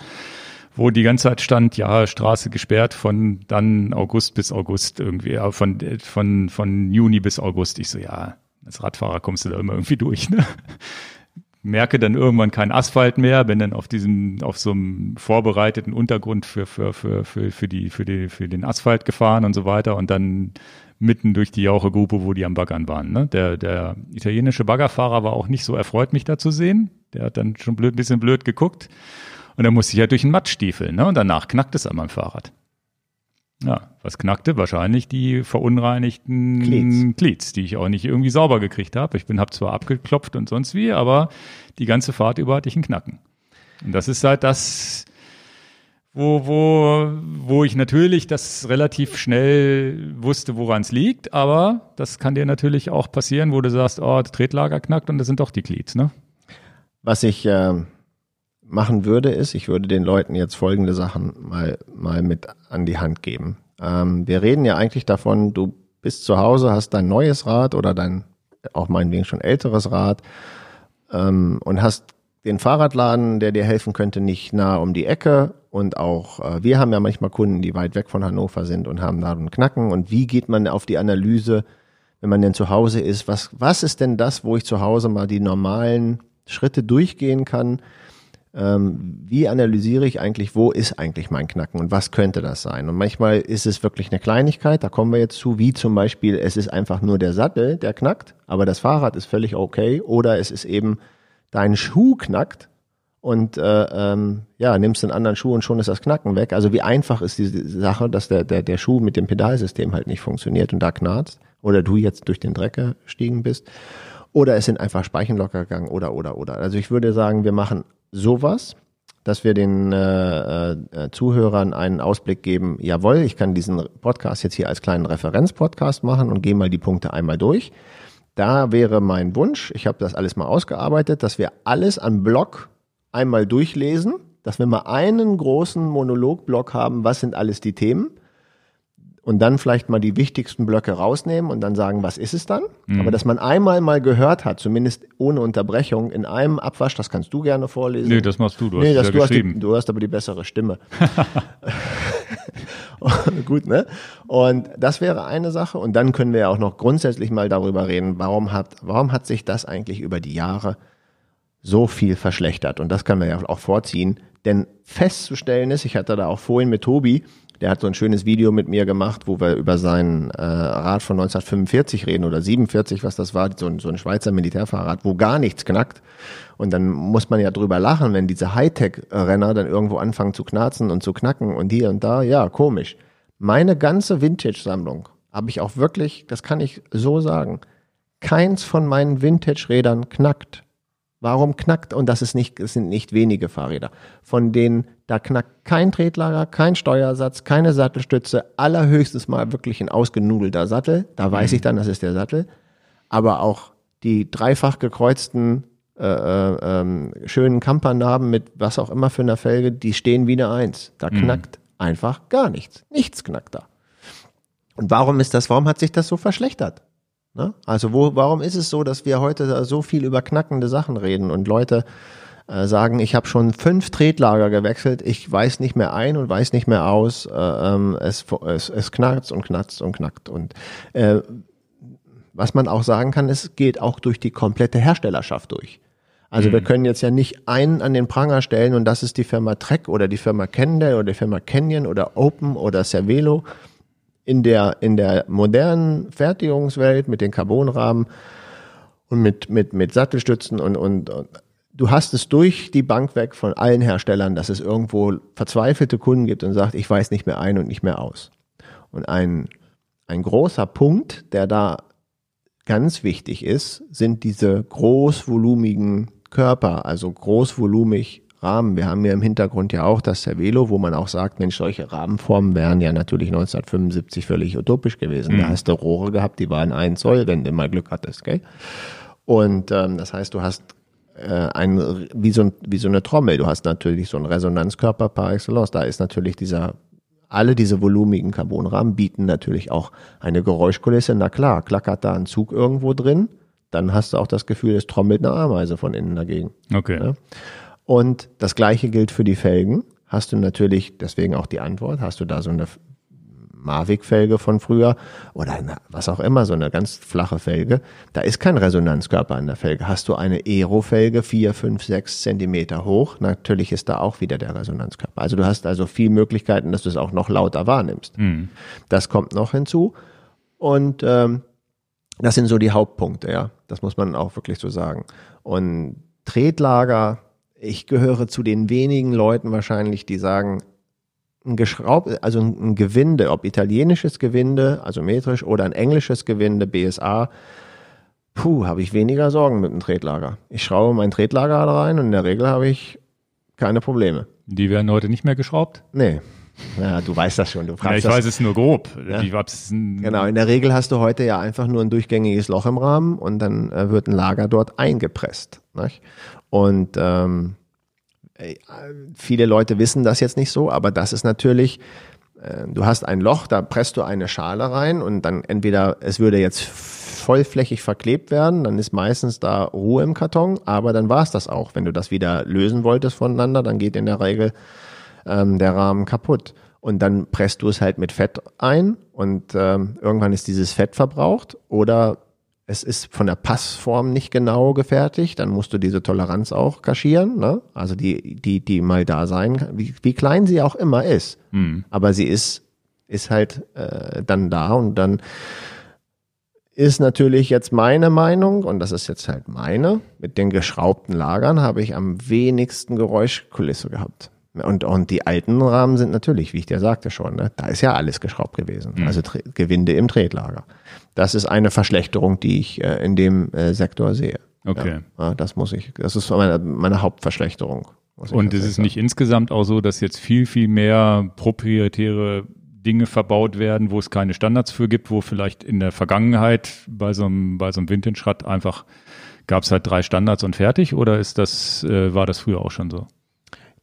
wo die ganze Zeit stand, ja, Straße gesperrt von dann August bis August irgendwie, ja, von, von, von Juni bis August. Ich so, ja, als Radfahrer kommst du da immer irgendwie durch, ne? Merke dann irgendwann kein Asphalt mehr, bin dann auf diesem, auf so einem vorbereiteten Untergrund für, für, für, für, für die, für die, für den Asphalt gefahren und so weiter und dann mitten durch die Jauchegrube, wo die am Baggern waren. Ne? Der, der italienische Baggerfahrer war auch nicht so erfreut, mich da zu sehen. Der hat dann schon blöd, bisschen blöd geguckt. Und dann musste ich ja durch einen Mattstiefel, ne? Und danach knackt es an meinem Fahrrad. Ja, was knackte? Wahrscheinlich die verunreinigten Glieds, Glieds die ich auch nicht irgendwie sauber gekriegt habe. Ich bin, habe zwar abgeklopft und sonst wie, aber die ganze Fahrt über hatte ich einen Knacken. Und das ist halt das, wo, wo, wo ich natürlich das relativ schnell wusste, woran es liegt, aber das kann dir natürlich auch passieren, wo du sagst, oh, das Tretlager knackt und das sind doch die Glieds, ne? Was ich äh, machen würde, ist, ich würde den Leuten jetzt folgende Sachen mal, mal mit an die Hand geben. Ähm, wir reden ja eigentlich davon, du bist zu Hause, hast dein neues Rad oder dein auch meinetwegen schon älteres Rad ähm, und hast den Fahrradladen, der dir helfen könnte, nicht nah um die Ecke. Und auch äh, wir haben ja manchmal Kunden, die weit weg von Hannover sind und haben da einen Knacken. Und wie geht man auf die Analyse, wenn man denn zu Hause ist? Was, was ist denn das, wo ich zu Hause mal die normalen Schritte durchgehen kann? Ähm, wie analysiere ich eigentlich, wo ist eigentlich mein Knacken und was könnte das sein? Und manchmal ist es wirklich eine Kleinigkeit, da kommen wir jetzt zu, wie zum Beispiel, es ist einfach nur der Sattel, der knackt, aber das Fahrrad ist völlig okay. Oder es ist eben dein Schuh knackt und äh, ähm, ja, nimmst einen anderen Schuh und schon ist das Knacken weg. Also wie einfach ist diese Sache, dass der, der, der Schuh mit dem Pedalsystem halt nicht funktioniert und da knarzt oder du jetzt durch den Dreck gestiegen bist. Oder es sind einfach Speichen locker gegangen oder, oder, oder. Also ich würde sagen, wir machen sowas, dass wir den äh, äh, Zuhörern einen Ausblick geben, jawohl, ich kann diesen Podcast jetzt hier als kleinen Referenzpodcast machen und gehe mal die Punkte einmal durch. Da wäre mein Wunsch, ich habe das alles mal ausgearbeitet, dass wir alles an Blog einmal durchlesen, dass wir mal einen großen Monologblock haben, was sind alles die Themen und dann vielleicht mal die wichtigsten Blöcke rausnehmen und dann sagen, was ist es dann? Mhm. Aber dass man einmal mal gehört hat, zumindest ohne Unterbrechung, in einem Abwasch, das kannst du gerne vorlesen. Nee, das machst du, du hast nee, das, ja du, hast die, du hast aber die bessere Stimme. Gut, ne? Und das wäre eine Sache. Und dann können wir ja auch noch grundsätzlich mal darüber reden, warum hat, warum hat sich das eigentlich über die Jahre so viel verschlechtert? Und das können wir ja auch vorziehen. Denn festzustellen ist, ich hatte da auch vorhin mit Tobi, der hat so ein schönes Video mit mir gemacht, wo wir über sein äh, Rad von 1945 reden oder 47, was das war, so ein, so ein Schweizer Militärfahrrad, wo gar nichts knackt. Und dann muss man ja drüber lachen, wenn diese Hightech-Renner dann irgendwo anfangen zu knarzen und zu knacken und hier und da. Ja, komisch. Meine ganze Vintage-Sammlung habe ich auch wirklich, das kann ich so sagen, keins von meinen Vintage-Rädern knackt. Warum knackt, und das ist nicht, es sind nicht wenige Fahrräder, von denen da knackt kein Tretlager, kein Steuersatz, keine Sattelstütze, allerhöchstes mal wirklich ein ausgenudelter Sattel, da weiß mhm. ich dann, das ist der Sattel, aber auch die dreifach gekreuzten äh, äh, ähm, schönen Kampernarben mit was auch immer für einer Felge, die stehen wie eine Eins. Da mhm. knackt einfach gar nichts. Nichts knackt da. Und warum ist das, warum hat sich das so verschlechtert? Ne? Also wo, warum ist es so, dass wir heute so viel über knackende Sachen reden und Leute äh, sagen, ich habe schon fünf Tretlager gewechselt, ich weiß nicht mehr ein und weiß nicht mehr aus, äh, ähm, es, es, es knarzt und knatzt und knackt. Und äh, was man auch sagen kann, es geht auch durch die komplette Herstellerschaft durch. Also mhm. wir können jetzt ja nicht einen an den Pranger stellen und das ist die Firma Trek oder die Firma Kendall oder die Firma Canyon oder Open oder Cervelo in der, in der modernen Fertigungswelt mit den Carbonrahmen und mit, mit, mit Sattelstützen und, und, und du hast es durch die Bank weg von allen Herstellern, dass es irgendwo verzweifelte Kunden gibt und sagt, ich weiß nicht mehr ein und nicht mehr aus. Und ein, ein großer Punkt, der da ganz wichtig ist, sind diese großvolumigen Körper, also großvolumig Rahmen. Wir haben ja im Hintergrund ja auch das Cervelo, wo man auch sagt, Mensch, solche Rahmenformen wären ja natürlich 1975 völlig utopisch gewesen. Mhm. Da hast du Rohre gehabt, die waren ein Zoll, wenn du mal Glück hattest, gell? Und ähm, das heißt, du hast äh, ein, wie, so, wie so eine Trommel. Du hast natürlich so einen Resonanzkörper par excellence. Da ist natürlich dieser, alle diese volumigen Carbonrahmen bieten natürlich auch eine Geräuschkulisse. Na klar, klackert da ein Zug irgendwo drin, dann hast du auch das Gefühl, es trommelt eine Ameise von innen dagegen. Okay. Ja? Und das Gleiche gilt für die Felgen. Hast du natürlich, deswegen auch die Antwort, hast du da so eine Mavic-Felge von früher oder eine, was auch immer, so eine ganz flache Felge, da ist kein Resonanzkörper an der Felge. Hast du eine Aero-Felge, vier, fünf, sechs Zentimeter hoch, natürlich ist da auch wieder der Resonanzkörper. Also du hast also viel Möglichkeiten, dass du es auch noch lauter wahrnimmst. Mhm. Das kommt noch hinzu. Und ähm, das sind so die Hauptpunkte, ja. Das muss man auch wirklich so sagen. Und Tretlager, ich gehöre zu den wenigen Leuten wahrscheinlich, die sagen, ein Geschraub, also ein Gewinde, ob italienisches Gewinde, also metrisch, oder ein englisches Gewinde, BSA, puh, habe ich weniger Sorgen mit dem Tretlager. Ich schraube mein Tretlager rein und in der Regel habe ich keine Probleme. Die werden heute nicht mehr geschraubt? Nee. Ja, du weißt das schon. Du fragst ja, ich das. weiß es nur grob. Ja? genau, in der Regel hast du heute ja einfach nur ein durchgängiges Loch im Rahmen und dann äh, wird ein Lager dort eingepresst. Nicht? Und ähm, viele Leute wissen das jetzt nicht so, aber das ist natürlich, äh, du hast ein Loch, da presst du eine Schale rein und dann entweder es würde jetzt vollflächig verklebt werden, dann ist meistens da Ruhe im Karton, aber dann war es das auch. Wenn du das wieder lösen wolltest voneinander, dann geht in der Regel ähm, der Rahmen kaputt. Und dann presst du es halt mit Fett ein und ähm, irgendwann ist dieses Fett verbraucht oder es ist von der Passform nicht genau gefertigt, dann musst du diese Toleranz auch kaschieren, ne? Also die, die, die mal da sein kann, wie, wie klein sie auch immer ist. Mhm. Aber sie ist, ist halt äh, dann da und dann ist natürlich jetzt meine Meinung, und das ist jetzt halt meine, mit den geschraubten Lagern habe ich am wenigsten Geräuschkulisse gehabt. Und, und die alten Rahmen sind natürlich, wie ich dir sagte schon, ne, da ist ja alles geschraubt gewesen. Mhm. Also Gewinde im Tretlager. Das ist eine Verschlechterung, die ich äh, in dem äh, Sektor sehe. Okay. Ja, das muss ich, das ist meine, meine Hauptverschlechterung. Und ist es nicht insgesamt auch so, dass jetzt viel, viel mehr proprietäre Dinge verbaut werden, wo es keine Standards für gibt, wo vielleicht in der Vergangenheit bei so einem, bei so einem Vintage-Rad einfach gab es halt drei Standards und fertig oder ist das, äh, war das früher auch schon so?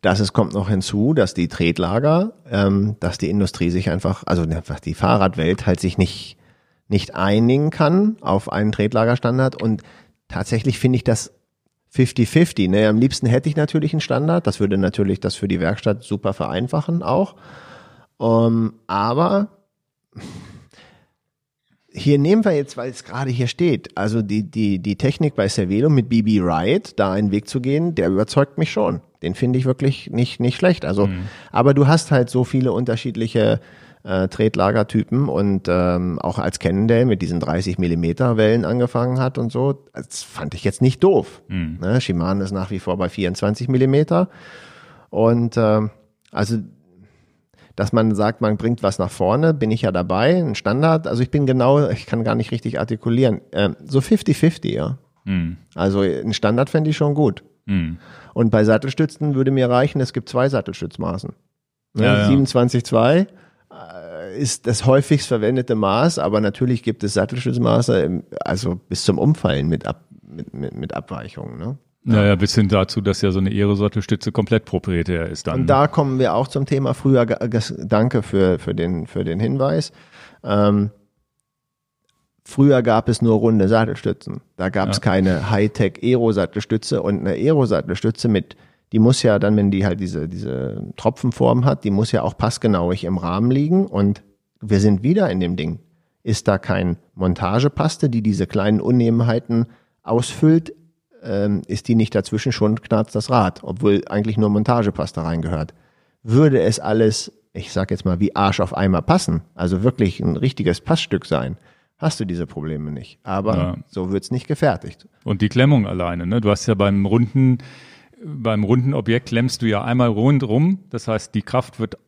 Das es kommt noch hinzu, dass die Tretlager, ähm, dass die Industrie sich einfach, also einfach die Fahrradwelt halt sich nicht, nicht einigen kann auf einen Tretlagerstandard und tatsächlich finde ich das 50-50. Ne? Am liebsten hätte ich natürlich einen Standard. Das würde natürlich das für die Werkstatt super vereinfachen auch. Um, ähm, aber hier nehmen wir jetzt, weil es gerade hier steht, also die, die, die Technik bei Cervelo mit BB Ride, da einen Weg zu gehen, der überzeugt mich schon. Den finde ich wirklich nicht, nicht schlecht. Also, mhm. aber du hast halt so viele unterschiedliche äh, Tretlagertypen und ähm, auch als Cannondale mit diesen 30 Millimeter Wellen angefangen hat und so, das fand ich jetzt nicht doof. Mhm. Ne? Shimano ist nach wie vor bei 24 Millimeter und äh, also dass man sagt, man bringt was nach vorne, bin ich ja dabei, ein Standard. Also ich bin genau, ich kann gar nicht richtig artikulieren. Ähm, so 50-50, ja. Mhm. Also ein Standard fände ich schon gut. Mhm. Und bei Sattelstützen würde mir reichen, es gibt zwei Sattelstützmaßen. Ne? Ja, ja. 27,2 äh, ist das häufigst verwendete Maß, aber natürlich gibt es Sattelstützmaße, also bis zum Umfallen mit, Ab, mit, mit, mit Abweichungen. Ne? Naja, bis hin dazu, dass ja so eine Aerosortelstütze komplett proprietär ist dann. Und da kommen wir auch zum Thema früher, danke für, für, den, für den Hinweis. Ähm, früher gab es nur runde Sattelstützen. Da gab es ja. keine Hightech Aero-Sattelstütze und eine Aero-Sattelstütze mit, die muss ja dann, wenn die halt diese, diese Tropfenform hat, die muss ja auch passgenauig im Rahmen liegen und wir sind wieder in dem Ding. Ist da kein Montagepaste, die diese kleinen Unebenheiten ausfüllt ähm, ist die nicht dazwischen schon knarzt das Rad, obwohl eigentlich nur Montagepaste reingehört. Würde es alles, ich sag jetzt mal, wie Arsch auf Eimer passen, also wirklich ein richtiges Passstück sein, hast du diese Probleme nicht. Aber ja. so wird's nicht gefertigt. Und die Klemmung alleine, ne? Du hast ja beim runden, beim runden Objekt klemmst du ja einmal rundrum. Das heißt, die Kraft wird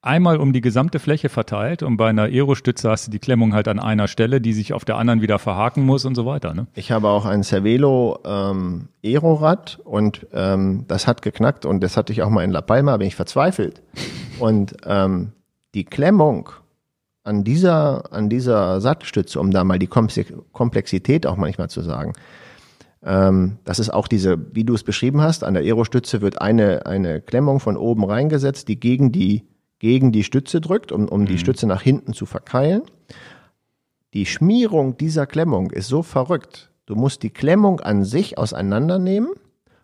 einmal um die gesamte Fläche verteilt und bei einer Aerostütze hast du die Klemmung halt an einer Stelle, die sich auf der anderen wieder verhaken muss und so weiter. Ne? Ich habe auch ein Cervelo ähm, Aerorad und ähm, das hat geknackt und das hatte ich auch mal in La Palma, bin ich verzweifelt. Und ähm, die Klemmung an dieser, an dieser Sattstütze, um da mal die Komplexität auch manchmal zu sagen, ähm, das ist auch diese, wie du es beschrieben hast, an der Aerostütze wird eine, eine Klemmung von oben reingesetzt, die gegen die gegen die Stütze drückt, um, um mhm. die Stütze nach hinten zu verkeilen. Die Schmierung dieser Klemmung ist so verrückt. Du musst die Klemmung an sich auseinandernehmen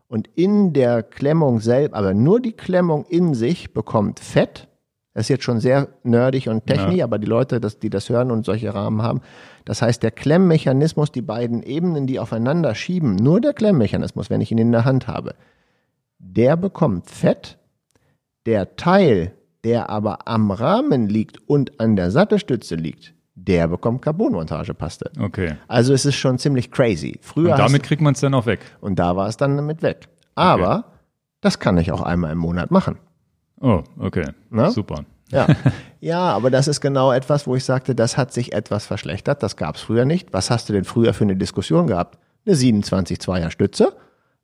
und in der Klemmung selbst, aber nur die Klemmung in sich bekommt Fett. Das ist jetzt schon sehr nerdig und technisch, ja. aber die Leute, das, die das hören und solche Rahmen haben, das heißt, der Klemmmechanismus, die beiden Ebenen, die aufeinander schieben, nur der Klemmmechanismus, wenn ich ihn in der Hand habe, der bekommt Fett. Der Teil, der aber am Rahmen liegt und an der Sattelstütze liegt, der bekommt Carbonmontagepaste. Okay. Also es ist schon ziemlich crazy. Früher und damit kriegt man es dann auch weg. Und da war es dann damit weg. Aber okay. das kann ich auch einmal im Monat machen. Oh, okay. Na? Super. Ja. ja, aber das ist genau etwas, wo ich sagte, das hat sich etwas verschlechtert. Das gab es früher nicht. Was hast du denn früher für eine Diskussion gehabt? Eine 27-2er Stütze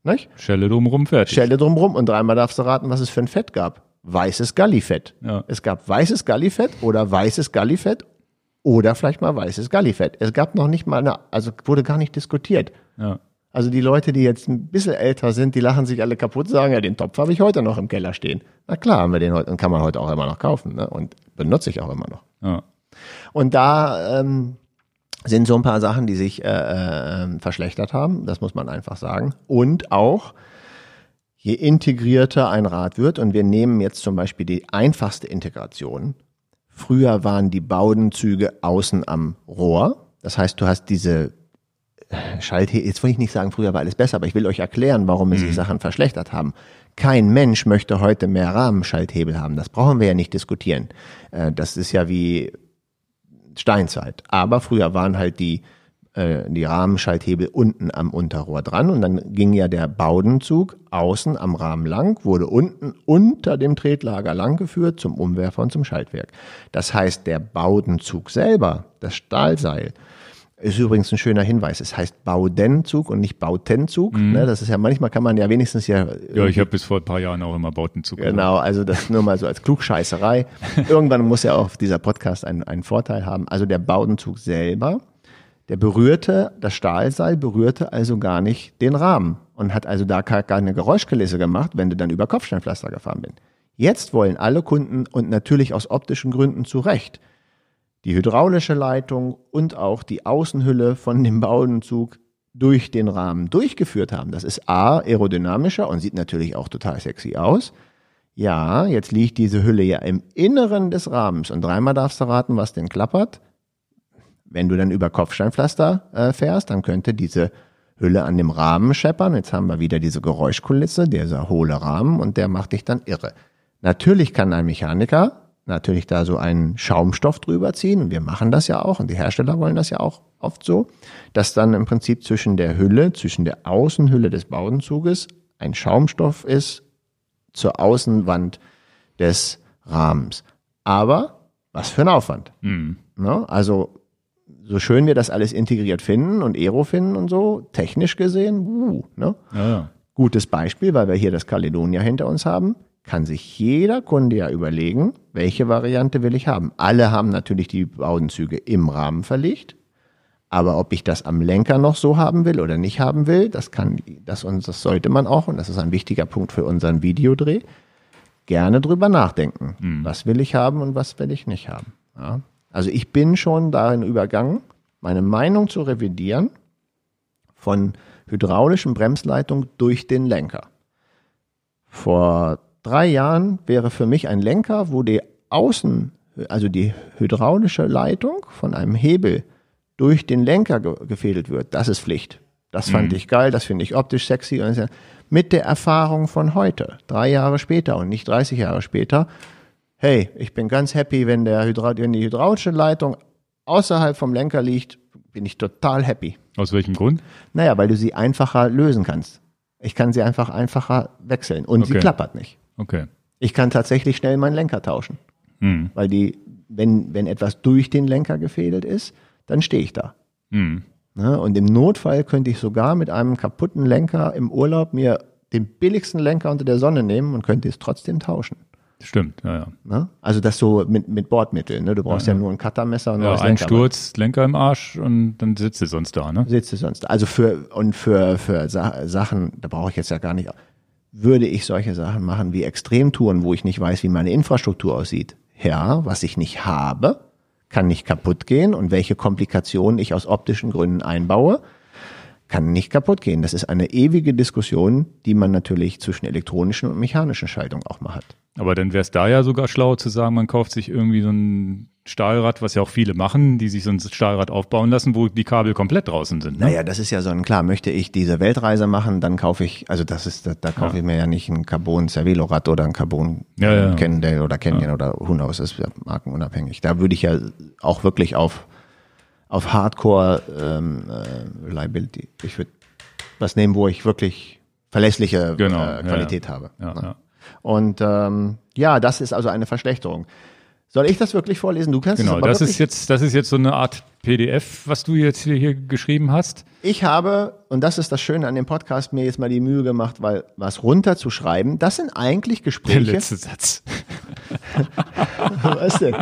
Nicht? Schelle drumrum fertig. Schelle drumrum und dreimal darfst du raten, was es für ein Fett gab. Weißes Gallifett. Ja. Es gab weißes Gallifett oder weißes Gallifett oder vielleicht mal weißes Gallifett. Es gab noch nicht mal eine, also wurde gar nicht diskutiert. Ja. Also die Leute, die jetzt ein bisschen älter sind, die lachen sich alle kaputt, sagen, ja, den Topf habe ich heute noch im Keller stehen. Na klar, haben wir den heute und kann man heute auch immer noch kaufen ne? und benutze ich auch immer noch. Ja. Und da ähm, sind so ein paar Sachen, die sich äh, äh, verschlechtert haben, das muss man einfach sagen. Und auch, je integrierter ein Rad wird, und wir nehmen jetzt zum Beispiel die einfachste Integration. Früher waren die Baudenzüge außen am Rohr. Das heißt, du hast diese Schalthebel, jetzt will ich nicht sagen, früher war alles besser, aber ich will euch erklären, warum sich mhm. Sachen verschlechtert haben. Kein Mensch möchte heute mehr Rahmenschalthebel haben. Das brauchen wir ja nicht diskutieren. Äh, das ist ja wie Steinzeit. Aber früher waren halt die, äh, die Rahmenschalthebel unten am Unterrohr dran und dann ging ja der Baudenzug außen am Rahmen lang, wurde unten unter dem Tretlager langgeführt zum Umwerfer und zum Schaltwerk. Das heißt, der Baudenzug selber, das Stahlseil, ist übrigens ein schöner Hinweis. Es heißt Baudenzug und nicht Bautenzug. Mhm. Ne, das ist ja manchmal kann man ja wenigstens ja. Ja, ich habe bis vor ein paar Jahren auch immer Bautenzug. Genau, also das nur mal so als Klugscheißerei. Irgendwann muss ja auch dieser Podcast einen, einen Vorteil haben. Also der Baudenzug selber, der berührte, das Stahlseil berührte also gar nicht den Rahmen und hat also da gar keine Geräuschkulisse gemacht, wenn du dann über Kopfsteinpflaster gefahren bist. Jetzt wollen alle Kunden und natürlich aus optischen Gründen zu Recht die hydraulische Leitung und auch die Außenhülle von dem Baudenzug durch den Rahmen durchgeführt haben. Das ist A, aerodynamischer und sieht natürlich auch total sexy aus. Ja, jetzt liegt diese Hülle ja im Inneren des Rahmens und dreimal darfst du raten, was denn klappert. Wenn du dann über Kopfsteinpflaster äh, fährst, dann könnte diese Hülle an dem Rahmen scheppern. Jetzt haben wir wieder diese Geräuschkulisse, dieser hohle Rahmen und der macht dich dann irre. Natürlich kann ein Mechaniker natürlich da so einen Schaumstoff drüber ziehen. Und wir machen das ja auch und die Hersteller wollen das ja auch oft so, dass dann im Prinzip zwischen der Hülle, zwischen der Außenhülle des Baudenzuges ein Schaumstoff ist zur Außenwand des Rahmens. Aber was für ein Aufwand. Mhm. Ne? Also so schön wir das alles integriert finden und Aero finden und so, technisch gesehen, uh, ne? Ja, ja. Gutes Beispiel, weil wir hier das Caledonia hinter uns haben kann sich jeder Kunde ja überlegen, welche Variante will ich haben. Alle haben natürlich die Baudenzüge im Rahmen verlegt. Aber ob ich das am Lenker noch so haben will oder nicht haben will, das kann, das, und das sollte man auch, und das ist ein wichtiger Punkt für unseren Videodreh, gerne drüber nachdenken. Mhm. Was will ich haben und was will ich nicht haben? Ja. Also ich bin schon darin übergangen, meine Meinung zu revidieren von hydraulischen Bremsleitung durch den Lenker. Vor drei Jahren wäre für mich ein Lenker, wo die Außen, also die hydraulische Leitung von einem Hebel durch den Lenker ge gefädelt wird, das ist Pflicht. Das fand mhm. ich geil, das finde ich optisch sexy. Mit der Erfahrung von heute, drei Jahre später und nicht 30 Jahre später, hey, ich bin ganz happy, wenn, der Hydra wenn die hydraulische Leitung außerhalb vom Lenker liegt, bin ich total happy. Aus welchem Grund? Naja, weil du sie einfacher lösen kannst. Ich kann sie einfach einfacher wechseln und okay. sie klappert nicht. Okay. Ich kann tatsächlich schnell meinen Lenker tauschen. Hm. Weil die, wenn, wenn etwas durch den Lenker gefädelt ist, dann stehe ich da. Hm. Ne? Und im Notfall könnte ich sogar mit einem kaputten Lenker im Urlaub mir den billigsten Lenker unter der Sonne nehmen und könnte es trotzdem tauschen. Stimmt, ja, ja. Ne? Also das so mit, mit Bordmitteln. Ne? Du brauchst ja, ja nur ein Cuttermesser und ja, ein Sturz, Lenker im Arsch und dann sitzt du sonst da, ne? Sitzt du sonst da. Also für und für für Sa Sachen, da brauche ich jetzt ja gar nicht würde ich solche Sachen machen wie Extremtouren, wo ich nicht weiß, wie meine Infrastruktur aussieht. Ja, was ich nicht habe, kann nicht kaputt gehen und welche Komplikationen ich aus optischen Gründen einbaue, kann nicht kaputt gehen. Das ist eine ewige Diskussion, die man natürlich zwischen elektronischen und mechanischen Schaltungen auch mal hat. Aber dann wäre es da ja sogar schlau zu sagen, man kauft sich irgendwie so ein Stahlrad, was ja auch viele machen, die sich so ein Stahlrad aufbauen lassen, wo die Kabel komplett draußen sind. Ne? Naja, das ist ja so ein, klar, möchte ich diese Weltreise machen, dann kaufe ich, also das ist, da, da kaufe ja. ich mir ja nicht ein Carbon Cervelo-Rad oder ein Carbon ja, ja. Cannondale oder Canyon oder knows, das ist ja markenunabhängig. Da würde ich ja auch wirklich auf, auf Hardcore ähm, äh, Reliability, ich würde was nehmen, wo ich wirklich verlässliche genau. äh, Qualität habe. Ne? Und ähm, ja, das ist also eine Verschlechterung. Soll ich das wirklich vorlesen? Du kannst genau, es aber das ist jetzt, das ist jetzt so eine Art PDF, was du jetzt hier, hier geschrieben hast. Ich habe, und das ist das Schöne an dem Podcast, mir jetzt mal die Mühe gemacht, weil was runterzuschreiben, das sind eigentlich Gespräche. Der letzte Satz. was denn?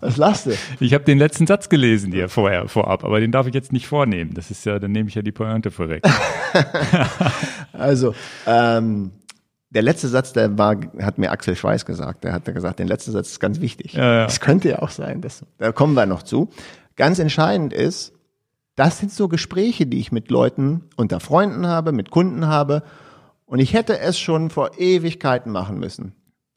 Was lachst du? Ich habe den letzten Satz gelesen hier vorher, vorab, aber den darf ich jetzt nicht vornehmen. Das ist ja, dann nehme ich ja die Pointe vorweg. also, ähm, der letzte Satz, der war, hat mir Axel Schweiß gesagt. Der hat gesagt, der letzte Satz ist ganz wichtig. Ja, ja. Das könnte ja auch sein. Dass, da kommen wir noch zu. Ganz entscheidend ist, das sind so Gespräche, die ich mit Leuten unter Freunden habe, mit Kunden habe. Und ich hätte es schon vor Ewigkeiten machen müssen.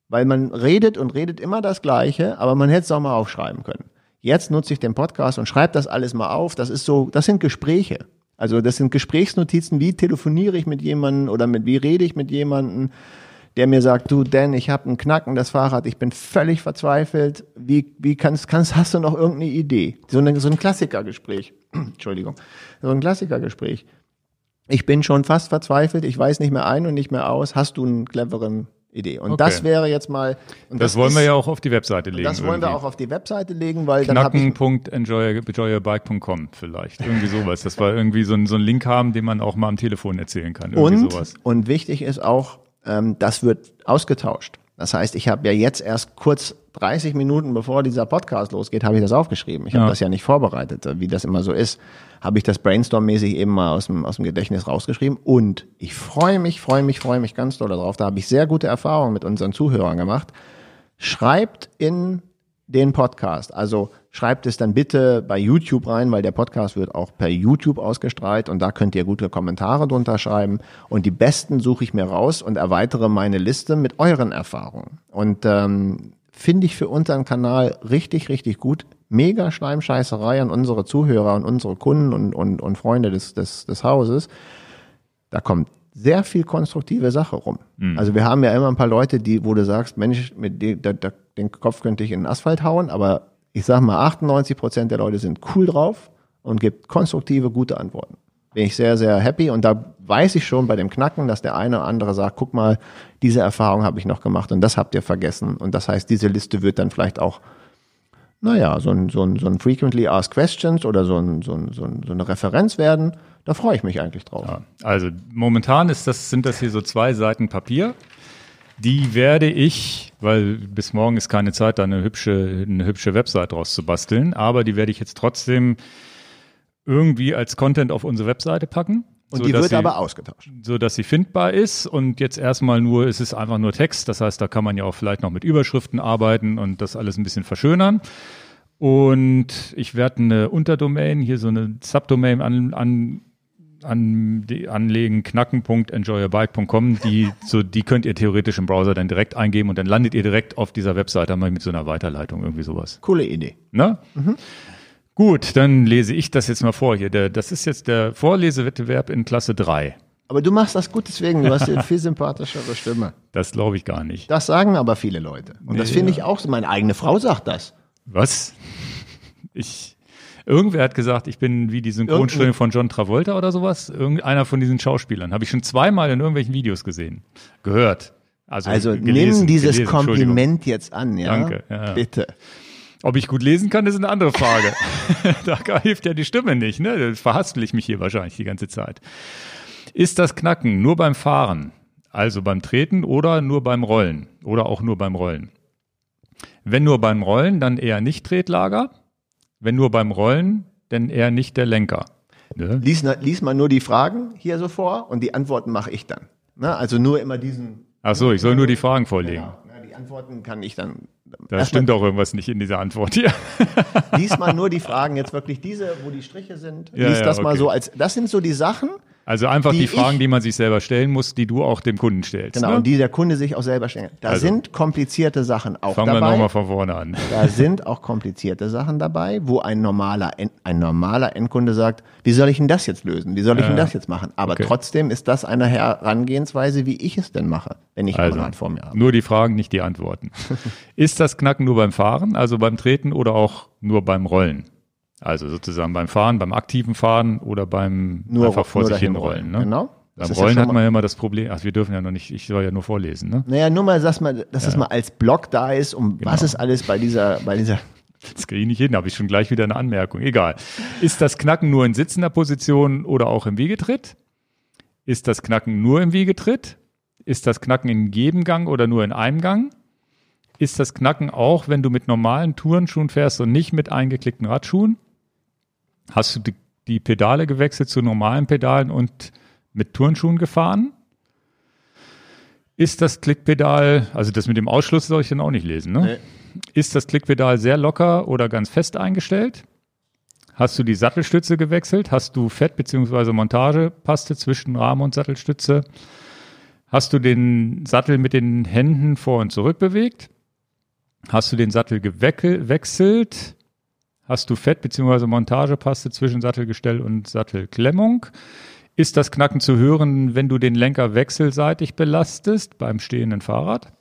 Weil man redet und redet immer das Gleiche, aber man hätte es auch mal aufschreiben können. Jetzt nutze ich den Podcast und schreibe das alles mal auf. Das ist so, das sind Gespräche. Also das sind Gesprächsnotizen, wie telefoniere ich mit jemandem oder mit wie rede ich mit jemandem, der mir sagt, du Dan, ich habe einen Knacken, das Fahrrad, ich bin völlig verzweifelt. Wie, wie kannst, kannst, hast du noch irgendeine Idee? So, eine, so ein Klassikergespräch. Entschuldigung. So ein Klassikergespräch. Ich bin schon fast verzweifelt, ich weiß nicht mehr ein und nicht mehr aus. Hast du einen cleveren Idee. Und okay. das wäre jetzt mal. das, das, wollen ist, wir ja auch auf die Webseite legen. Das wollen irgendwie. wir auch auf die Webseite legen, weil Knacken.enjoyabike.com vielleicht. Irgendwie sowas. Das war irgendwie so ein, so ein Link haben, den man auch mal am Telefon erzählen kann. Irgendwie und, sowas. und wichtig ist auch, ähm, das wird ausgetauscht. Das heißt, ich habe ja jetzt erst kurz 30 Minuten bevor dieser Podcast losgeht, habe ich das aufgeschrieben. Ich habe ja. das ja nicht vorbereitet, wie das immer so ist. Habe ich das Brainstorm-mäßig eben mal aus dem, aus dem Gedächtnis rausgeschrieben. Und ich freue mich, freue mich, freue mich ganz doll darauf. Da habe ich sehr gute Erfahrungen mit unseren Zuhörern gemacht. Schreibt in den Podcast. Also schreibt es dann bitte bei YouTube rein, weil der Podcast wird auch per YouTube ausgestrahlt und da könnt ihr gute Kommentare drunter schreiben. Und die besten suche ich mir raus und erweitere meine Liste mit euren Erfahrungen. Und ähm, finde ich für unseren Kanal richtig, richtig gut. Mega Schleimscheißerei an unsere Zuhörer und unsere Kunden und, und, und Freunde des, des, des Hauses. Da kommt sehr viel konstruktive Sache rum. Mhm. Also wir haben ja immer ein paar Leute, die, wo du sagst, Mensch, mit dem, da, da, den Kopf könnte ich in den Asphalt hauen, aber ich sag mal, 98 Prozent der Leute sind cool drauf und gibt konstruktive, gute Antworten. Bin ich sehr, sehr happy und da weiß ich schon bei dem Knacken, dass der eine oder andere sagt, guck mal, diese Erfahrung habe ich noch gemacht und das habt ihr vergessen. Und das heißt, diese Liste wird dann vielleicht auch, naja, so ein, so ein, so ein Frequently Asked Questions oder so, ein, so, ein, so, ein, so eine Referenz werden. Da freue ich mich eigentlich drauf. Ja, also momentan ist das, sind das hier so zwei Seiten Papier. Die werde ich, weil bis morgen ist keine Zeit, da eine hübsche, eine hübsche Website draus zu basteln, aber die werde ich jetzt trotzdem irgendwie als Content auf unsere Webseite packen. Und so, die wird sie, aber ausgetauscht. So dass sie findbar ist und jetzt erstmal nur, es ist einfach nur Text. Das heißt, da kann man ja auch vielleicht noch mit Überschriften arbeiten und das alles ein bisschen verschönern. Und ich werde eine Unterdomain, hier so eine Subdomain an, an an die anlegen, knacken.enjoyabike.com, die, so, die könnt ihr theoretisch im Browser dann direkt eingeben und dann landet ihr direkt auf dieser Webseite einmal mit so einer Weiterleitung, irgendwie sowas. Coole Idee. Na? Mhm. Gut, dann lese ich das jetzt mal vor hier. Der, das ist jetzt der Vorlesewettbewerb in Klasse 3. Aber du machst das gut deswegen, du hast eine viel sympathischere Stimme. Das glaube ich gar nicht. Das sagen aber viele Leute. Und nee, das finde ja. ich auch so. Meine eigene Frau sagt das. Was? Ich, Irgendwer hat gesagt, ich bin wie die Synchronstimme von John Travolta oder sowas. Irgendeiner von diesen Schauspielern. Habe ich schon zweimal in irgendwelchen Videos gesehen. Gehört. Also, also gelesen, nimm dieses gelesen, Kompliment jetzt an, ja? Danke. Ja. Bitte. Ob ich gut lesen kann, ist eine andere Frage. da hilft ja die Stimme nicht, ne? Da verhaspel ich mich hier wahrscheinlich die ganze Zeit. Ist das Knacken nur beim Fahren, also beim Treten oder nur beim Rollen oder auch nur beim Rollen? Wenn nur beim Rollen, dann eher nicht Tretlager. Wenn nur beim Rollen, denn eher nicht der Lenker. Ne? Lies, lies mal nur die Fragen hier so vor und die Antworten mache ich dann. Ne? Also nur immer diesen. Ach so, ich soll nur die Fragen vorlegen. Genau. Die Antworten kann ich dann. Da stimmt auch irgendwas nicht in dieser Antwort hier. Lies mal nur die Fragen, jetzt wirklich diese, wo die Striche sind. Ja, lies ja, das okay. mal so als, das sind so die Sachen, also einfach die, die Fragen, ich, die man sich selber stellen muss, die du auch dem Kunden stellst. Genau, ne? und die der Kunde sich auch selber stellt. Da also, sind komplizierte Sachen auch fangen dabei. Fangen wir nochmal von vorne an. Da sind auch komplizierte Sachen dabei, wo ein normaler, ein normaler Endkunde sagt, wie soll ich denn das jetzt lösen? Wie soll ich denn das jetzt machen? Aber okay. trotzdem ist das eine Herangehensweise, wie ich es denn mache, wenn ich also, vor mir habe. Nur die Fragen, nicht die Antworten. ist das Knacken nur beim Fahren, also beim Treten oder auch nur beim Rollen? Also sozusagen beim Fahren, beim aktiven Fahren oder beim nur, einfach vor sich hinrollen. Ne? Genau. Beim Rollen ja hat man ja immer das Problem, ach, wir dürfen ja noch nicht, ich soll ja nur vorlesen, ne? Naja, nur mal, dass, man, dass ja. das mal als Block da ist, um genau. was ist alles bei dieser, bei dieser. Das kriege ich nicht hin, habe ich schon gleich wieder eine Anmerkung. Egal. Ist das Knacken nur in sitzender Position oder auch im Wiegetritt? Ist das Knacken nur im Wiegetritt? Ist das Knacken in jedem Gang oder nur in einem Gang? Ist das Knacken auch, wenn du mit normalen Tourenschuhen fährst und nicht mit eingeklickten Radschuhen? Hast du die, die Pedale gewechselt zu normalen Pedalen und mit Turnschuhen gefahren? Ist das Klickpedal, also das mit dem Ausschluss soll ich dann auch nicht lesen, ne? Nee. Ist das Klickpedal sehr locker oder ganz fest eingestellt? Hast du die Sattelstütze gewechselt? Hast du Fett- bzw. Montagepaste zwischen Rahmen und Sattelstütze? Hast du den Sattel mit den Händen vor und zurück bewegt? Hast du den Sattel gewechselt? Hast du Fett- bzw. Montagepaste zwischen Sattelgestell und Sattelklemmung? Ist das Knacken zu hören, wenn du den Lenker wechselseitig belastest beim stehenden Fahrrad?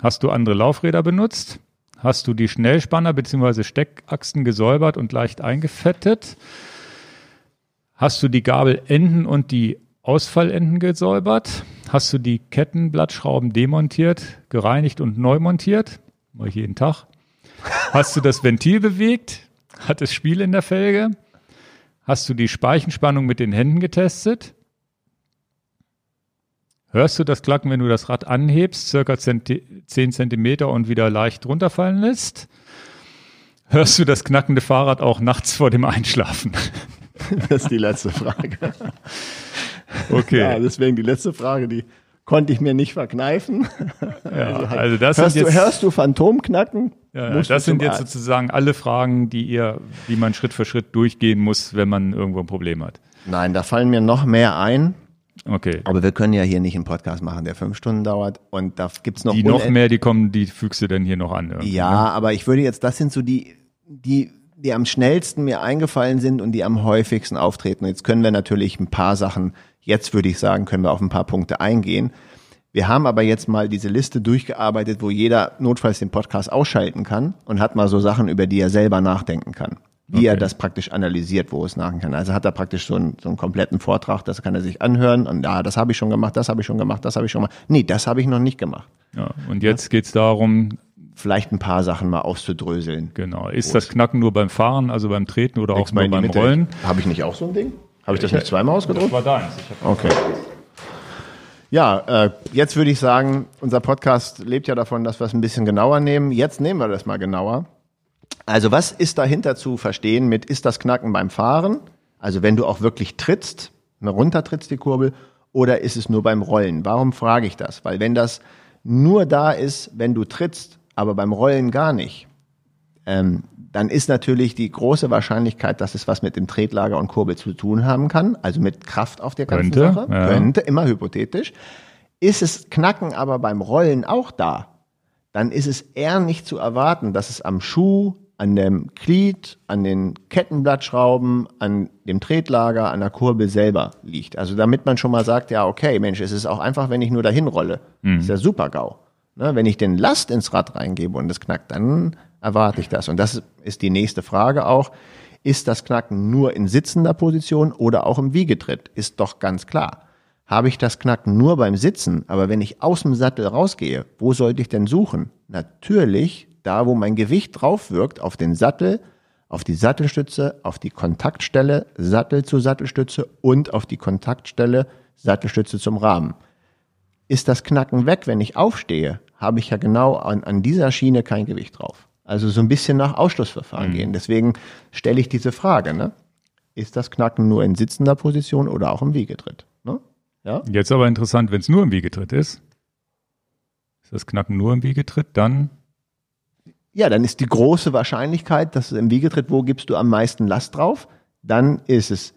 Hast du andere Laufräder benutzt? Hast du die Schnellspanner bzw. Steckachsen gesäubert und leicht eingefettet? Hast du die Gabelenden und die Ausfallenden gesäubert? Hast du die Kettenblattschrauben demontiert, gereinigt und neu montiert? Mache ich jeden Tag. Hast du das Ventil bewegt? Hat es Spiel in der Felge? Hast du die Speichenspannung mit den Händen getestet? Hörst du das Klacken, wenn du das Rad anhebst, circa 10 Zentimeter und wieder leicht runterfallen lässt? Hörst du das knackende Fahrrad auch nachts vor dem Einschlafen? Das ist die letzte Frage. Okay. Ja, deswegen die letzte Frage, die konnte ich mir nicht verkneifen. Ja, also, also das hörst, sind jetzt, du, hörst du Phantomknacken? Ja, das sind jetzt Arzt. sozusagen alle Fragen, die ihr, die man Schritt für Schritt durchgehen muss, wenn man irgendwo ein Problem hat. Nein, da fallen mir noch mehr ein. Okay. Aber wir können ja hier nicht einen Podcast machen, der fünf Stunden dauert. Und da gibt's noch. Die noch mehr, die kommen, die fügst du denn hier noch an. Ja, ne? aber ich würde jetzt, das sind so die, die, die am schnellsten mir eingefallen sind und die am häufigsten auftreten. Jetzt können wir natürlich ein paar Sachen, jetzt würde ich sagen, können wir auf ein paar Punkte eingehen. Wir haben aber jetzt mal diese Liste durchgearbeitet, wo jeder notfalls den Podcast ausschalten kann und hat mal so Sachen, über die er selber nachdenken kann. Wie okay. er das praktisch analysiert, wo es nachdenken kann. Also hat er praktisch so einen, so einen kompletten Vortrag, das kann er sich anhören und ja, das habe ich schon gemacht, das habe ich schon gemacht, das habe ich schon gemacht. Nee, das habe ich noch nicht gemacht. Ja, und jetzt geht's darum, vielleicht ein paar Sachen mal auszudröseln. Genau. Ist das Knacken nur beim Fahren, also beim Treten oder auch nur beim Rollen? Habe ich nicht auch so ein Ding? Habe ich das nicht zweimal ausgedrückt? Das war deins. okay. Ja, äh, jetzt würde ich sagen, unser Podcast lebt ja davon, dass wir es ein bisschen genauer nehmen. Jetzt nehmen wir das mal genauer. Also was ist dahinter zu verstehen mit, ist das Knacken beim Fahren? Also wenn du auch wirklich trittst, runtertrittst die Kurbel, oder ist es nur beim Rollen? Warum frage ich das? Weil wenn das nur da ist, wenn du trittst, aber beim Rollen gar nicht, ähm, dann ist natürlich die große Wahrscheinlichkeit, dass es was mit dem Tretlager und Kurbel zu tun haben kann, also mit Kraft auf der ganzen könnte, Sache, ja. könnte, immer hypothetisch. Ist es Knacken aber beim Rollen auch da, dann ist es eher nicht zu erwarten, dass es am Schuh, an dem Glied, an den Kettenblattschrauben, an dem Tretlager, an der Kurbel selber liegt. Also damit man schon mal sagt, ja, okay, Mensch, es ist auch einfach, wenn ich nur dahin rolle. Mhm. Ist ja super GAU. Ne, wenn ich den Last ins Rad reingebe und es knackt, dann erwarte ich das? Und das ist die nächste Frage auch. Ist das Knacken nur in sitzender Position oder auch im Wiegetritt? Ist doch ganz klar. Habe ich das Knacken nur beim Sitzen, aber wenn ich aus dem Sattel rausgehe, wo sollte ich denn suchen? Natürlich da, wo mein Gewicht drauf wirkt, auf den Sattel, auf die Sattelstütze, auf die Kontaktstelle, Sattel zu Sattelstütze und auf die Kontaktstelle, Sattelstütze zum Rahmen. Ist das Knacken weg, wenn ich aufstehe, habe ich ja genau an, an dieser Schiene kein Gewicht drauf. Also so ein bisschen nach Ausschlussverfahren mhm. gehen. Deswegen stelle ich diese Frage, ne? Ist das Knacken nur in sitzender Position oder auch im Wiegetritt? Ne? Ja? Jetzt aber interessant, wenn es nur im Wiegetritt ist. Ist das Knacken nur im Wiegetritt, dann? Ja, dann ist die große Wahrscheinlichkeit, dass es im Wiegetritt, wo gibst du am meisten Last drauf? Dann ist es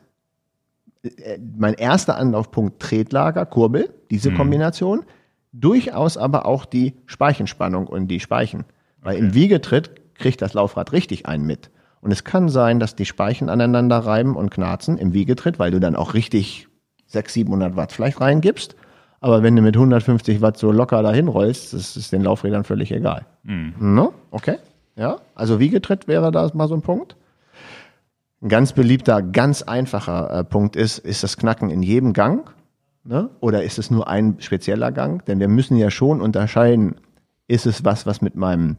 äh, mein erster Anlaufpunkt Tretlager, Kurbel, diese mhm. Kombination. Durchaus aber auch die Speichenspannung und die Speichen. Weil okay. im Wiegetritt kriegt das Laufrad richtig einen mit. Und es kann sein, dass die Speichen aneinander reiben und knarzen im Wiegetritt, weil du dann auch richtig 600, 700 Watt vielleicht reingibst. Aber wenn du mit 150 Watt so locker dahin rollst, das ist den Laufrädern völlig egal. Mhm. No? Okay. Ja. Also Wiegetritt wäre da mal so ein Punkt. Ein ganz beliebter, ganz einfacher äh, Punkt ist, ist das Knacken in jedem Gang. Ne? Oder ist es nur ein spezieller Gang? Denn wir müssen ja schon unterscheiden, ist es was, was mit meinem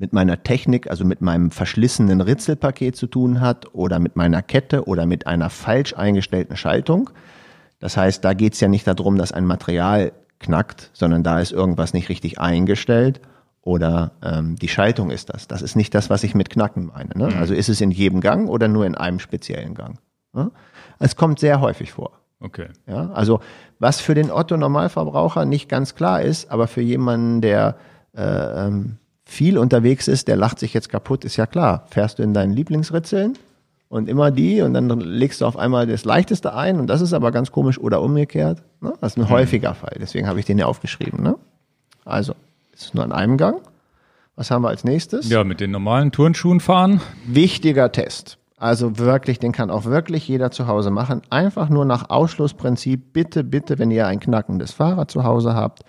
mit meiner Technik, also mit meinem verschlissenen Ritzelpaket zu tun hat oder mit meiner Kette oder mit einer falsch eingestellten Schaltung. Das heißt, da geht es ja nicht darum, dass ein Material knackt, sondern da ist irgendwas nicht richtig eingestellt oder ähm, die Schaltung ist das. Das ist nicht das, was ich mit Knacken meine. Ne? Mhm. Also ist es in jedem Gang oder nur in einem speziellen Gang. Ne? Es kommt sehr häufig vor. Okay. Ja, also was für den Otto Normalverbraucher nicht ganz klar ist, aber für jemanden, der äh, ähm, viel unterwegs ist, der lacht sich jetzt kaputt, ist ja klar. Fährst du in deinen Lieblingsritzeln und immer die und dann legst du auf einmal das Leichteste ein und das ist aber ganz komisch oder umgekehrt. Ne? Das ist ein mhm. häufiger Fall, deswegen habe ich den ja aufgeschrieben. Ne? Also, es ist nur an einem Gang. Was haben wir als nächstes? Ja, mit den normalen Turnschuhen fahren. Wichtiger Test. Also wirklich, den kann auch wirklich jeder zu Hause machen. Einfach nur nach Ausschlussprinzip, bitte, bitte, wenn ihr ein knackendes Fahrrad zu Hause habt,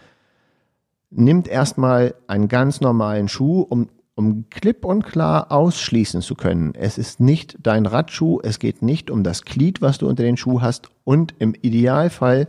nimmt erstmal einen ganz normalen Schuh, um, um klipp und klar ausschließen zu können. Es ist nicht dein Radschuh, es geht nicht um das Glied, was du unter den Schuh hast und im Idealfall,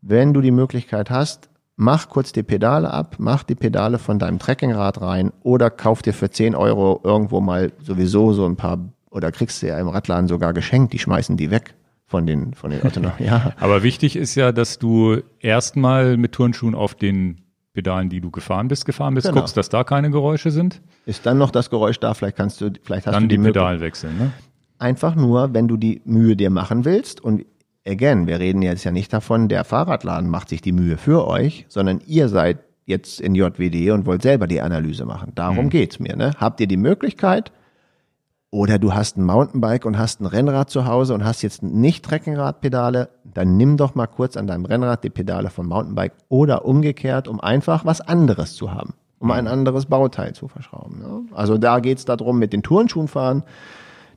wenn du die Möglichkeit hast, mach kurz die Pedale ab, mach die Pedale von deinem Trekkingrad rein oder kauf dir für 10 Euro irgendwo mal sowieso so ein paar oder kriegst du ja im Radladen sogar geschenkt, die schmeißen die weg von den, von den Autonomen. Ja. Aber wichtig ist ja, dass du erstmal mit Turnschuhen auf den Pedalen, die du gefahren bist, gefahren bist, genau. guckst, dass da keine Geräusche sind. Ist dann noch das Geräusch da? Vielleicht kannst du, vielleicht hast dann du die, die Pedal wechseln. Ne? Einfach nur, wenn du die Mühe dir machen willst und again, wir reden jetzt ja nicht davon, der Fahrradladen macht sich die Mühe für euch, sondern ihr seid jetzt in JWD und wollt selber die Analyse machen. Darum mhm. geht's mir. Ne? Habt ihr die Möglichkeit, oder du hast ein Mountainbike und hast ein Rennrad zu Hause und hast jetzt nicht Trekkingrad-Pedale, dann nimm doch mal kurz an deinem Rennrad die Pedale vom Mountainbike oder umgekehrt, um einfach was anderes zu haben, um ein anderes Bauteil zu verschrauben. Ne? Also da geht's darum, mit den Turnschuhen fahren.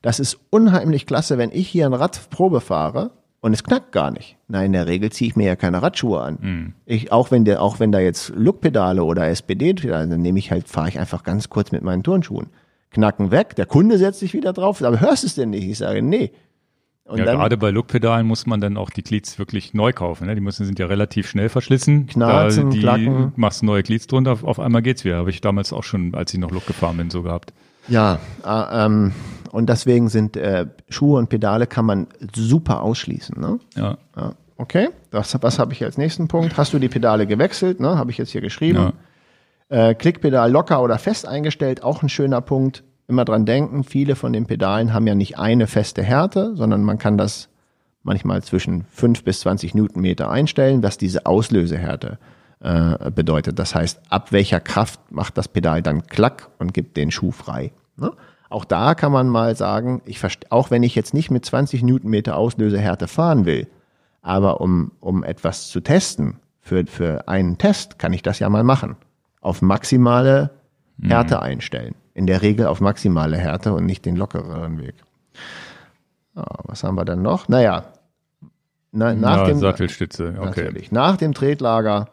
Das ist unheimlich klasse, wenn ich hier ein Rad Probe fahre und es knackt gar nicht. Nein, in der Regel ziehe ich mir ja keine Radschuhe an. Mhm. Ich, auch wenn der, auch wenn da jetzt Lookpedale oder SPD-Pedale, dann nehme ich halt, fahre ich einfach ganz kurz mit meinen Turnschuhen knacken weg. Der Kunde setzt sich wieder drauf, aber hörst du es denn nicht? Ich sage, nee. Und ja, dann, gerade bei Lookpedalen muss man dann auch die Glieds wirklich neu kaufen. Ne? Die müssen sind ja relativ schnell verschlissen. Knarzen, da, die klacken. machst neue Glieds drunter, auf einmal geht's wieder. Habe ich damals auch schon, als ich noch Look gefahren bin, so gehabt. Ja, äh, ähm, und deswegen sind äh, Schuhe und Pedale kann man super ausschließen. Ne? Ja. ja. Okay, das, was habe ich als nächsten Punkt? Hast du die Pedale gewechselt? Ne? Habe ich jetzt hier geschrieben. Ja. Äh, Klickpedal locker oder fest eingestellt, auch ein schöner Punkt. Immer dran denken, viele von den Pedalen haben ja nicht eine feste Härte, sondern man kann das manchmal zwischen 5 bis 20 Newtonmeter einstellen, was diese Auslösehärte äh, bedeutet. Das heißt, ab welcher Kraft macht das Pedal dann Klack und gibt den Schuh frei. Ne? Auch da kann man mal sagen, ich auch wenn ich jetzt nicht mit 20 Newtonmeter Auslösehärte fahren will, aber um, um etwas zu testen, für, für einen Test kann ich das ja mal machen auf maximale Härte mhm. einstellen. In der Regel auf maximale Härte und nicht den lockereren Weg. Ja, was haben wir denn noch? Naja, na, nach ja, dem Sattelstütze, okay. Natürlich, nach dem Tretlager,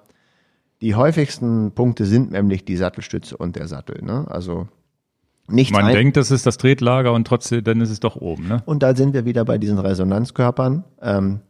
die häufigsten Punkte sind nämlich die Sattelstütze und der Sattel. Ne? Also nicht Man denkt, das ist das Tretlager und trotzdem, dann ist es doch oben. Ne? Und da sind wir wieder bei diesen Resonanzkörpern. Ähm,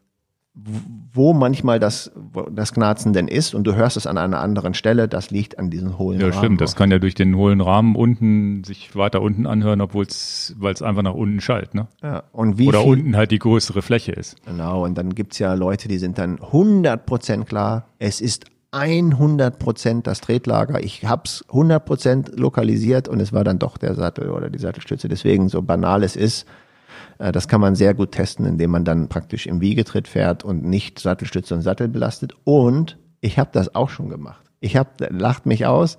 wo manchmal das, das Knarzen denn ist und du hörst es an einer anderen Stelle, das liegt an diesen hohlen ja, Rahmen. Ja, stimmt. Das kann ja durch den hohlen Rahmen unten sich weiter unten anhören, obwohl es, weil es einfach nach unten schallt, ne? Ja. Und wie Oder viel, unten halt die größere Fläche ist. Genau. Und dann gibt's ja Leute, die sind dann 100 Prozent klar. Es ist 100 Prozent das Tretlager. Ich hab's 100 Prozent lokalisiert und es war dann doch der Sattel oder die Sattelstütze. Deswegen, so banal es ist, das kann man sehr gut testen, indem man dann praktisch im Wiegetritt fährt und nicht Sattelstütze und Sattel belastet. Und ich habe das auch schon gemacht. Ich habe, lacht mich aus,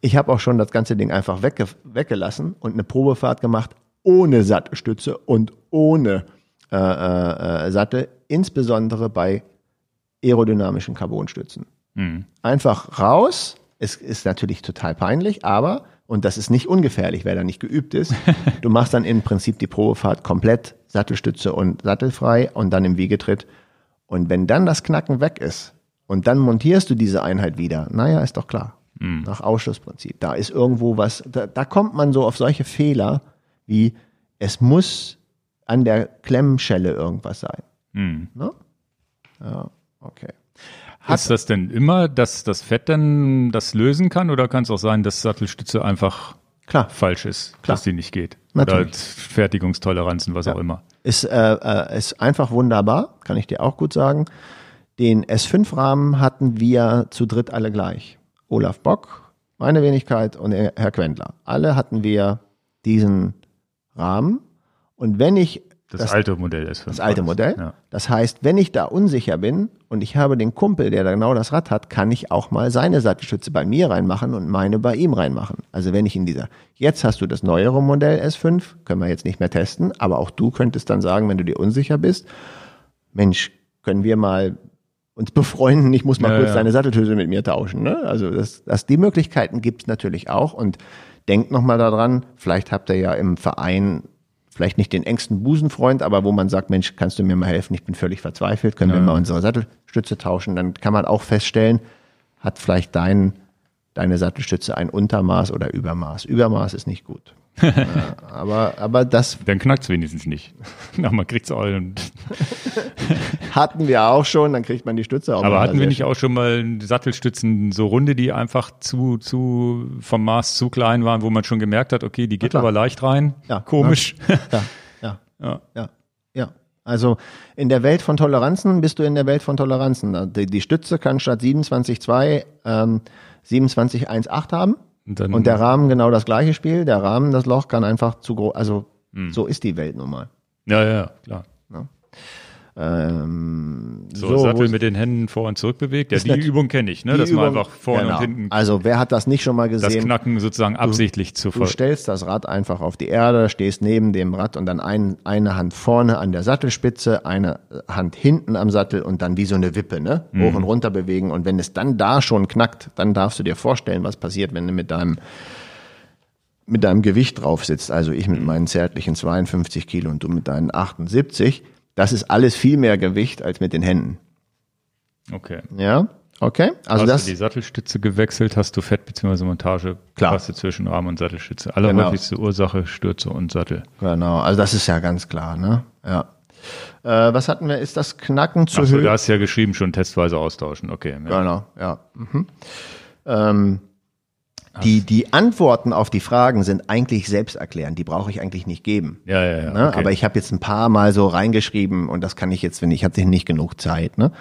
ich habe auch schon das ganze Ding einfach wegge weggelassen und eine Probefahrt gemacht ohne Sattelstütze und ohne äh, äh, äh Sattel, insbesondere bei aerodynamischen Carbonstützen. Mhm. Einfach raus. Es ist natürlich total peinlich, aber und das ist nicht ungefährlich, wer da nicht geübt ist. Du machst dann im Prinzip die Probefahrt komplett Sattelstütze und sattelfrei und dann im Wiegetritt. Und wenn dann das Knacken weg ist und dann montierst du diese Einheit wieder, naja, ist doch klar. Mhm. Nach Ausschlussprinzip. Da ist irgendwo was, da, da kommt man so auf solche Fehler wie, es muss an der Klemmschelle irgendwas sein. Mhm. Ne? Ja, okay. Hat ist das denn immer, dass das Fett dann das lösen kann oder kann es auch sein, dass Sattelstütze einfach Klar. falsch ist, Klar. dass die nicht geht? Natürlich. Oder Fertigungstoleranzen, was ja. auch immer. Ist, äh, äh, ist einfach wunderbar, kann ich dir auch gut sagen. Den S5-Rahmen hatten wir zu dritt alle gleich. Olaf Bock, meine Wenigkeit und Herr Quendler. Alle hatten wir diesen Rahmen. Und wenn ich das, das, alte Modell ist. Das alte Modell. Ja. Das heißt, wenn ich da unsicher bin und ich habe den Kumpel, der da genau das Rad hat, kann ich auch mal seine Sattelstütze bei mir reinmachen und meine bei ihm reinmachen. Also wenn ich in dieser, jetzt hast du das neuere Modell S5, können wir jetzt nicht mehr testen, aber auch du könntest dann sagen, wenn du dir unsicher bist, Mensch, können wir mal uns befreunden, ich muss mal ja, kurz ja. deine Sattelstütze mit mir tauschen. Ne? Also das, das, die Möglichkeiten gibt's natürlich auch und denkt nochmal daran, vielleicht habt ihr ja im Verein vielleicht nicht den engsten Busenfreund, aber wo man sagt, Mensch, kannst du mir mal helfen? Ich bin völlig verzweifelt, können ja. wir mal unsere Sattelstütze tauschen? Dann kann man auch feststellen, hat vielleicht dein, deine Sattelstütze ein Untermaß oder Übermaß. Übermaß ist nicht gut ja, aber, aber das. Dann knackt es wenigstens nicht. Na, man kriegt's auch. hatten wir auch schon, dann kriegt man die Stütze auch. Aber hatten wir nicht auch schon mal Sattelstützen so runde, die einfach zu, zu, vom Maß zu klein waren, wo man schon gemerkt hat, okay, die geht aber leicht rein. Ja. Komisch. Ja. Ja. ja. ja. ja. Also in der Welt von Toleranzen bist du in der Welt von Toleranzen. Die, die Stütze kann statt 27,2 ähm, 27,18 haben. Und, und der Rahmen genau das gleiche Spiel. Der Rahmen, das Loch kann einfach zu groß, also. Hm. so ist die Welt nun mal. Ja, ja, klar. Ja. Ähm, so, so Sattel mit den Händen vor und zurück bewegt. Ja, die nicht, Übung kenne ich, ne? dass Übung, man einfach vorne genau. und hinten. Also wer hat das nicht schon mal gesehen? Das Knacken sozusagen absichtlich du, zu Du stellst das Rad einfach auf die Erde, stehst neben dem Rad und dann ein, eine Hand vorne an der Sattelspitze, eine Hand hinten am Sattel und dann wie so eine Wippe, ne? Hoch mhm. und runter bewegen. Und wenn es dann da schon knackt, dann darfst du dir vorstellen, was passiert, wenn du mit deinem mit deinem Gewicht drauf sitzt, also ich mit meinen zärtlichen 52 Kilo und du mit deinen 78, das ist alles viel mehr Gewicht als mit den Händen. Okay. Ja, okay. Also hast das, du die Sattelstütze gewechselt, hast du Fett- bzw. Montage klar. zwischen Rahmen und Sattelstütze. Allerhäufigste genau. Ursache Stürze und Sattel. Genau, also das ist ja ganz klar, ne? Ja. Äh, was hatten wir? Ist das Knacken zu Höhe? Du hast ja geschrieben, schon testweise austauschen. Okay. Ja. Genau, ja. Mhm. Ähm, die, die Antworten auf die Fragen sind eigentlich selbsterklärend. Die brauche ich eigentlich nicht geben. Ja, ja, ja. Ne? Okay. Aber ich habe jetzt ein paar Mal so reingeschrieben und das kann ich jetzt, wenn ich hatte nicht genug Zeit, ne?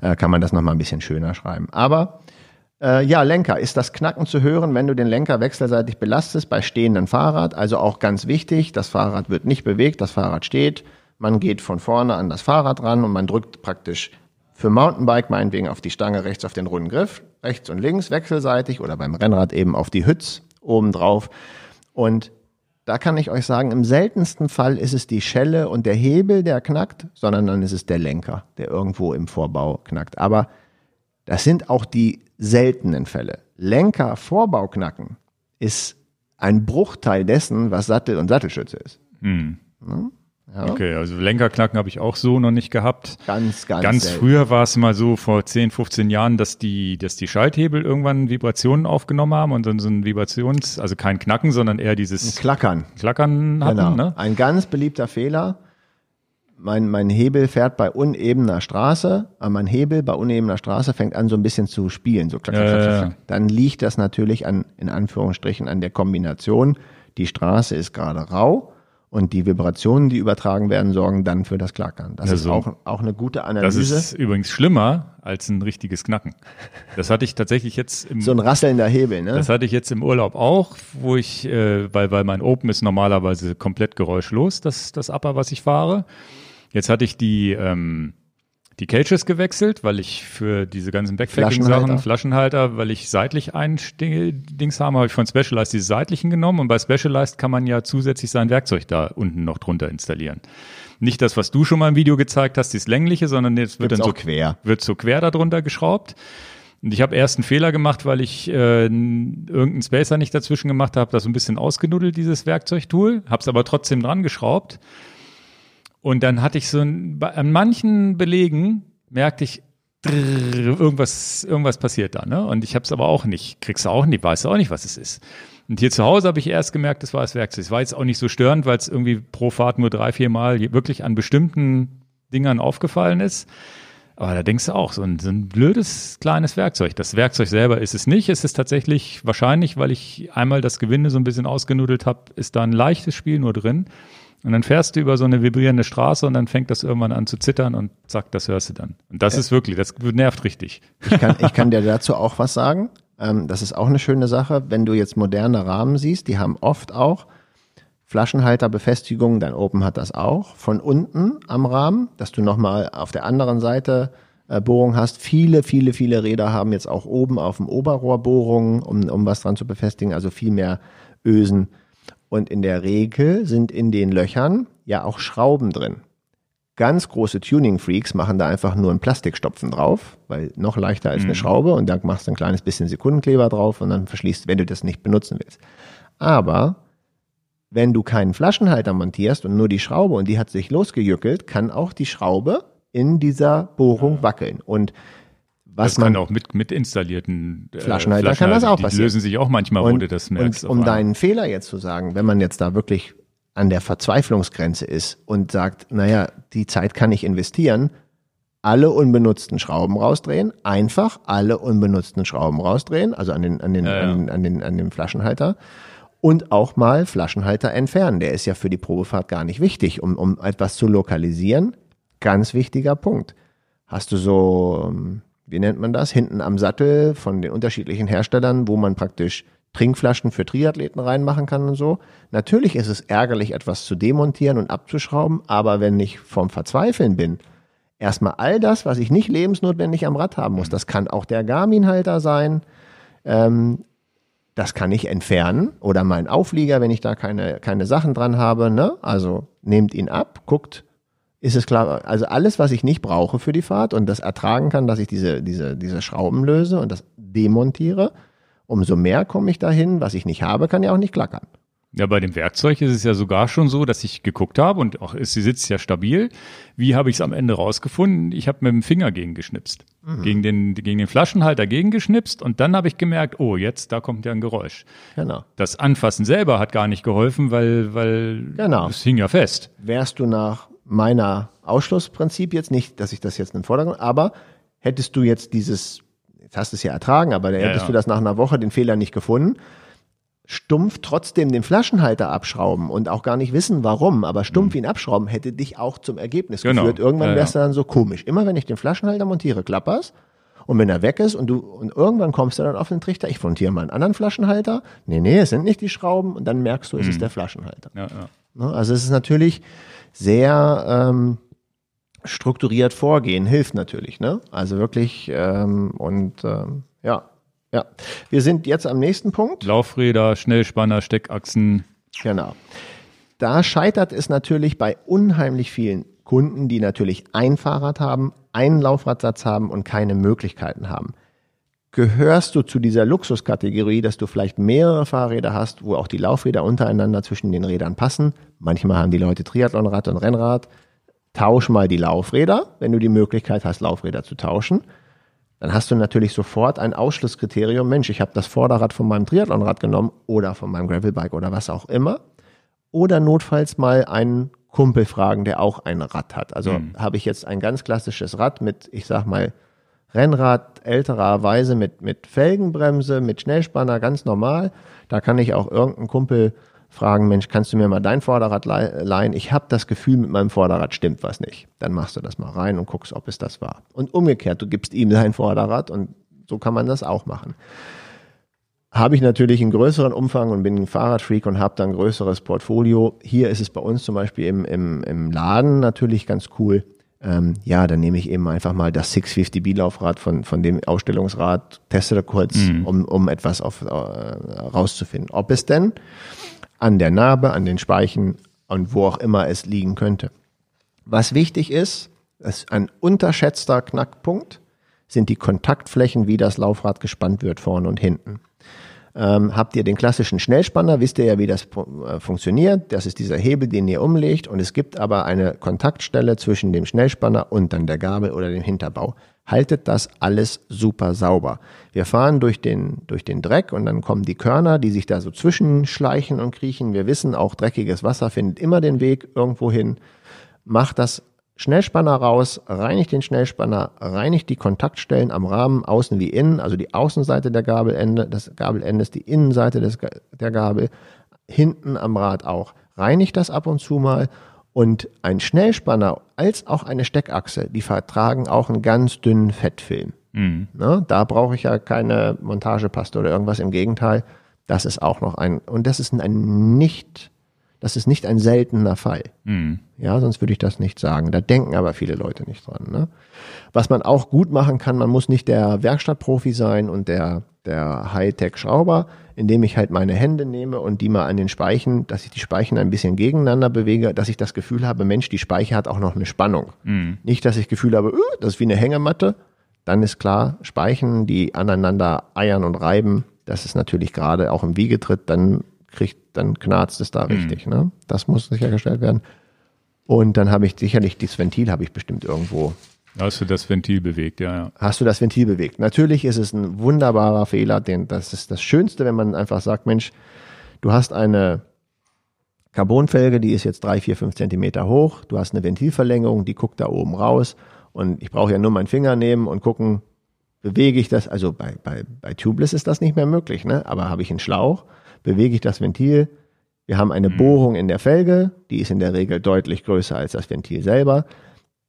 Äh, kann man das nochmal ein bisschen schöner schreiben. Aber äh, ja, Lenker. Ist das Knacken zu hören, wenn du den Lenker wechselseitig belastest bei stehendem Fahrrad? Also auch ganz wichtig, das Fahrrad wird nicht bewegt, das Fahrrad steht. Man geht von vorne an das Fahrrad ran und man drückt praktisch für Mountainbike meinetwegen auf die Stange rechts auf den runden Griff, rechts und links wechselseitig oder beim Rennrad eben auf die Hütz oben drauf. Und da kann ich euch sagen, im seltensten Fall ist es die Schelle und der Hebel, der knackt, sondern dann ist es der Lenker, der irgendwo im Vorbau knackt. Aber das sind auch die seltenen Fälle. Lenker, Vorbau knacken ist ein Bruchteil dessen, was Sattel und Sattelschütze ist. Hm. Hm? Ja. Okay, also Lenkerknacken habe ich auch so noch nicht gehabt. Ganz, ganz. Ganz selten. früher war es mal so vor 10, 15 Jahren, dass die, dass die Schalthebel irgendwann Vibrationen aufgenommen haben und dann so ein Vibrations, also kein Knacken, sondern eher dieses ein Klackern. Klackern hatten. Genau. Ne? Ein ganz beliebter Fehler. Mein, mein Hebel fährt bei unebener Straße, aber mein Hebel bei unebener Straße fängt an so ein bisschen zu spielen, so klack, klack, klack, klack. Dann liegt das natürlich an, in Anführungsstrichen, an der Kombination. Die Straße ist gerade rau und die Vibrationen, die übertragen werden, sorgen dann für das Klackern. Das also, ist auch, auch eine gute Analyse. Das ist übrigens schlimmer als ein richtiges Knacken. Das hatte ich tatsächlich jetzt im, So ein rasselnder Hebel, ne? Das hatte ich jetzt im Urlaub auch, wo ich, äh, weil, weil mein Open ist normalerweise komplett geräuschlos, das, das Upper, was ich fahre. Jetzt hatte ich die, ähm, die Cages gewechselt, weil ich für diese ganzen Backpacking-Sachen, Flaschenhalter, weil ich seitlich ein Dings habe, habe ich von Specialized diese seitlichen genommen und bei Specialized kann man ja zusätzlich sein Werkzeug da unten noch drunter installieren. Nicht das, was du schon mal im Video gezeigt hast, dieses längliche, sondern jetzt wird Gibt's dann so quer. wird so quer darunter geschraubt. Und ich habe erst einen Fehler gemacht, weil ich äh, irgendeinen Spacer nicht dazwischen gemacht habe, das so ein bisschen ausgenuddelt, dieses Werkzeugtool, habe es aber trotzdem dran geschraubt und dann hatte ich so ein, an manchen Belegen merkte ich, drrr, irgendwas, irgendwas passiert da, ne? Und ich habe es aber auch nicht, kriegst du auch nicht, weißt du auch nicht, was es ist. Und hier zu Hause habe ich erst gemerkt, das war das Werkzeug. Es war jetzt auch nicht so störend, weil es irgendwie pro Fahrt nur drei, vier Mal wirklich an bestimmten Dingern aufgefallen ist. Aber da denkst du auch, so ein, so ein blödes kleines Werkzeug. Das Werkzeug selber ist es nicht. Es ist tatsächlich wahrscheinlich, weil ich einmal das Gewinde so ein bisschen ausgenudelt habe, ist da ein leichtes Spiel nur drin. Und dann fährst du über so eine vibrierende Straße und dann fängt das irgendwann an zu zittern und zack, das hörst du dann. Und das ja. ist wirklich, das nervt richtig. Ich kann, ich kann dir dazu auch was sagen. Ähm, das ist auch eine schöne Sache. Wenn du jetzt moderne Rahmen siehst, die haben oft auch Flaschenhalterbefestigungen, dein Open hat das auch, von unten am Rahmen, dass du nochmal auf der anderen Seite äh, Bohrung hast. Viele, viele, viele Räder haben jetzt auch oben auf dem Oberrohr Bohrungen, um, um was dran zu befestigen, also viel mehr Ösen und in der Regel sind in den Löchern ja auch Schrauben drin. Ganz große Tuning-Freaks machen da einfach nur einen Plastikstopfen drauf, weil noch leichter als eine mhm. Schraube und da machst du ein kleines bisschen Sekundenkleber drauf und dann verschließt, wenn du das nicht benutzen willst. Aber wenn du keinen Flaschenhalter montierst und nur die Schraube und die hat sich losgejückelt, kann auch die Schraube in dieser Bohrung wackeln. Und was das kann auch mit, mit installierten äh, Flaschenhalter, kann das auch die passieren. lösen sich auch manchmal, und, wo du das merkst. Und um deinen Fehler jetzt zu sagen, wenn man jetzt da wirklich an der Verzweiflungsgrenze ist und sagt, naja, die Zeit kann ich investieren, alle unbenutzten Schrauben rausdrehen, einfach alle unbenutzten Schrauben rausdrehen, also an den, an den, ja, ja. An, an, den, an dem Flaschenhalter und auch mal Flaschenhalter entfernen. Der ist ja für die Probefahrt gar nicht wichtig, um, um etwas zu lokalisieren. Ganz wichtiger Punkt. Hast du so, ähm, wie nennt man das, hinten am Sattel von den unterschiedlichen Herstellern, wo man praktisch Trinkflaschen für Triathleten reinmachen kann und so. Natürlich ist es ärgerlich, etwas zu demontieren und abzuschrauben, aber wenn ich vom Verzweifeln bin, erstmal all das, was ich nicht lebensnotwendig am Rad haben muss, das kann auch der Garmin-Halter sein, ähm, das kann ich entfernen oder mein Auflieger, wenn ich da keine, keine Sachen dran habe, ne? Also nehmt ihn ab, guckt, ist es klar, also alles, was ich nicht brauche für die Fahrt und das ertragen kann, dass ich diese, diese, diese Schrauben löse und das demontiere, umso mehr komme ich dahin. Was ich nicht habe, kann ja auch nicht klackern. Ja, bei dem Werkzeug ist es ja sogar schon so, dass ich geguckt habe und auch sie sitzt ja stabil. Wie habe ich es am Ende rausgefunden? Ich habe mit dem Finger gegen geschnipst. Mhm. Gegen, den, gegen den Flaschenhalter gegen geschnipst und dann habe ich gemerkt, oh, jetzt, da kommt ja ein Geräusch. Genau. Das Anfassen selber hat gar nicht geholfen, weil, weil genau. es hing ja fest. Wärst du nach meiner Ausschlussprinzip jetzt nicht, dass ich das jetzt in den Vordergrund, aber hättest du jetzt dieses, jetzt hast du es ja ertragen, aber ja, hättest ja. du das nach einer Woche den Fehler nicht gefunden, stumpf trotzdem den Flaschenhalter abschrauben und auch gar nicht wissen, warum, aber stumpf mhm. ihn abschrauben hätte dich auch zum Ergebnis genau. geführt. Irgendwann wärst du dann so komisch. Immer wenn ich den Flaschenhalter montiere, klapperst. Und wenn er weg ist und du, und irgendwann kommst du dann auf den Trichter, ich montiere mal einen anderen Flaschenhalter. Nee, nee, es sind nicht die Schrauben. Und dann merkst du, es mhm. ist der Flaschenhalter. Ja, ja. Ne, also es ist natürlich, sehr ähm, strukturiert vorgehen hilft natürlich, ne? Also wirklich ähm, und ähm, ja, ja. Wir sind jetzt am nächsten Punkt. Laufräder, Schnellspanner, Steckachsen. Genau. Da scheitert es natürlich bei unheimlich vielen Kunden, die natürlich ein Fahrrad haben, einen Laufradsatz haben und keine Möglichkeiten haben gehörst du zu dieser Luxuskategorie, dass du vielleicht mehrere Fahrräder hast, wo auch die Laufräder untereinander zwischen den Rädern passen. Manchmal haben die Leute Triathlonrad und Rennrad. Tausch mal die Laufräder, wenn du die Möglichkeit hast, Laufräder zu tauschen. Dann hast du natürlich sofort ein Ausschlusskriterium. Mensch, ich habe das Vorderrad von meinem Triathlonrad genommen oder von meinem Gravelbike oder was auch immer. Oder notfalls mal einen Kumpel fragen, der auch ein Rad hat. Also mhm. habe ich jetzt ein ganz klassisches Rad mit, ich sag mal, Rennrad ältererweise mit, mit Felgenbremse, mit Schnellspanner, ganz normal. Da kann ich auch irgendeinen Kumpel fragen, Mensch, kannst du mir mal dein Vorderrad leihen? Ich habe das Gefühl, mit meinem Vorderrad stimmt was nicht. Dann machst du das mal rein und guckst, ob es das war. Und umgekehrt, du gibst ihm dein Vorderrad und so kann man das auch machen. Habe ich natürlich einen größeren Umfang und bin ein Fahrradfreak und habe dann ein größeres Portfolio. Hier ist es bei uns zum Beispiel im, im, im Laden natürlich ganz cool ähm, ja, dann nehme ich eben einfach mal das 650B Laufrad von, von dem Ausstellungsrad, teste da kurz, mhm. um, um etwas auf, äh, rauszufinden. Ob es denn an der Narbe, an den Speichen und wo auch immer es liegen könnte. Was wichtig ist, ist ein unterschätzter Knackpunkt, sind die Kontaktflächen, wie das Laufrad gespannt wird, vorne und hinten. Ähm, habt ihr den klassischen Schnellspanner, wisst ihr ja, wie das äh, funktioniert. Das ist dieser Hebel, den ihr umlegt. Und es gibt aber eine Kontaktstelle zwischen dem Schnellspanner und dann der Gabel oder dem Hinterbau. Haltet das alles super sauber. Wir fahren durch den, durch den Dreck und dann kommen die Körner, die sich da so zwischenschleichen und kriechen. Wir wissen auch, dreckiges Wasser findet immer den Weg irgendwo hin. Macht das Schnellspanner raus, reinigt den Schnellspanner, reinigt die Kontaktstellen am Rahmen, außen wie innen, also die Außenseite der Gabelende, des Gabelendes, die Innenseite des, der Gabel, hinten am Rad auch. Reinigt das ab und zu mal und ein Schnellspanner als auch eine Steckachse, die vertragen auch einen ganz dünnen Fettfilm. Mhm. Ne? Da brauche ich ja keine Montagepaste oder irgendwas. Im Gegenteil, das ist auch noch ein, und das ist ein nicht das ist nicht ein seltener Fall. Mhm. Ja, sonst würde ich das nicht sagen. Da denken aber viele Leute nicht dran. Ne? Was man auch gut machen kann, man muss nicht der Werkstattprofi sein und der, der Hightech-Schrauber, indem ich halt meine Hände nehme und die mal an den Speichen, dass ich die Speichen ein bisschen gegeneinander bewege, dass ich das Gefühl habe, Mensch, die Speiche hat auch noch eine Spannung. Mhm. Nicht, dass ich Gefühl habe, uh, das ist wie eine Hängematte. Dann ist klar, Speichen, die aneinander eiern und reiben, das ist natürlich gerade auch im Wiegetritt, dann kriegt, dann knarzt es da mhm. richtig. Ne? Das muss sichergestellt werden. Und dann habe ich sicherlich das Ventil habe ich bestimmt irgendwo. Hast du das Ventil bewegt, ja, ja. Hast du das Ventil bewegt? Natürlich ist es ein wunderbarer Fehler, denn das ist das Schönste, wenn man einfach sagt, Mensch, du hast eine Carbonfelge, die ist jetzt drei, vier, fünf Zentimeter hoch. Du hast eine Ventilverlängerung, die guckt da oben raus. Und ich brauche ja nur meinen Finger nehmen und gucken, bewege ich das. Also bei, bei, bei Tubeless ist das nicht mehr möglich, ne? Aber habe ich einen Schlauch, bewege ich das Ventil. Wir haben eine mhm. Bohrung in der Felge, die ist in der Regel deutlich größer als das Ventil selber.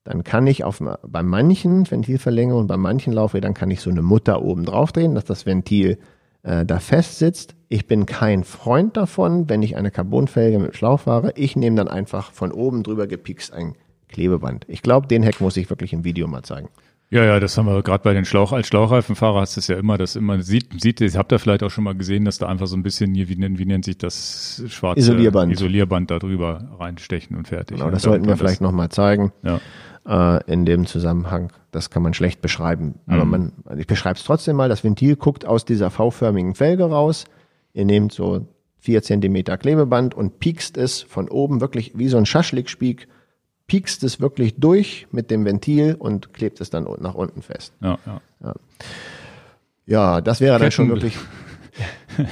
Dann kann ich auf, bei manchen Ventilverlängerungen, bei manchen Laufrädern kann ich so eine Mutter oben drauf drehen, dass das Ventil äh, da fest sitzt. Ich bin kein Freund davon, wenn ich eine Carbonfelge mit Schlauch fahre. Ich nehme dann einfach von oben drüber gepikst ein Klebeband. Ich glaube, den Hack muss ich wirklich im Video mal zeigen. Ja, ja, das haben wir gerade bei den Schlauch, als Schlauchreifenfahrer hast du es ja immer, dass immer sieht, sieht, ihr habt da vielleicht auch schon mal gesehen, dass da einfach so ein bisschen hier, wie, wie nennt sich das schwarze Isolierband, Isolierband da drüber reinstechen und fertig. Genau, das sollten wir vielleicht nochmal zeigen. Ja. Äh, in dem Zusammenhang. Das kann man schlecht beschreiben. Aber mhm. man, ich beschreibe es trotzdem mal. Das Ventil guckt aus dieser V-förmigen Felge raus. Ihr nehmt so vier Zentimeter Klebeband und piekst es von oben wirklich wie so ein Schaschlikspiek piekst es wirklich durch mit dem Ventil und klebt es dann nach unten fest. Ja, ja. ja. ja das wäre dann schon wirklich.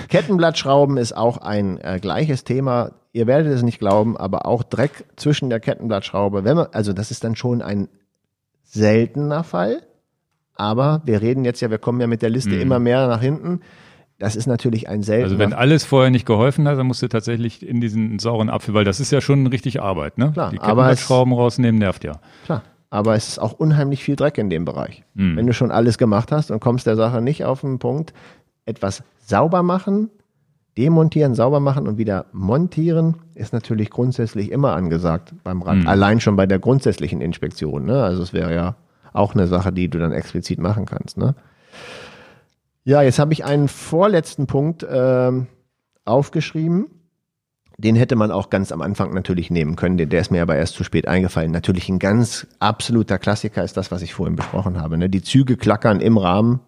Kettenblattschrauben ist auch ein äh, gleiches Thema. Ihr werdet es nicht glauben, aber auch Dreck zwischen der Kettenblattschraube. Wenn man, also das ist dann schon ein seltener Fall. Aber wir reden jetzt ja, wir kommen ja mit der Liste mhm. immer mehr nach hinten. Das ist natürlich ein seltener. Also wenn alles vorher nicht geholfen hat, dann musst du tatsächlich in diesen sauren Apfel, weil das ist ja schon richtig Arbeit, ne? Klar, Die Kettenblattschrauben rausnehmen nervt ja. Klar. Aber es ist auch unheimlich viel Dreck in dem Bereich. Mhm. Wenn du schon alles gemacht hast und kommst der Sache nicht auf den Punkt, etwas sauber machen, demontieren, sauber machen und wieder montieren, ist natürlich grundsätzlich immer angesagt beim Rad. Mhm. Allein schon bei der grundsätzlichen Inspektion. Ne? Also es wäre ja auch eine Sache, die du dann explizit machen kannst. Ne? Ja, jetzt habe ich einen vorletzten Punkt äh, aufgeschrieben. Den hätte man auch ganz am Anfang natürlich nehmen können. Der, der ist mir aber erst zu spät eingefallen. Natürlich ein ganz absoluter Klassiker ist das, was ich vorhin besprochen habe. Ne? Die Züge klackern im Rahmen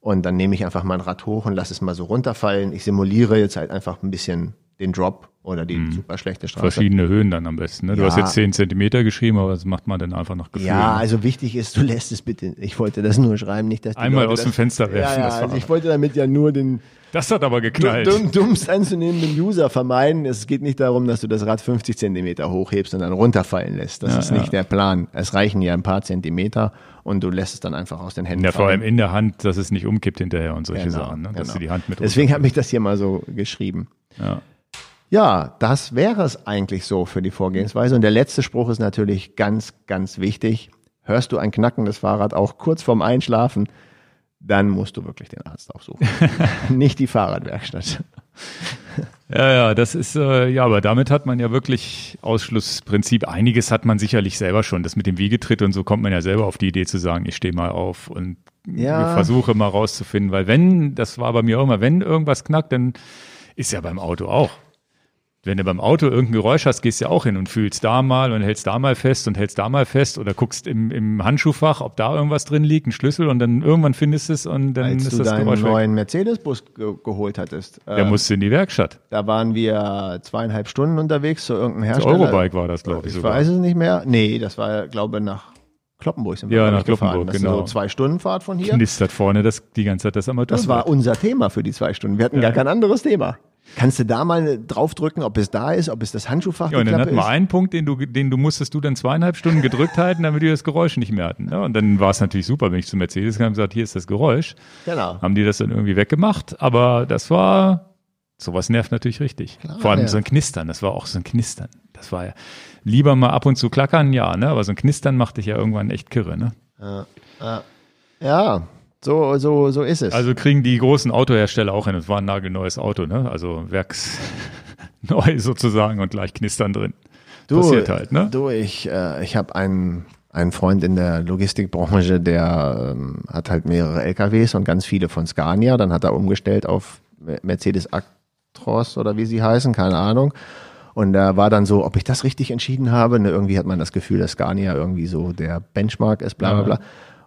und dann nehme ich einfach mein Rad hoch und lasse es mal so runterfallen. Ich simuliere jetzt halt einfach ein bisschen den Drop oder die mhm. super schlechte Straße. Verschiedene Höhen dann am besten. Ne? Du ja. hast jetzt 10 Zentimeter geschrieben, aber das macht man dann einfach noch Gefühl. Ja, also wichtig ist, du lässt es bitte. Ich wollte das nur schreiben, nicht dass die Einmal Leute aus dem Fenster werfen. Ja, ja, also ich wollte damit ja nur den das hat aber geknallt. Dumm, dummst anzunehmenden User vermeiden. Es geht nicht darum, dass du das Rad 50 Zentimeter hochhebst und dann runterfallen lässt. Das ja, ist nicht der Plan. Es reichen ja ein paar Zentimeter und du lässt es dann einfach aus den Händen Ja, vor allem in der Hand, dass es nicht umkippt hinterher und solche genau, Sachen. Ne? Dass genau. du die Hand mit Deswegen habe ich das hier mal so geschrieben. Ja. Ja, das wäre es eigentlich so für die Vorgehensweise. Und der letzte Spruch ist natürlich ganz, ganz wichtig. Hörst du ein knackendes Fahrrad auch kurz vorm Einschlafen, dann musst du wirklich den Arzt aufsuchen. Nicht die Fahrradwerkstatt. Ja, ja, das ist, äh, ja, aber damit hat man ja wirklich Ausschlussprinzip. Einiges hat man sicherlich selber schon. Das mit dem Wiegetritt und so kommt man ja selber auf die Idee zu sagen, ich stehe mal auf und ja. versuche mal rauszufinden. Weil wenn, das war bei mir auch immer, wenn irgendwas knackt, dann ist ja beim Auto auch wenn du beim Auto irgendein Geräusch hast, gehst du ja auch hin und fühlst da mal und hältst da mal fest und hältst da mal fest oder guckst im, im Handschuhfach, ob da irgendwas drin liegt, ein Schlüssel und dann irgendwann findest du es und dann Als ist du das deinen Geräusch neuen Mercedes-Bus ge geholt hattest. Der ähm, musste in die Werkstatt. Da waren wir zweieinhalb Stunden unterwegs zu irgendeinem Hersteller. Das Eurobike war das, glaube ich. Ich sogar. weiß es nicht mehr. Nee, das war, glaube ich, nach Kloppenburg sind wir Ja, nach Kloppenburg, das genau. Ist so zwei Stunden Fahrt von hier. Knistert vorne das, die ganze Zeit das Armaturenbrett. Das war unser Thema für die zwei Stunden. Wir hatten ja. gar kein anderes Thema. Kannst du da mal draufdrücken, ob es da ist, ob es das Handschuhfach Ja, und dann hatten wir einen Punkt, den du, den du musstest du dann zweieinhalb Stunden gedrückt halten, damit wir das Geräusch nicht mehr hatten. Ja, und dann war es natürlich super, wenn ich zu Mercedes kam und gesagt, hier ist das Geräusch. Genau. Haben die das dann irgendwie weggemacht, aber das war, sowas nervt natürlich richtig. Klar, Vor allem ja. so ein Knistern, das war auch so ein Knistern. Das war ja, lieber mal ab und zu klackern, ja, ne, aber so ein Knistern machte ich ja irgendwann echt kirre, ne. Ja, ja. So, so, so ist es. Also kriegen die großen Autohersteller auch hin. Es war ein nagelneues Auto, ne? Also werksneu sozusagen und gleich knistern drin. Du, Passiert halt, ne? Du, ich, äh, ich habe einen, einen Freund in der Logistikbranche, der ähm, hat halt mehrere LKWs und ganz viele von Scania. Dann hat er umgestellt auf Mercedes Actros oder wie sie heißen, keine Ahnung. Und da war dann so, ob ich das richtig entschieden habe. Ne, irgendwie hat man das Gefühl, dass Scania irgendwie so der Benchmark ist, bla bla bla. Ja.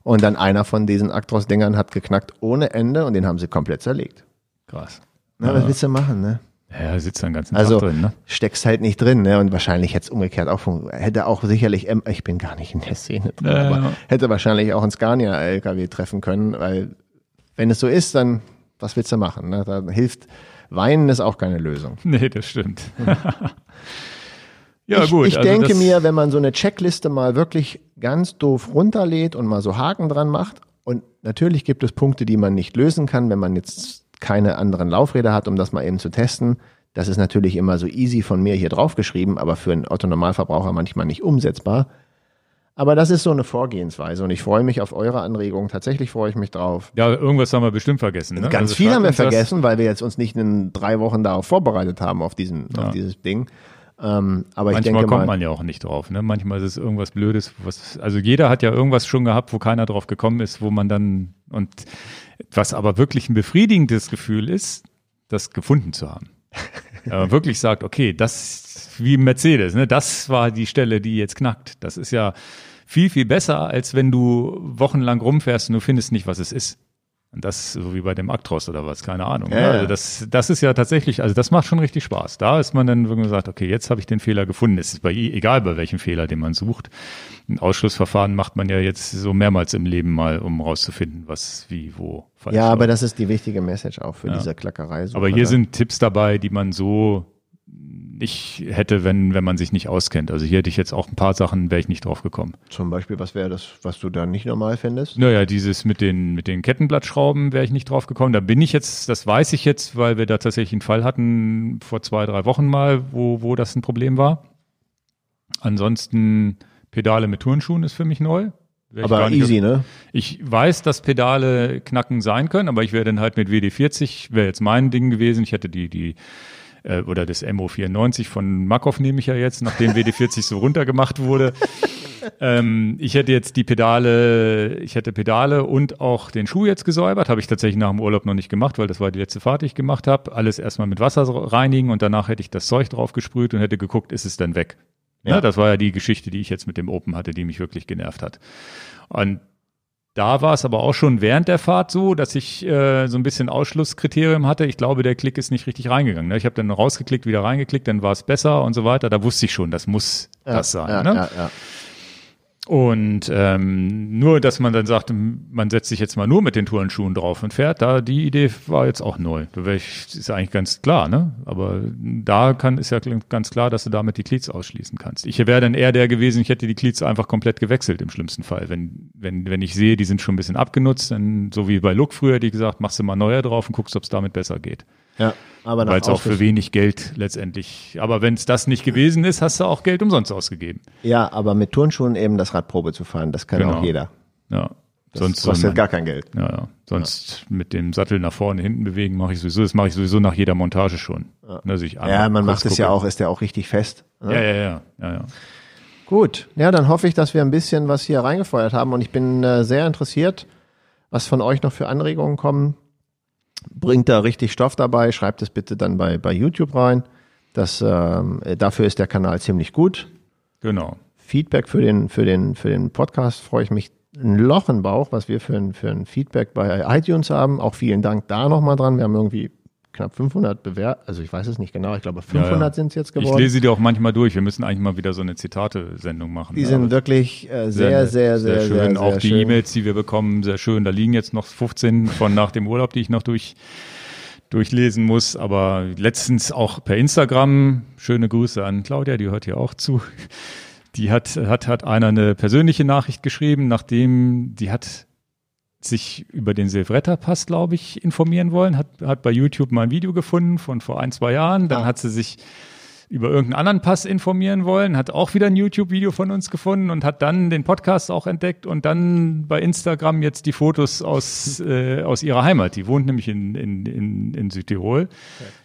Und dann einer von diesen Actros-Dingern hat geknackt ohne Ende und den haben sie komplett zerlegt. Krass. Na, ja. was willst du machen, ne? Ja, sitzt dann ganzen also, Tag drin, ne? steckst halt nicht drin, ne? Und wahrscheinlich hätte es umgekehrt auch hätte auch sicherlich, ich bin gar nicht in der Szene drin, ja, aber ja. hätte wahrscheinlich auch ein Scania-LKW treffen können, weil wenn es so ist, dann was willst du machen? Ne? Da hilft Weinen ist auch keine Lösung. Nee, das stimmt. Ja, ich, gut. Ich also denke mir, wenn man so eine Checkliste mal wirklich ganz doof runterlädt und mal so Haken dran macht, und natürlich gibt es Punkte, die man nicht lösen kann, wenn man jetzt keine anderen Laufräder hat, um das mal eben zu testen. Das ist natürlich immer so easy von mir hier draufgeschrieben, aber für einen Otto-Normalverbraucher manchmal nicht umsetzbar. Aber das ist so eine Vorgehensweise und ich freue mich auf eure Anregungen. Tatsächlich freue ich mich drauf. Ja, irgendwas haben wir bestimmt vergessen. Ne? Ganz also viel haben wir vergessen, weil wir jetzt uns nicht in drei Wochen darauf vorbereitet haben auf diesen, ja. auf dieses Ding. Ähm, aber Manchmal ich denke kommt mal, man ja auch nicht drauf. Ne? Manchmal ist es irgendwas Blödes, was, also jeder hat ja irgendwas schon gehabt, wo keiner drauf gekommen ist, wo man dann, und was aber wirklich ein befriedigendes Gefühl ist, das gefunden zu haben. Wenn wirklich sagt, okay, das wie Mercedes, ne, das war die Stelle, die jetzt knackt. Das ist ja viel, viel besser, als wenn du wochenlang rumfährst und du findest nicht, was es ist. Und das so wie bei dem Actros oder was, keine Ahnung. Ne? Ja, also das, das ist ja tatsächlich, also das macht schon richtig Spaß. Da ist man dann wirklich gesagt, okay, jetzt habe ich den Fehler gefunden. Es ist bei egal bei welchem Fehler, den man sucht. Ein Ausschlussverfahren macht man ja jetzt so mehrmals im Leben mal, um rauszufinden, was, wie, wo falsch Ja, aber das ist die wichtige Message auch für ja. diese Klackerei. Aber hier sind Tipps dabei, die man so ich hätte, wenn, wenn man sich nicht auskennt. Also hier hätte ich jetzt auch ein paar Sachen, wäre ich nicht drauf gekommen. Zum Beispiel, was wäre das, was du da nicht normal findest? Naja, dieses mit den, mit den Kettenblattschrauben wäre ich nicht drauf gekommen. Da bin ich jetzt, das weiß ich jetzt, weil wir da tatsächlich einen Fall hatten vor zwei, drei Wochen mal, wo, wo das ein Problem war. Ansonsten Pedale mit Turnschuhen ist für mich neu. Aber easy, ne? Ich weiß, dass Pedale knacken sein können, aber ich wäre dann halt mit WD40, wäre jetzt mein Ding gewesen. Ich hätte die, die äh, oder das MO94 von Makov nehme ich ja jetzt, nachdem WD40 so runtergemacht wurde. ähm, ich hätte jetzt die Pedale, ich hätte Pedale und auch den Schuh jetzt gesäubert, habe ich tatsächlich nach dem Urlaub noch nicht gemacht, weil das war die letzte Fahrt, die ich gemacht habe. Alles erstmal mit Wasser reinigen und danach hätte ich das Zeug drauf gesprüht und hätte geguckt, ist es dann weg. Ja. ja. das war ja die Geschichte, die ich jetzt mit dem Open hatte, die mich wirklich genervt hat. Und da war es aber auch schon während der Fahrt so, dass ich äh, so ein bisschen Ausschlusskriterium hatte. Ich glaube, der Klick ist nicht richtig reingegangen. Ne? Ich habe dann rausgeklickt, wieder reingeklickt, dann war es besser und so weiter. Da wusste ich schon, das muss ja, das sein. Ja, ne? ja, ja. Und ähm, nur, dass man dann sagt, man setzt sich jetzt mal nur mit den Turnschuhen drauf und fährt, da die Idee war jetzt auch neu. Da ich, ist eigentlich ganz klar, ne? Aber da kann ist ja ganz klar, dass du damit die Cleats ausschließen kannst. Ich wäre dann eher der gewesen, ich hätte die Cleats einfach komplett gewechselt im schlimmsten Fall. Wenn, wenn, wenn ich sehe, die sind schon ein bisschen abgenutzt, dann so wie bei Look früher, die gesagt, machst du mal neuer drauf und guckst, ob es damit besser geht. Ja. Aber Weil es auch für wenig Geld letztendlich. Aber wenn es das nicht gewesen ist, hast du auch Geld umsonst ausgegeben. Ja, aber mit Turnschuhen eben das Radprobe zu fahren, das kann genau. auch jeder. Ja. Das Sonst kostet man, gar kein Geld. Ja, ja. Sonst ja. mit dem Sattel nach vorne, hinten bewegen mache ich sowieso. Das mache ich sowieso nach jeder Montage schon. Ja, ich ja man macht es ja auch, ist ja auch richtig fest. Ne? Ja, ja, ja, ja, ja. Gut, ja, dann hoffe ich, dass wir ein bisschen was hier reingefeuert haben und ich bin äh, sehr interessiert, was von euch noch für Anregungen kommen bringt da richtig Stoff dabei, schreibt es bitte dann bei, bei YouTube rein. Das, ähm, dafür ist der Kanal ziemlich gut. Genau. Feedback für den, für den, für den Podcast freue ich mich ein Loch im Bauch, was wir für ein, für ein Feedback bei iTunes haben. Auch vielen Dank da nochmal dran. Wir haben irgendwie knapp 500 Bewertungen, also ich weiß es nicht genau, ich glaube 500 ja, ja. sind es jetzt geworden. Ich lese die auch manchmal durch, wir müssen eigentlich mal wieder so eine Zitate-Sendung machen. Die sind wirklich äh, sehr, sehr, sehr, sehr, schön. Sehr, sehr auch die E-Mails, die wir bekommen, sehr schön. Da liegen jetzt noch 15 von nach dem Urlaub, die ich noch durch durchlesen muss. Aber letztens auch per Instagram, schöne Grüße an Claudia, die hört hier auch zu. Die hat, hat, hat einer eine persönliche Nachricht geschrieben, nachdem die hat sich über den Silvretta-Pass, glaube ich, informieren wollen, hat, hat bei YouTube mal ein Video gefunden von vor ein, zwei Jahren. Dann ah. hat sie sich über irgendeinen anderen Pass informieren wollen, hat auch wieder ein YouTube-Video von uns gefunden und hat dann den Podcast auch entdeckt und dann bei Instagram jetzt die Fotos aus, äh, aus ihrer Heimat. Die wohnt nämlich in, in, in, in Südtirol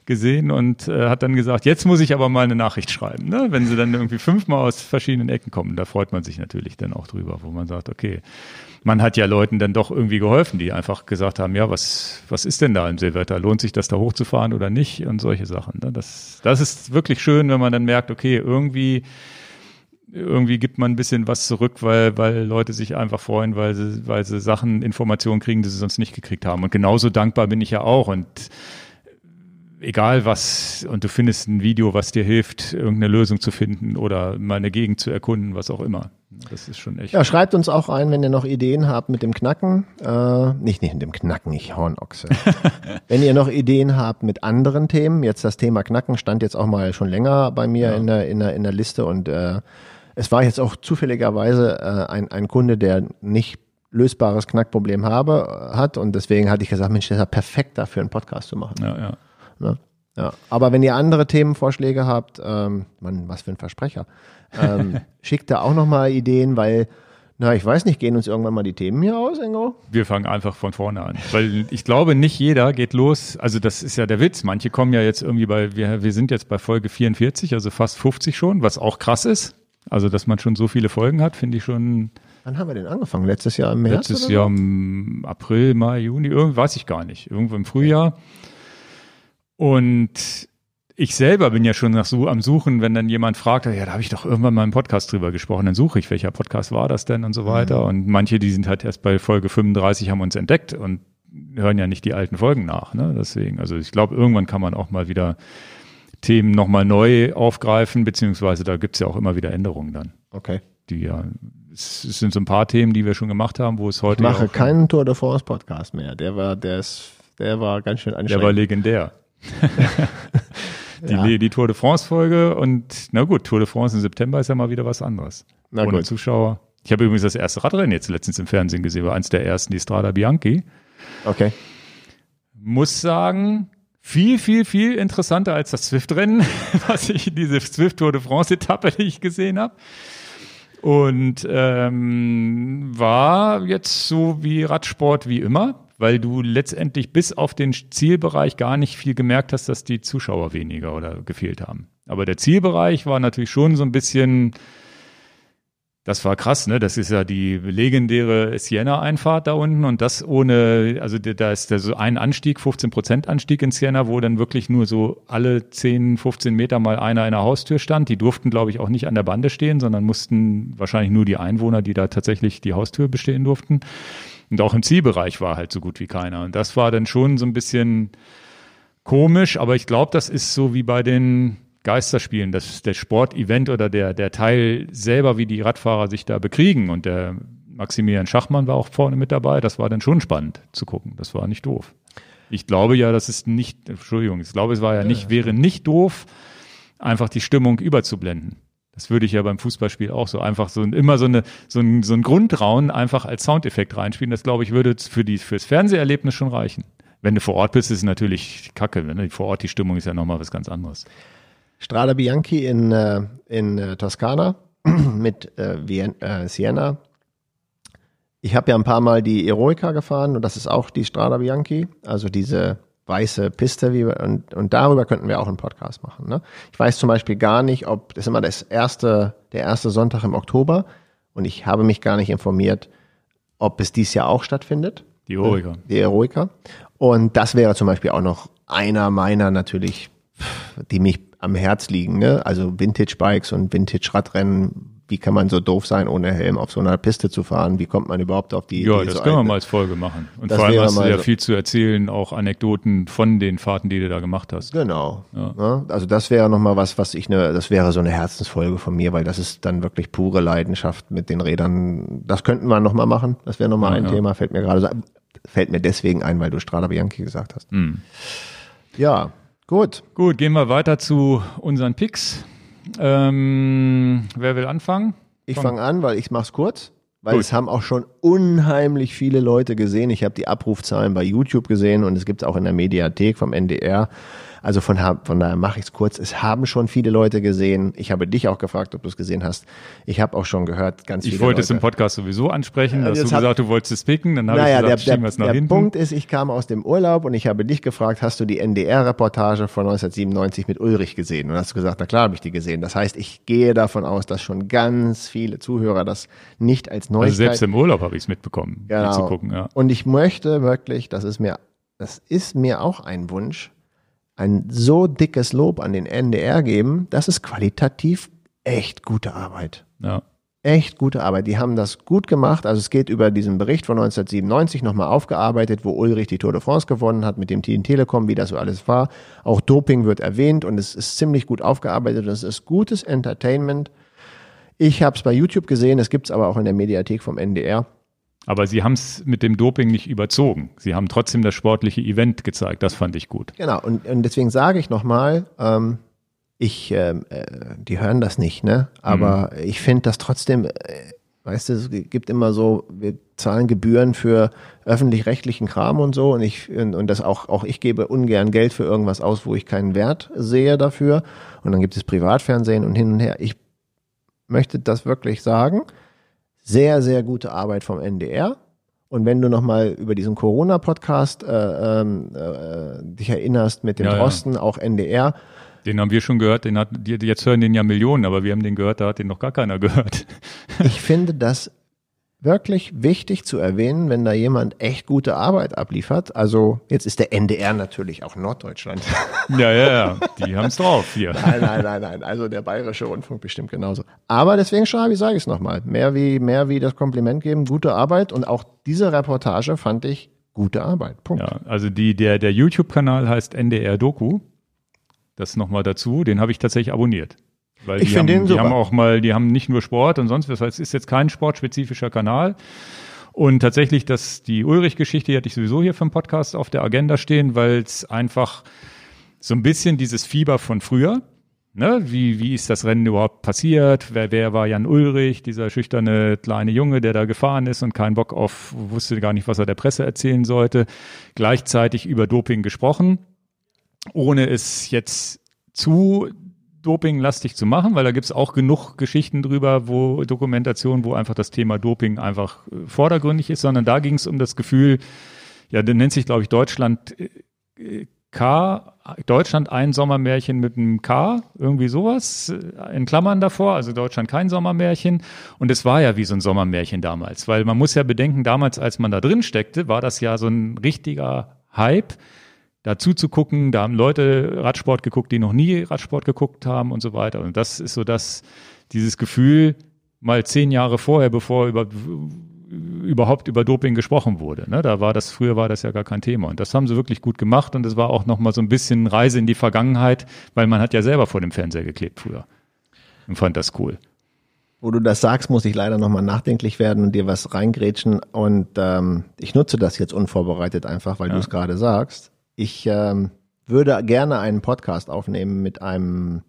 gesehen und äh, hat dann gesagt, jetzt muss ich aber mal eine Nachricht schreiben. Ne? Wenn sie dann irgendwie fünfmal aus verschiedenen Ecken kommen, da freut man sich natürlich dann auch drüber, wo man sagt, okay, man hat ja Leuten dann doch irgendwie geholfen, die einfach gesagt haben, ja, was, was ist denn da im Silvetter? Lohnt sich das da hochzufahren oder nicht? Und solche Sachen. Ne? Das, das ist wirklich schön, wenn man dann merkt, okay, irgendwie, irgendwie gibt man ein bisschen was zurück, weil, weil Leute sich einfach freuen, weil sie, weil sie Sachen, Informationen kriegen, die sie sonst nicht gekriegt haben. Und genauso dankbar bin ich ja auch. Und egal was, und du findest ein Video, was dir hilft, irgendeine Lösung zu finden oder mal eine Gegend zu erkunden, was auch immer. Das ist schon echt. Ja, schreibt uns auch ein, wenn ihr noch Ideen habt mit dem Knacken. Äh, nicht, nicht mit dem Knacken, ich Hornochse. wenn ihr noch Ideen habt mit anderen Themen, jetzt das Thema Knacken stand jetzt auch mal schon länger bei mir ja. in, der, in, der, in der Liste und äh, es war jetzt auch zufälligerweise äh, ein, ein Kunde, der nicht lösbares Knackproblem habe, hat und deswegen hatte ich gesagt, Mensch, das ist ja perfekt dafür, einen Podcast zu machen. Ja, ja. Ne? Ja, aber wenn ihr andere Themenvorschläge habt, ähm, Mann, was für ein Versprecher, ähm, schickt da auch nochmal Ideen, weil, na, ich weiß nicht, gehen uns irgendwann mal die Themen hier aus, Ingo? Wir fangen einfach von vorne an, weil ich glaube, nicht jeder geht los, also das ist ja der Witz, manche kommen ja jetzt irgendwie bei, wir, wir sind jetzt bei Folge 44, also fast 50 schon, was auch krass ist, also dass man schon so viele Folgen hat, finde ich schon... Wann haben wir denn angefangen? Letztes Jahr im März? Letztes Jahr im April, Mai, Juni, irgend weiß ich gar nicht, irgendwo im Frühjahr. Okay. Und ich selber bin ja schon nach so am Suchen, wenn dann jemand fragt, ja, da habe ich doch irgendwann mal im Podcast drüber gesprochen, dann suche ich, welcher Podcast war das denn und so weiter. Mhm. Und manche, die sind halt erst bei Folge 35, haben uns entdeckt und hören ja nicht die alten Folgen nach. Ne? Deswegen, also ich glaube, irgendwann kann man auch mal wieder Themen nochmal neu aufgreifen, beziehungsweise da gibt's ja auch immer wieder Änderungen dann. Okay. Die ja, es sind so ein paar Themen, die wir schon gemacht haben, wo es heute. Ich mache keinen Tour de France Podcast mehr. Der war, der ist, der war ganz schön anstrengend. Der war legendär. Die, ja. die Tour de France-Folge und na gut, Tour de France im September ist ja mal wieder was anderes. Na Ohne gut. Zuschauer. Ich habe übrigens das erste Radrennen jetzt letztens im Fernsehen gesehen, war eins der ersten, die Strada Bianchi. Okay. Muss sagen, viel, viel, viel interessanter als das Zwift-Rennen, was ich, diese Zwift Tour de France-Etappe, die ich gesehen habe. Und ähm, war jetzt so wie Radsport wie immer weil du letztendlich bis auf den Zielbereich gar nicht viel gemerkt hast, dass die Zuschauer weniger oder gefehlt haben. Aber der Zielbereich war natürlich schon so ein bisschen, das war krass, ne? Das ist ja die legendäre Siena-Einfahrt da unten und das ohne, also da ist da so ein Anstieg, 15 Prozent Anstieg in Siena, wo dann wirklich nur so alle 10, 15 Meter mal einer in der Haustür stand. Die durften, glaube ich, auch nicht an der Bande stehen, sondern mussten wahrscheinlich nur die Einwohner, die da tatsächlich die Haustür bestehen durften. Und auch im Zielbereich war halt so gut wie keiner. Und das war dann schon so ein bisschen komisch, aber ich glaube, das ist so wie bei den Geisterspielen, dass der Sportevent oder der, der Teil selber, wie die Radfahrer sich da bekriegen. Und der Maximilian Schachmann war auch vorne mit dabei. Das war dann schon spannend zu gucken. Das war nicht doof. Ich glaube ja, das ist nicht, Entschuldigung, ich glaube, es war ja nicht, wäre nicht doof, einfach die Stimmung überzublenden. Das würde ich ja beim Fußballspiel auch so einfach so immer so eine so ein, so ein Grundrauen einfach als Soundeffekt reinspielen. Das glaube ich würde für die fürs Fernseherlebnis schon reichen. Wenn du vor Ort bist, ist es natürlich Kacke. Ne? Vor Ort die Stimmung ist ja nochmal was ganz anderes. Strada Bianchi in, äh, in äh, Toskana mit äh, Vien äh, Siena. Ich habe ja ein paar Mal die Eroica gefahren und das ist auch die Strada Bianchi, also diese weiße Piste wie wir, und, und darüber könnten wir auch einen Podcast machen. Ne? Ich weiß zum Beispiel gar nicht, ob das ist immer das erste, der erste Sonntag im Oktober und ich habe mich gar nicht informiert, ob es dies Jahr auch stattfindet. Die Eroica. Die Eroica. Und das wäre zum Beispiel auch noch einer meiner natürlich, die mich am Herz liegen. Ne? Also Vintage Bikes und Vintage Radrennen wie kann man so doof sein, ohne Helm auf so einer Piste zu fahren? Wie kommt man überhaupt auf die Ja, Idee, das so können wir mal als Folge machen. Und vor allem hast du ja so viel zu erzählen, auch Anekdoten von den Fahrten, die du da gemacht hast. Genau. Ja. Ja, also das wäre nochmal was, was ich ne, das wäre so eine Herzensfolge von mir, weil das ist dann wirklich pure Leidenschaft mit den Rädern. Das könnten wir nochmal machen. Das wäre nochmal ja, ein Thema, fällt mir gerade fällt mir deswegen ein, weil du Strada Bianchi gesagt hast. Mhm. Ja, gut. Gut, gehen wir weiter zu unseren Picks. Ähm, wer will anfangen? Ich fange an, weil ich mach's kurz. Weil Gut. es haben auch schon unheimlich viele Leute gesehen. Ich habe die Abrufzahlen bei YouTube gesehen und es gibt es auch in der Mediathek vom NDR. Also von, von daher mache ich es kurz. Es haben schon viele Leute gesehen. Ich habe dich auch gefragt, ob du es gesehen hast. Ich habe auch schon gehört, ganz ich viele Ich wollte es im Podcast sowieso ansprechen. Ja, hast du gesagt, du wolltest es picken. Dann habe naja, ich gesagt, der, wir es nach der hinten. Der Punkt ist, ich kam aus dem Urlaub und ich habe dich gefragt, hast du die NDR-Reportage von 1997 mit Ulrich gesehen? Und hast du gesagt, na klar habe ich die gesehen. Das heißt, ich gehe davon aus, dass schon ganz viele Zuhörer das nicht als Neuigkeit... Also selbst im Urlaub habe ich es mitbekommen, genau. zu gucken. Ja. Und ich möchte wirklich, das ist mir, das ist mir auch ein Wunsch, ein so dickes Lob an den NDR geben, das ist qualitativ echt gute Arbeit. Ja. Echt gute Arbeit. Die haben das gut gemacht. Also es geht über diesen Bericht von 1997 nochmal aufgearbeitet, wo Ulrich die Tour de France gewonnen hat mit dem Team Telekom, wie das so alles war. Auch Doping wird erwähnt und es ist ziemlich gut aufgearbeitet. Es ist gutes Entertainment. Ich habe es bei YouTube gesehen, es gibt es aber auch in der Mediathek vom NDR. Aber sie haben es mit dem Doping nicht überzogen. Sie haben trotzdem das sportliche Event gezeigt. Das fand ich gut. Genau. Und, und deswegen sage ich nochmal, ähm, ich, ähm, äh, die hören das nicht, ne? Aber mhm. ich finde das trotzdem, äh, weißt du, es gibt immer so, wir zahlen Gebühren für öffentlich-rechtlichen Kram und so und ich und, und das auch auch ich gebe ungern Geld für irgendwas aus, wo ich keinen Wert sehe dafür und dann gibt es Privatfernsehen und hin und her. Ich möchte das wirklich sagen sehr, sehr gute Arbeit vom NDR. Und wenn du nochmal über diesen Corona-Podcast äh, ähm, äh, dich erinnerst mit dem ja, Drosten, ja. auch NDR. Den haben wir schon gehört, den hat, jetzt hören den ja Millionen, aber wir haben den gehört, da hat den noch gar keiner gehört. ich finde das wirklich wichtig zu erwähnen, wenn da jemand echt gute Arbeit abliefert. Also jetzt ist der NDR natürlich auch Norddeutschland. Ja, ja, ja, die haben es drauf hier. Nein, nein, nein, nein. Also der Bayerische Rundfunk bestimmt genauso. Aber deswegen ich, sage ich es nochmal. Mehr wie, mehr wie das Kompliment geben, gute Arbeit. Und auch diese Reportage fand ich gute Arbeit. Punkt. Ja, also die, der, der YouTube-Kanal heißt NDR Doku. Das nochmal dazu. Den habe ich tatsächlich abonniert. Weil ich finde den super. Die haben auch mal, die haben nicht nur Sport und sonst was. Es ist jetzt kein sportspezifischer Kanal. Und tatsächlich, dass die Ulrich-Geschichte die hatte ich sowieso hier für den Podcast auf der Agenda stehen, weil es einfach so ein bisschen dieses Fieber von früher, ne, wie, wie ist das Rennen überhaupt passiert? Wer, wer war Jan Ulrich, dieser schüchterne kleine Junge, der da gefahren ist und keinen Bock auf, wusste gar nicht, was er der Presse erzählen sollte. Gleichzeitig über Doping gesprochen, ohne es jetzt zu dopinglastig zu machen, weil da gibt es auch genug Geschichten drüber, wo Dokumentation, wo einfach das Thema Doping einfach äh, vordergründig ist, sondern da ging es um das Gefühl, ja, der nennt sich, glaube ich, Deutschland äh, K, Deutschland ein Sommermärchen mit einem K, irgendwie sowas, äh, in Klammern davor, also Deutschland kein Sommermärchen. Und es war ja wie so ein Sommermärchen damals, weil man muss ja bedenken, damals, als man da drin steckte, war das ja so ein richtiger Hype dazu zu gucken. Da haben Leute Radsport geguckt, die noch nie Radsport geguckt haben und so weiter. Und das ist so das, dieses Gefühl, mal zehn Jahre vorher, bevor über, überhaupt über Doping gesprochen wurde. Ne? Da war das, früher war das ja gar kein Thema. Und das haben sie wirklich gut gemacht. Und es war auch nochmal so ein bisschen Reise in die Vergangenheit, weil man hat ja selber vor dem Fernseher geklebt früher. Und fand das cool. Wo du das sagst, muss ich leider nochmal nachdenklich werden und dir was reingrätschen. Und ähm, ich nutze das jetzt unvorbereitet einfach, weil ja. du es gerade sagst. Ich ähm, würde gerne einen Podcast aufnehmen mit einem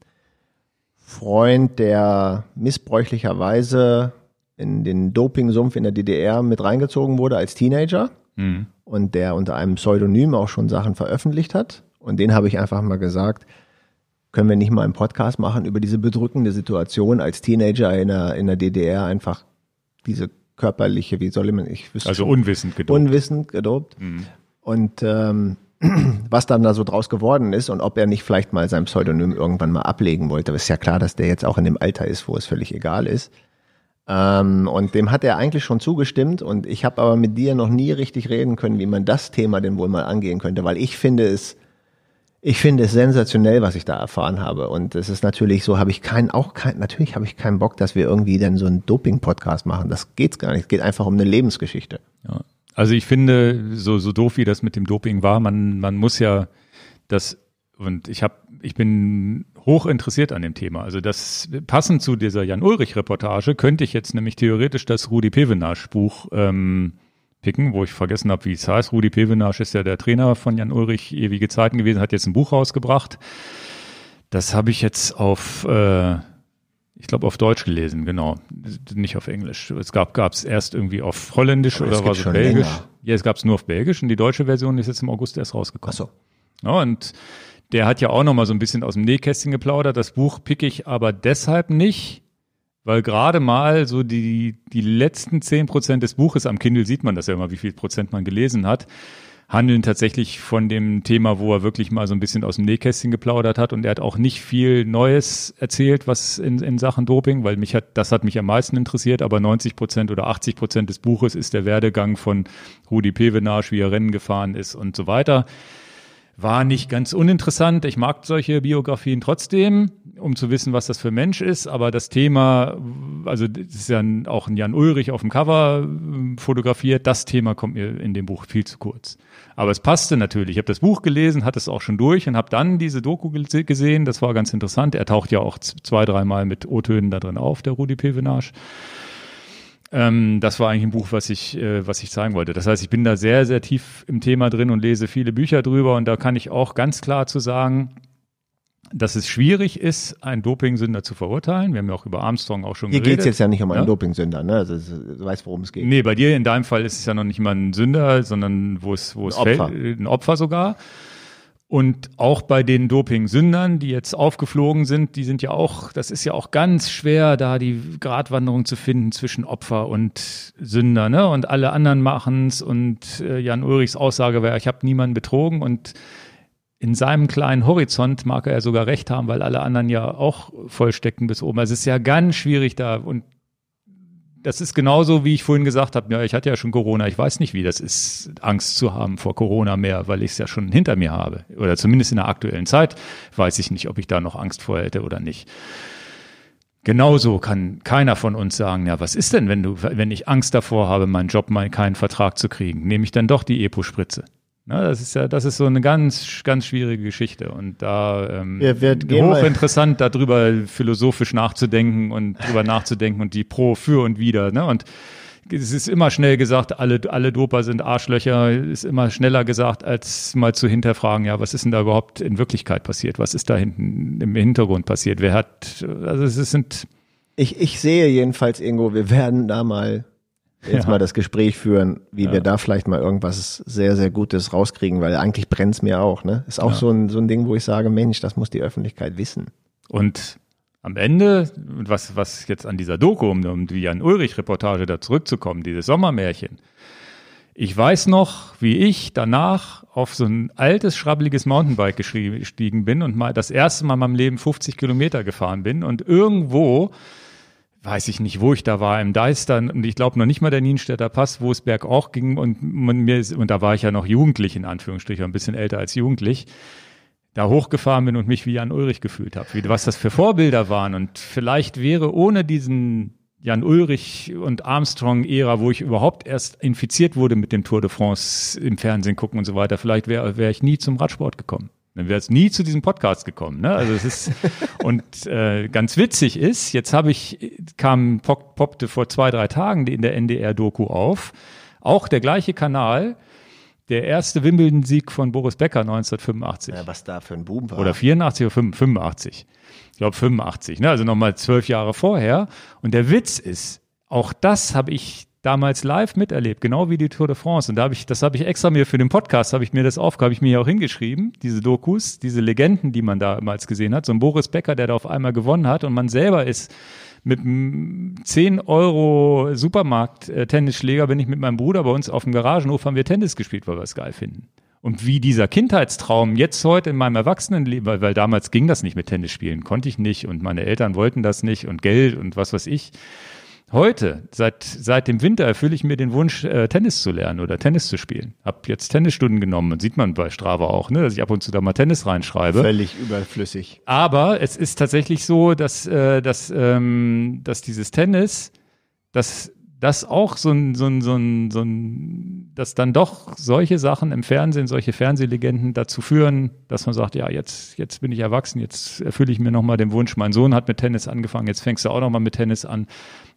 Freund, der missbräuchlicherweise in den Dopingsumpf in der DDR mit reingezogen wurde als Teenager mhm. und der unter einem Pseudonym auch schon Sachen veröffentlicht hat. Und den habe ich einfach mal gesagt, können wir nicht mal einen Podcast machen über diese bedrückende Situation als Teenager in der, in der DDR, einfach diese körperliche, wie soll man, ich wüsste Also unwissend gedopt. Unwissend gedopt. Mhm. Und ähm, was dann da so draus geworden ist und ob er nicht vielleicht mal sein Pseudonym irgendwann mal ablegen wollte. Aber ist ja klar, dass der jetzt auch in dem Alter ist, wo es völlig egal ist. Ähm, und dem hat er eigentlich schon zugestimmt und ich habe aber mit dir noch nie richtig reden können, wie man das Thema denn wohl mal angehen könnte, weil ich finde es, ich finde es sensationell, was ich da erfahren habe. Und es ist natürlich so, habe ich keinen, auch kein, natürlich habe ich keinen Bock, dass wir irgendwie dann so einen Doping-Podcast machen. Das geht's gar nicht. Es geht einfach um eine Lebensgeschichte. Ja. Also ich finde, so, so doof wie das mit dem Doping war, man, man muss ja das, und ich habe, ich bin hoch interessiert an dem Thema. Also das passend zu dieser Jan Ulrich Reportage könnte ich jetzt nämlich theoretisch das Rudi Pevenage Buch ähm, rauspicken, wo ich vergessen habe, wie es heißt. Rudi Pevenage ist ja der Trainer von Jan Ulrich ewige Zeiten gewesen, hat jetzt ein Buch rausgebracht. Das habe ich jetzt auf, äh, ich glaube auf Deutsch gelesen, genau, nicht auf Englisch. Es gab es erst irgendwie auf Holländisch Aber oder war es Belgisch? Länger. Ja, es gab es nur auf Belgisch und die deutsche Version ist jetzt im August erst rausgekommen. Ach so. Ja, und der hat ja auch noch mal so ein bisschen aus dem Nähkästchen geplaudert. Das Buch pick ich aber deshalb nicht, weil gerade mal so die, die letzten zehn Prozent des Buches am Kindle sieht man das ja immer, wie viel Prozent man gelesen hat handeln tatsächlich von dem Thema, wo er wirklich mal so ein bisschen aus dem Nähkästchen geplaudert hat und er hat auch nicht viel Neues erzählt, was in, in Sachen Doping, weil mich hat, das hat mich am meisten interessiert, aber 90 Prozent oder 80 Prozent des Buches ist der Werdegang von Rudi Pevenage, wie er Rennen gefahren ist und so weiter. War nicht ganz uninteressant. Ich mag solche Biografien trotzdem, um zu wissen, was das für Mensch ist. Aber das Thema, also das ist ja auch ein Jan Ulrich auf dem Cover ähm, fotografiert. Das Thema kommt mir in dem Buch viel zu kurz. Aber es passte natürlich. Ich habe das Buch gelesen, hatte es auch schon durch und habe dann diese Doku gesehen. Das war ganz interessant. Er taucht ja auch zwei, dreimal mit O-Tönen da drin auf, der Rudi Pevenage. Ähm, das war eigentlich ein Buch, was ich, äh, was ich zeigen wollte. Das heißt, ich bin da sehr, sehr tief im Thema drin und lese viele Bücher drüber und da kann ich auch ganz klar zu sagen, dass es schwierig ist, einen Dopingsünder zu verurteilen. Wir haben ja auch über Armstrong auch schon Hier geredet. Hier geht es jetzt ja nicht um einen ja? Dopingsünder, ne? Also du weißt, worum es geht. Nee, bei dir in deinem Fall ist es ja noch nicht mal ein Sünder, sondern wo es, wo es ein Opfer. fällt, ein Opfer sogar. Und auch bei den Doping-Sündern, die jetzt aufgeflogen sind, die sind ja auch, das ist ja auch ganz schwer, da die Gratwanderung zu finden zwischen Opfer und Sünder, ne? Und alle anderen machen's und äh, Jan Ulrichs Aussage wäre, ich habe niemanden betrogen und in seinem kleinen Horizont mag er ja sogar recht haben, weil alle anderen ja auch vollstecken bis oben. Also es ist ja ganz schwierig da und das ist genauso, wie ich vorhin gesagt habe, ja, ich hatte ja schon Corona, ich weiß nicht, wie das ist, Angst zu haben vor Corona mehr, weil ich es ja schon hinter mir habe. Oder zumindest in der aktuellen Zeit weiß ich nicht, ob ich da noch Angst vor hätte oder nicht. Genauso kann keiner von uns sagen, ja, was ist denn, wenn du, wenn ich Angst davor habe, meinen Job mal keinen Vertrag zu kriegen, nehme ich dann doch die Epo-Spritze? Na, das ist ja, das ist so eine ganz, ganz schwierige Geschichte und da ähm, ja, hochinteressant, darüber philosophisch nachzudenken und drüber nachzudenken und die Pro, für und wider. Ne? Und es ist immer schnell gesagt, alle, alle Doper sind Arschlöcher, ist immer schneller gesagt, als mal zu hinterfragen, ja, was ist denn da überhaupt in Wirklichkeit passiert? Was ist da hinten im Hintergrund passiert? Wer hat, also es sind. Ich, ich sehe jedenfalls irgendwo, wir werden da mal jetzt ja. mal das Gespräch führen, wie ja. wir da vielleicht mal irgendwas sehr, sehr Gutes rauskriegen, weil eigentlich brennt's mir auch. Ne? Ist auch ja. so, ein, so ein Ding, wo ich sage, Mensch, das muss die Öffentlichkeit wissen. Und am Ende, was, was jetzt an dieser Doku, um, um die Jan Ulrich-Reportage da zurückzukommen, dieses Sommermärchen. Ich weiß noch, wie ich danach auf so ein altes, schrabbeliges Mountainbike gestiegen bin und mal das erste Mal in meinem Leben 50 Kilometer gefahren bin und irgendwo weiß ich nicht, wo ich da war, im Deister und ich glaube noch nicht mal der Nienstädter Pass, wo es bergauf ging. Und man mir und da war ich ja noch jugendlich in Anführungsstrichen, ein bisschen älter als jugendlich, da hochgefahren bin und mich wie Jan Ulrich gefühlt habe, was das für Vorbilder waren. Und vielleicht wäre ohne diesen Jan Ulrich und Armstrong-Ära, wo ich überhaupt erst infiziert wurde mit dem Tour de France im Fernsehen gucken und so weiter, vielleicht wäre wär ich nie zum Radsport gekommen. Dann wäre es nie zu diesem Podcast gekommen. Ne? Also es ist und äh, ganz witzig ist, jetzt habe ich kam pop, poppte vor zwei drei Tagen in der NDR-Doku auf, auch der gleiche Kanal. Der erste Wimbledon-Sieg von Boris Becker 1985. Ja, was da für ein Boom war. Oder 84 oder 85. Ich glaube 85, ne? also nochmal zwölf Jahre vorher. Und der Witz ist, auch das habe ich damals live miterlebt, genau wie die Tour de France. Und da habe ich, das habe ich extra mir für den Podcast, habe ich mir das aufgabe ich mir hier auch hingeschrieben, diese Dokus, diese Legenden, die man damals gesehen hat. So ein Boris Becker, der da auf einmal gewonnen hat und man selber ist mit einem 10 Euro Supermarkt-Tennisschläger äh, bin ich mit meinem Bruder bei uns auf dem Garagenhof haben wir Tennis gespielt, weil wir es geil finden. Und wie dieser Kindheitstraum jetzt heute in meinem Erwachsenenleben, weil, weil damals ging das nicht mit Tennis spielen, konnte ich nicht und meine Eltern wollten das nicht und Geld und was weiß ich. Heute, seit, seit dem Winter, erfülle ich mir den Wunsch, äh, Tennis zu lernen oder Tennis zu spielen. Hab jetzt Tennisstunden genommen und sieht man bei Strava auch, ne, dass ich ab und zu da mal Tennis reinschreibe. Völlig überflüssig. Aber es ist tatsächlich so, dass, äh, dass, ähm, dass dieses Tennis, dass dass auch so ein, so ein, so ein, so ein, dass dann doch solche Sachen im Fernsehen, solche Fernsehlegenden dazu führen, dass man sagt, ja, jetzt, jetzt bin ich erwachsen, jetzt erfülle ich mir nochmal den Wunsch. Mein Sohn hat mit Tennis angefangen, jetzt fängst du auch nochmal mit Tennis an.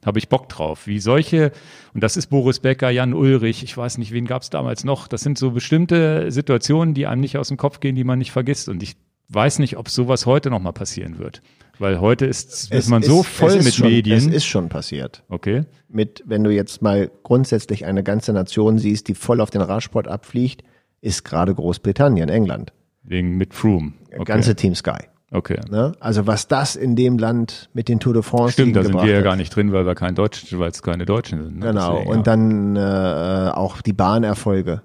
Habe ich Bock drauf. Wie solche, und das ist Boris Becker, Jan Ulrich, ich weiß nicht, wen gab es damals noch. Das sind so bestimmte Situationen, die einem nicht aus dem Kopf gehen, die man nicht vergisst. Und ich weiß nicht, ob sowas heute nochmal passieren wird. Weil heute ist, ist man so voll mit schon, Medien. Es ist schon passiert. Okay. Mit, wenn du jetzt mal grundsätzlich eine ganze Nation siehst, die voll auf den Radsport abfliegt, ist gerade Großbritannien, England. Wegen mit Froome. Okay. Ganze Team Sky. Okay. Ne? Also was das in dem Land mit den Tour de France Stimmt, da sind wir ja gar nicht drin, weil wir kein Deutsch, weil es keine Deutschen sind. Ne? Genau. Deswegen, und dann äh, auch die Bahnerfolge.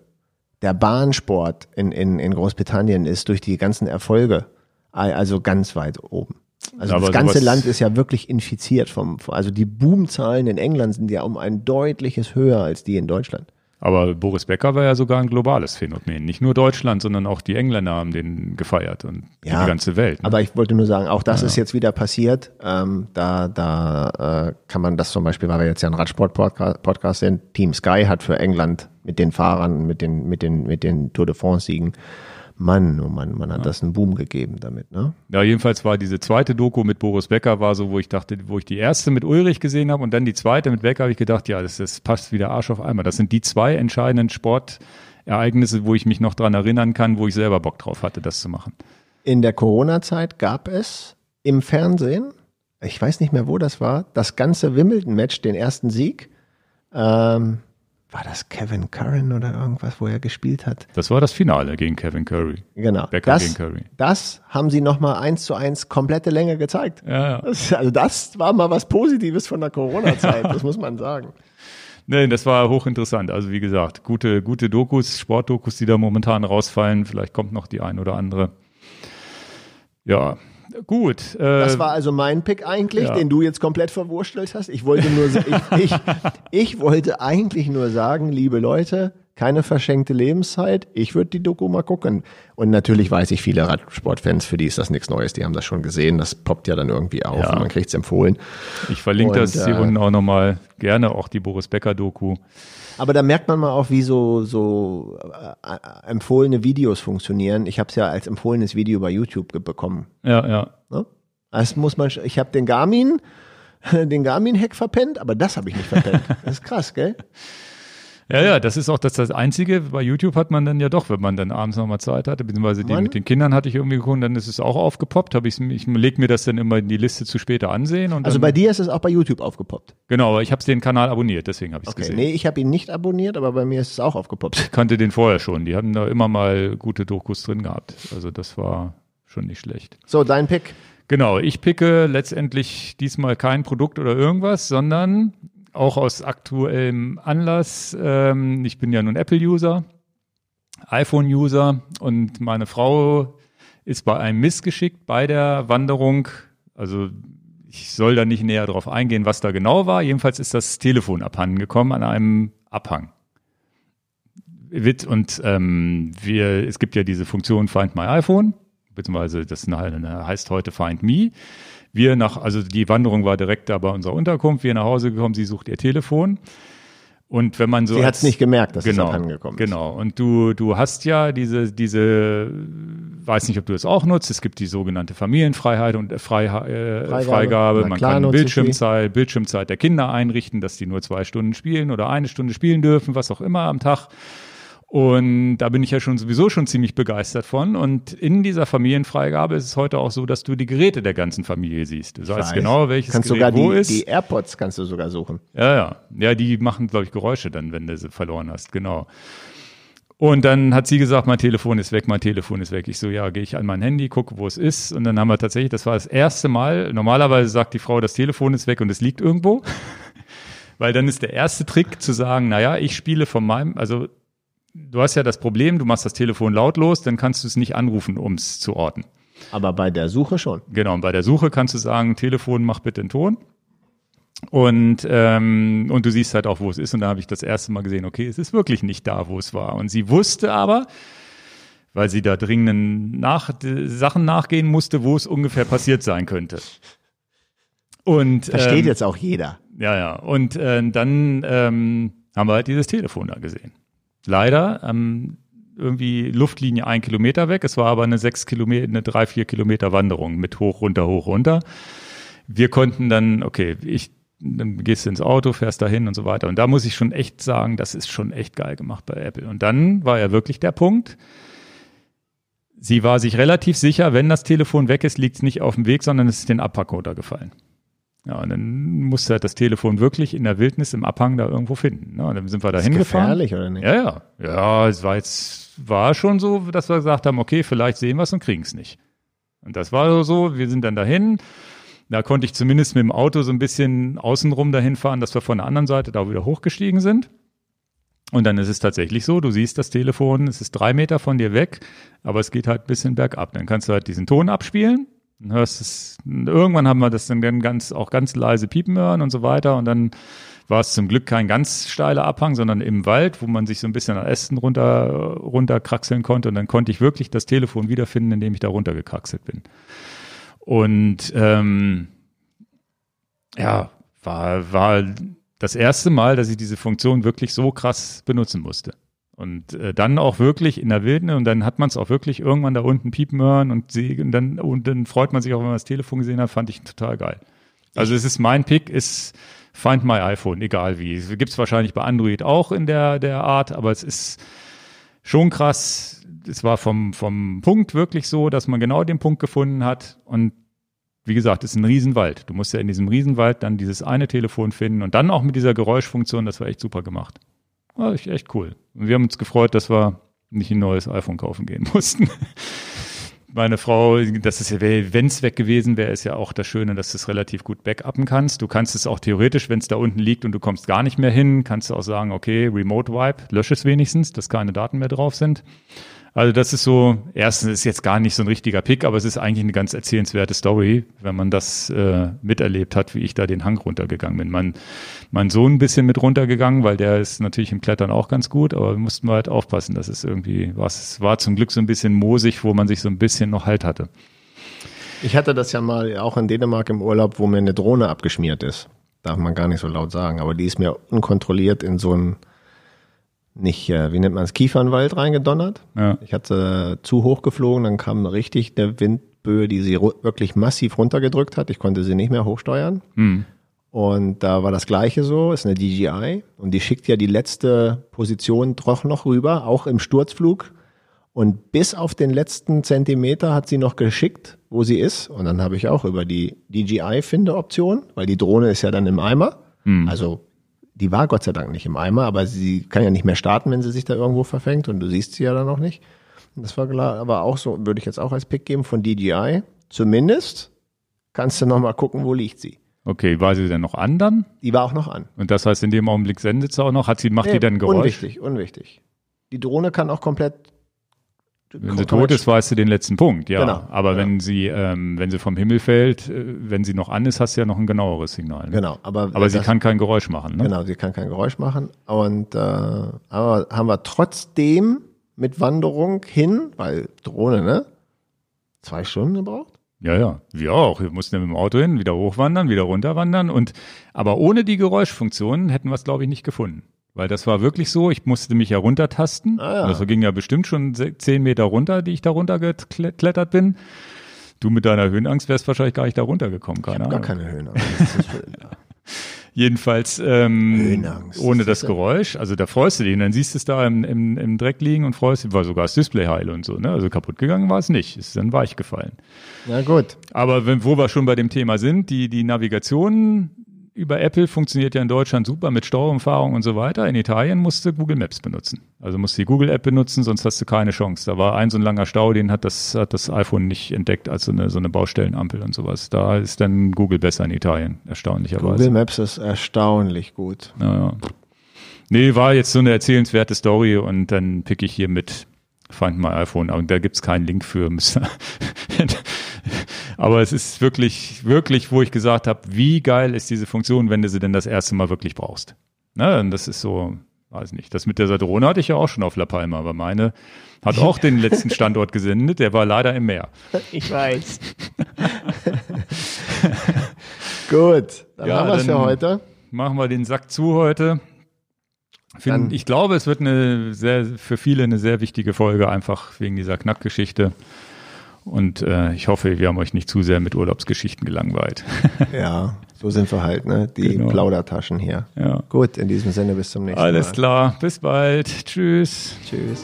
Der Bahnsport in, in, in Großbritannien ist durch die ganzen Erfolge also ganz weit oben. Also Aber das ganze Land ist ja wirklich infiziert vom, also die Boomzahlen in England sind ja um ein deutliches höher als die in Deutschland. Aber Boris Becker war ja sogar ein globales Phänomen. Nicht nur Deutschland, sondern auch die Engländer haben den gefeiert und ja, die ganze Welt. Ne? Aber ich wollte nur sagen, auch das ja. ist jetzt wieder passiert. Ähm, da da äh, kann man das zum Beispiel, weil wir jetzt ja ein Radsport-Podcast sind, Team Sky hat für England mit den Fahrern, mit den, mit den, mit den Tour de France-Siegen Mann, oh Mann, man hat ja. das einen Boom gegeben damit, ne? Ja, jedenfalls war diese zweite Doku mit Boris Becker war so, wo ich dachte, wo ich die erste mit Ulrich gesehen habe und dann die zweite mit Becker, habe ich gedacht, ja, das, das passt wieder Arsch auf einmal. Das sind die zwei entscheidenden Sportereignisse, wo ich mich noch dran erinnern kann, wo ich selber Bock drauf hatte, das zu machen. In der Corona-Zeit gab es im Fernsehen, ich weiß nicht mehr, wo das war, das ganze Wimbledon-Match, den ersten Sieg. Ähm, war das Kevin Curran oder irgendwas, wo er gespielt hat? Das war das Finale gegen Kevin Curry. Genau. Becker das, gegen Curry. Das haben sie nochmal eins zu eins komplette Länge gezeigt. Ja, ja. Das, also das war mal was Positives von der Corona-Zeit, das muss man sagen. Nee, das war hochinteressant. Also wie gesagt, gute, gute Dokus, Sportdokus, die da momentan rausfallen. Vielleicht kommt noch die ein oder andere. Ja, Gut. Äh, das war also mein Pick eigentlich, ja. den du jetzt komplett verwurstelt hast. Ich wollte nur, ich, ich, ich wollte eigentlich nur sagen, liebe Leute, keine verschenkte Lebenszeit. Ich würde die Doku mal gucken. Und natürlich weiß ich, viele Radsportfans, für die ist das nichts Neues. Die haben das schon gesehen. Das poppt ja dann irgendwie auf ja. und man kriegt es empfohlen. Ich verlinke und, das hier äh, unten auch nochmal. Gerne auch die Boris Becker Doku. Aber da merkt man mal auch, wie so, so äh, empfohlene Videos funktionieren. Ich habe es ja als empfohlenes Video bei YouTube bekommen. Ja, ja. Ne? Das muss man, ich habe den Garmin, den Garmin-Hack verpennt, aber das habe ich nicht verpennt. Das ist krass, gell? Ja, ja, das ist auch das, das Einzige. Bei YouTube hat man dann ja doch, wenn man dann abends nochmal Zeit hatte, beziehungsweise die mit den Kindern hatte ich irgendwie geguckt, dann ist es auch aufgepoppt. Hab ich, ich leg mir das dann immer in die Liste zu später ansehen. Und also bei dir ist es auch bei YouTube aufgepoppt? Genau, aber ich habe den Kanal abonniert, deswegen habe ich es okay. gesehen. Nee, ich habe ihn nicht abonniert, aber bei mir ist es auch aufgepoppt. Ich kannte den vorher schon. Die hatten da immer mal gute Dokus drin gehabt. Also das war schon nicht schlecht. So, dein Pick. Genau, ich picke letztendlich diesmal kein Produkt oder irgendwas, sondern auch aus aktuellem Anlass. Ähm, ich bin ja nun Apple-User, iPhone-User und meine Frau ist bei einem Missgeschick bei der Wanderung. Also ich soll da nicht näher drauf eingehen, was da genau war. Jedenfalls ist das Telefon abhanden gekommen an einem Abhang. Und ähm, wir, es gibt ja diese Funktion Find My iPhone, beziehungsweise das heißt heute Find Me. Wir nach, also die Wanderung war direkt da bei unserer Unterkunft, wir nach Hause gekommen, sie sucht ihr Telefon. Und wenn man so. Sie hat es nicht gemerkt, dass genau, es angekommen ist. Genau. Und du, du hast ja diese, diese, weiß nicht, ob du es auch nutzt. Es gibt die sogenannte Familienfreiheit und Frei, äh, Freigabe. Freigabe. Man kann Bildschirmzeit, Bildschirmzeit der Kinder einrichten, dass die nur zwei Stunden spielen oder eine Stunde spielen dürfen, was auch immer am Tag. Und da bin ich ja schon sowieso schon ziemlich begeistert von. Und in dieser Familienfreigabe ist es heute auch so, dass du die Geräte der ganzen Familie siehst. Du weißt genau, welches kannst Gerät sogar wo die, ist. Die AirPods kannst du sogar suchen. Ja, ja. Ja, die machen, glaube ich, Geräusche dann, wenn du sie verloren hast. Genau. Und dann hat sie gesagt, mein Telefon ist weg, mein Telefon ist weg. Ich so, ja, gehe ich an mein Handy, gucke, wo es ist. Und dann haben wir tatsächlich, das war das erste Mal, normalerweise sagt die Frau, das Telefon ist weg und es liegt irgendwo. Weil dann ist der erste Trick zu sagen, naja, ich spiele von meinem, also du hast ja das Problem, du machst das Telefon lautlos, dann kannst du es nicht anrufen, um es zu orten. Aber bei der Suche schon. Genau, und bei der Suche kannst du sagen, Telefon, mach bitte den Ton. Und, ähm, und du siehst halt auch, wo es ist. Und da habe ich das erste Mal gesehen, okay, es ist wirklich nicht da, wo es war. Und sie wusste aber, weil sie da dringenden nach, Sachen nachgehen musste, wo es ungefähr passiert sein könnte. Und versteht ähm, jetzt auch jeder. Ja, ja. Und äh, dann ähm, haben wir halt dieses Telefon da gesehen. Leider ähm, irgendwie Luftlinie ein Kilometer weg. Es war aber eine sechs Kilometer, eine drei, vier Kilometer Wanderung mit hoch, runter, hoch, runter. Wir konnten dann, okay, ich, dann gehst du ins Auto, fährst dahin und so weiter. Und da muss ich schon echt sagen, das ist schon echt geil gemacht bei Apple. Und dann war ja wirklich der Punkt. Sie war sich relativ sicher, wenn das Telefon weg ist, liegt es nicht auf dem Weg, sondern es ist den Abpack runtergefallen. Ja, und dann musste halt das Telefon wirklich in der Wildnis im Abhang da irgendwo finden. Ja, und dann sind wir da hingefahren. Gefährlich oder nicht? Ja, ja. Ja, es war jetzt, war schon so, dass wir gesagt haben, okay, vielleicht sehen wir es und kriegen es nicht. Und das war so, wir sind dann dahin. Da konnte ich zumindest mit dem Auto so ein bisschen außenrum dahin fahren, dass wir von der anderen Seite da wieder hochgestiegen sind. Und dann ist es tatsächlich so, du siehst das Telefon, es ist drei Meter von dir weg, aber es geht halt ein bisschen bergab. Dann kannst du halt diesen Ton abspielen hörst es, irgendwann haben wir das dann ganz, auch ganz leise piepen hören und so weiter. Und dann war es zum Glück kein ganz steiler Abhang, sondern im Wald, wo man sich so ein bisschen an Ästen runter, runterkraxeln konnte. Und dann konnte ich wirklich das Telefon wiederfinden, indem ich da runtergekraxelt bin. Und ähm, ja, war, war das erste Mal, dass ich diese Funktion wirklich so krass benutzen musste. Und äh, dann auch wirklich in der Wildnis und dann hat man es auch wirklich irgendwann da unten piepen hören und, und dann und dann freut man sich auch, wenn man das Telefon gesehen hat, fand ich total geil. Also es ist mein Pick, ist Find My iPhone, egal wie. Gibt es wahrscheinlich bei Android auch in der, der Art, aber es ist schon krass. Es war vom, vom Punkt wirklich so, dass man genau den Punkt gefunden hat und wie gesagt, es ist ein Riesenwald. Du musst ja in diesem Riesenwald dann dieses eine Telefon finden und dann auch mit dieser Geräuschfunktion, das war echt super gemacht. War echt, echt cool. Und wir haben uns gefreut, dass wir nicht ein neues iPhone kaufen gehen mussten. Meine Frau, das ist ja, wenn es weg gewesen wäre, ist ja auch das Schöne, dass du es relativ gut backuppen kannst. Du kannst es auch theoretisch, wenn es da unten liegt und du kommst gar nicht mehr hin, kannst du auch sagen, okay, Remote Wipe, lösche es wenigstens, dass keine Daten mehr drauf sind. Also das ist so, erstens ist jetzt gar nicht so ein richtiger Pick, aber es ist eigentlich eine ganz erzählenswerte Story, wenn man das äh, miterlebt hat, wie ich da den Hang runtergegangen bin. Mein, mein Sohn ein bisschen mit runtergegangen, weil der ist natürlich im Klettern auch ganz gut, aber wir mussten halt aufpassen, dass es irgendwie was war zum Glück so ein bisschen moosig, wo man sich so ein bisschen noch Halt hatte. Ich hatte das ja mal auch in Dänemark im Urlaub, wo mir eine Drohne abgeschmiert ist. Darf man gar nicht so laut sagen, aber die ist mir unkontrolliert in so ein nicht, äh, wie nennt man es, Kiefernwald reingedonnert. Ja. Ich hatte zu hoch geflogen, dann kam richtig eine Windböe, die sie wirklich massiv runtergedrückt hat. Ich konnte sie nicht mehr hochsteuern. Mhm. Und da war das Gleiche so, ist eine DJI und die schickt ja die letzte Position doch noch rüber, auch im Sturzflug. Und bis auf den letzten Zentimeter hat sie noch geschickt, wo sie ist. Und dann habe ich auch über die DJI-Finde-Option, weil die Drohne ist ja dann im Eimer. Mhm. Also die war Gott sei Dank nicht im Eimer, aber sie kann ja nicht mehr starten, wenn sie sich da irgendwo verfängt und du siehst sie ja dann noch nicht. Das war klar, aber auch so, würde ich jetzt auch als Pick geben von DJI. Zumindest kannst du noch mal gucken, wo liegt sie. Okay, war sie denn noch an dann? Die war auch noch an. Und das heißt, in dem Augenblick sendet sie auch noch? Hat sie, macht nee, die denn Geräusch? Unwichtig, unwichtig. Die Drohne kann auch komplett wenn sie tot ist, weißt du den letzten Punkt, ja. Genau, Aber ja. wenn sie, ähm, wenn sie vom Himmel fällt, äh, wenn sie noch an ist, hast du ja noch ein genaueres Signal. Ne? Genau, aber aber sie kann kein Geräusch machen. Ne? Genau, sie kann kein Geräusch machen. Und äh, aber haben wir trotzdem mit Wanderung hin, weil Drohne, ne? Zwei Stunden gebraucht? Ja, ja, wir auch. Wir mussten ja mit dem Auto hin, wieder hochwandern, wieder runterwandern und aber ohne die Geräuschfunktion hätten wir es, glaube ich, nicht gefunden. Weil das war wirklich so, ich musste mich ja runtertasten. Ah, ja. Das ging ja bestimmt schon zehn Meter runter, die ich da runtergeklettert bin. Du mit deiner Höhenangst wärst wahrscheinlich gar nicht da runtergekommen, keine ich Ahnung. gar keine Höhenangst. Jedenfalls ähm, Höhenangst, ohne das, das Geräusch. Also da freust du dich und dann siehst du es da im, im, im Dreck liegen und freust dich, war sogar das Display heil und so. Ne? Also kaputt gegangen war es nicht, ist dann weich gefallen. Na gut. Aber wenn, wo wir schon bei dem Thema sind, die, die Navigation über Apple funktioniert ja in Deutschland super mit Steuerumfahrung und so weiter. In Italien musst du Google Maps benutzen. Also musst du die Google App benutzen, sonst hast du keine Chance. Da war ein so ein langer Stau, den hat das, hat das iPhone nicht entdeckt als so eine, so eine Baustellenampel und sowas. Da ist dann Google besser in Italien, erstaunlicherweise. Google Maps ist erstaunlich gut. Ja, Nee, war jetzt so eine erzählenswerte Story und dann pick ich hier mit Find My iPhone. Und da gibt's keinen Link für. Aber es ist wirklich, wirklich, wo ich gesagt habe, wie geil ist diese Funktion, wenn du sie denn das erste Mal wirklich brauchst. Na, und das ist so, weiß nicht. Das mit der Drohne hatte ich ja auch schon auf La Palma, aber meine hat auch den letzten Standort gesendet. Der war leider im Meer. Ich weiß. Gut, dann ja, haben wir es für heute. Machen wir den Sack zu heute. Find, ich glaube, es wird eine sehr, für viele eine sehr wichtige Folge, einfach wegen dieser Knackgeschichte. Und äh, ich hoffe, wir haben euch nicht zu sehr mit Urlaubsgeschichten gelangweilt. ja, so sind wir halt, ne? Die genau. Plaudertaschen hier. Ja. Gut, in diesem Sinne bis zum nächsten Alles Mal. Alles klar, bis bald. Tschüss. Tschüss.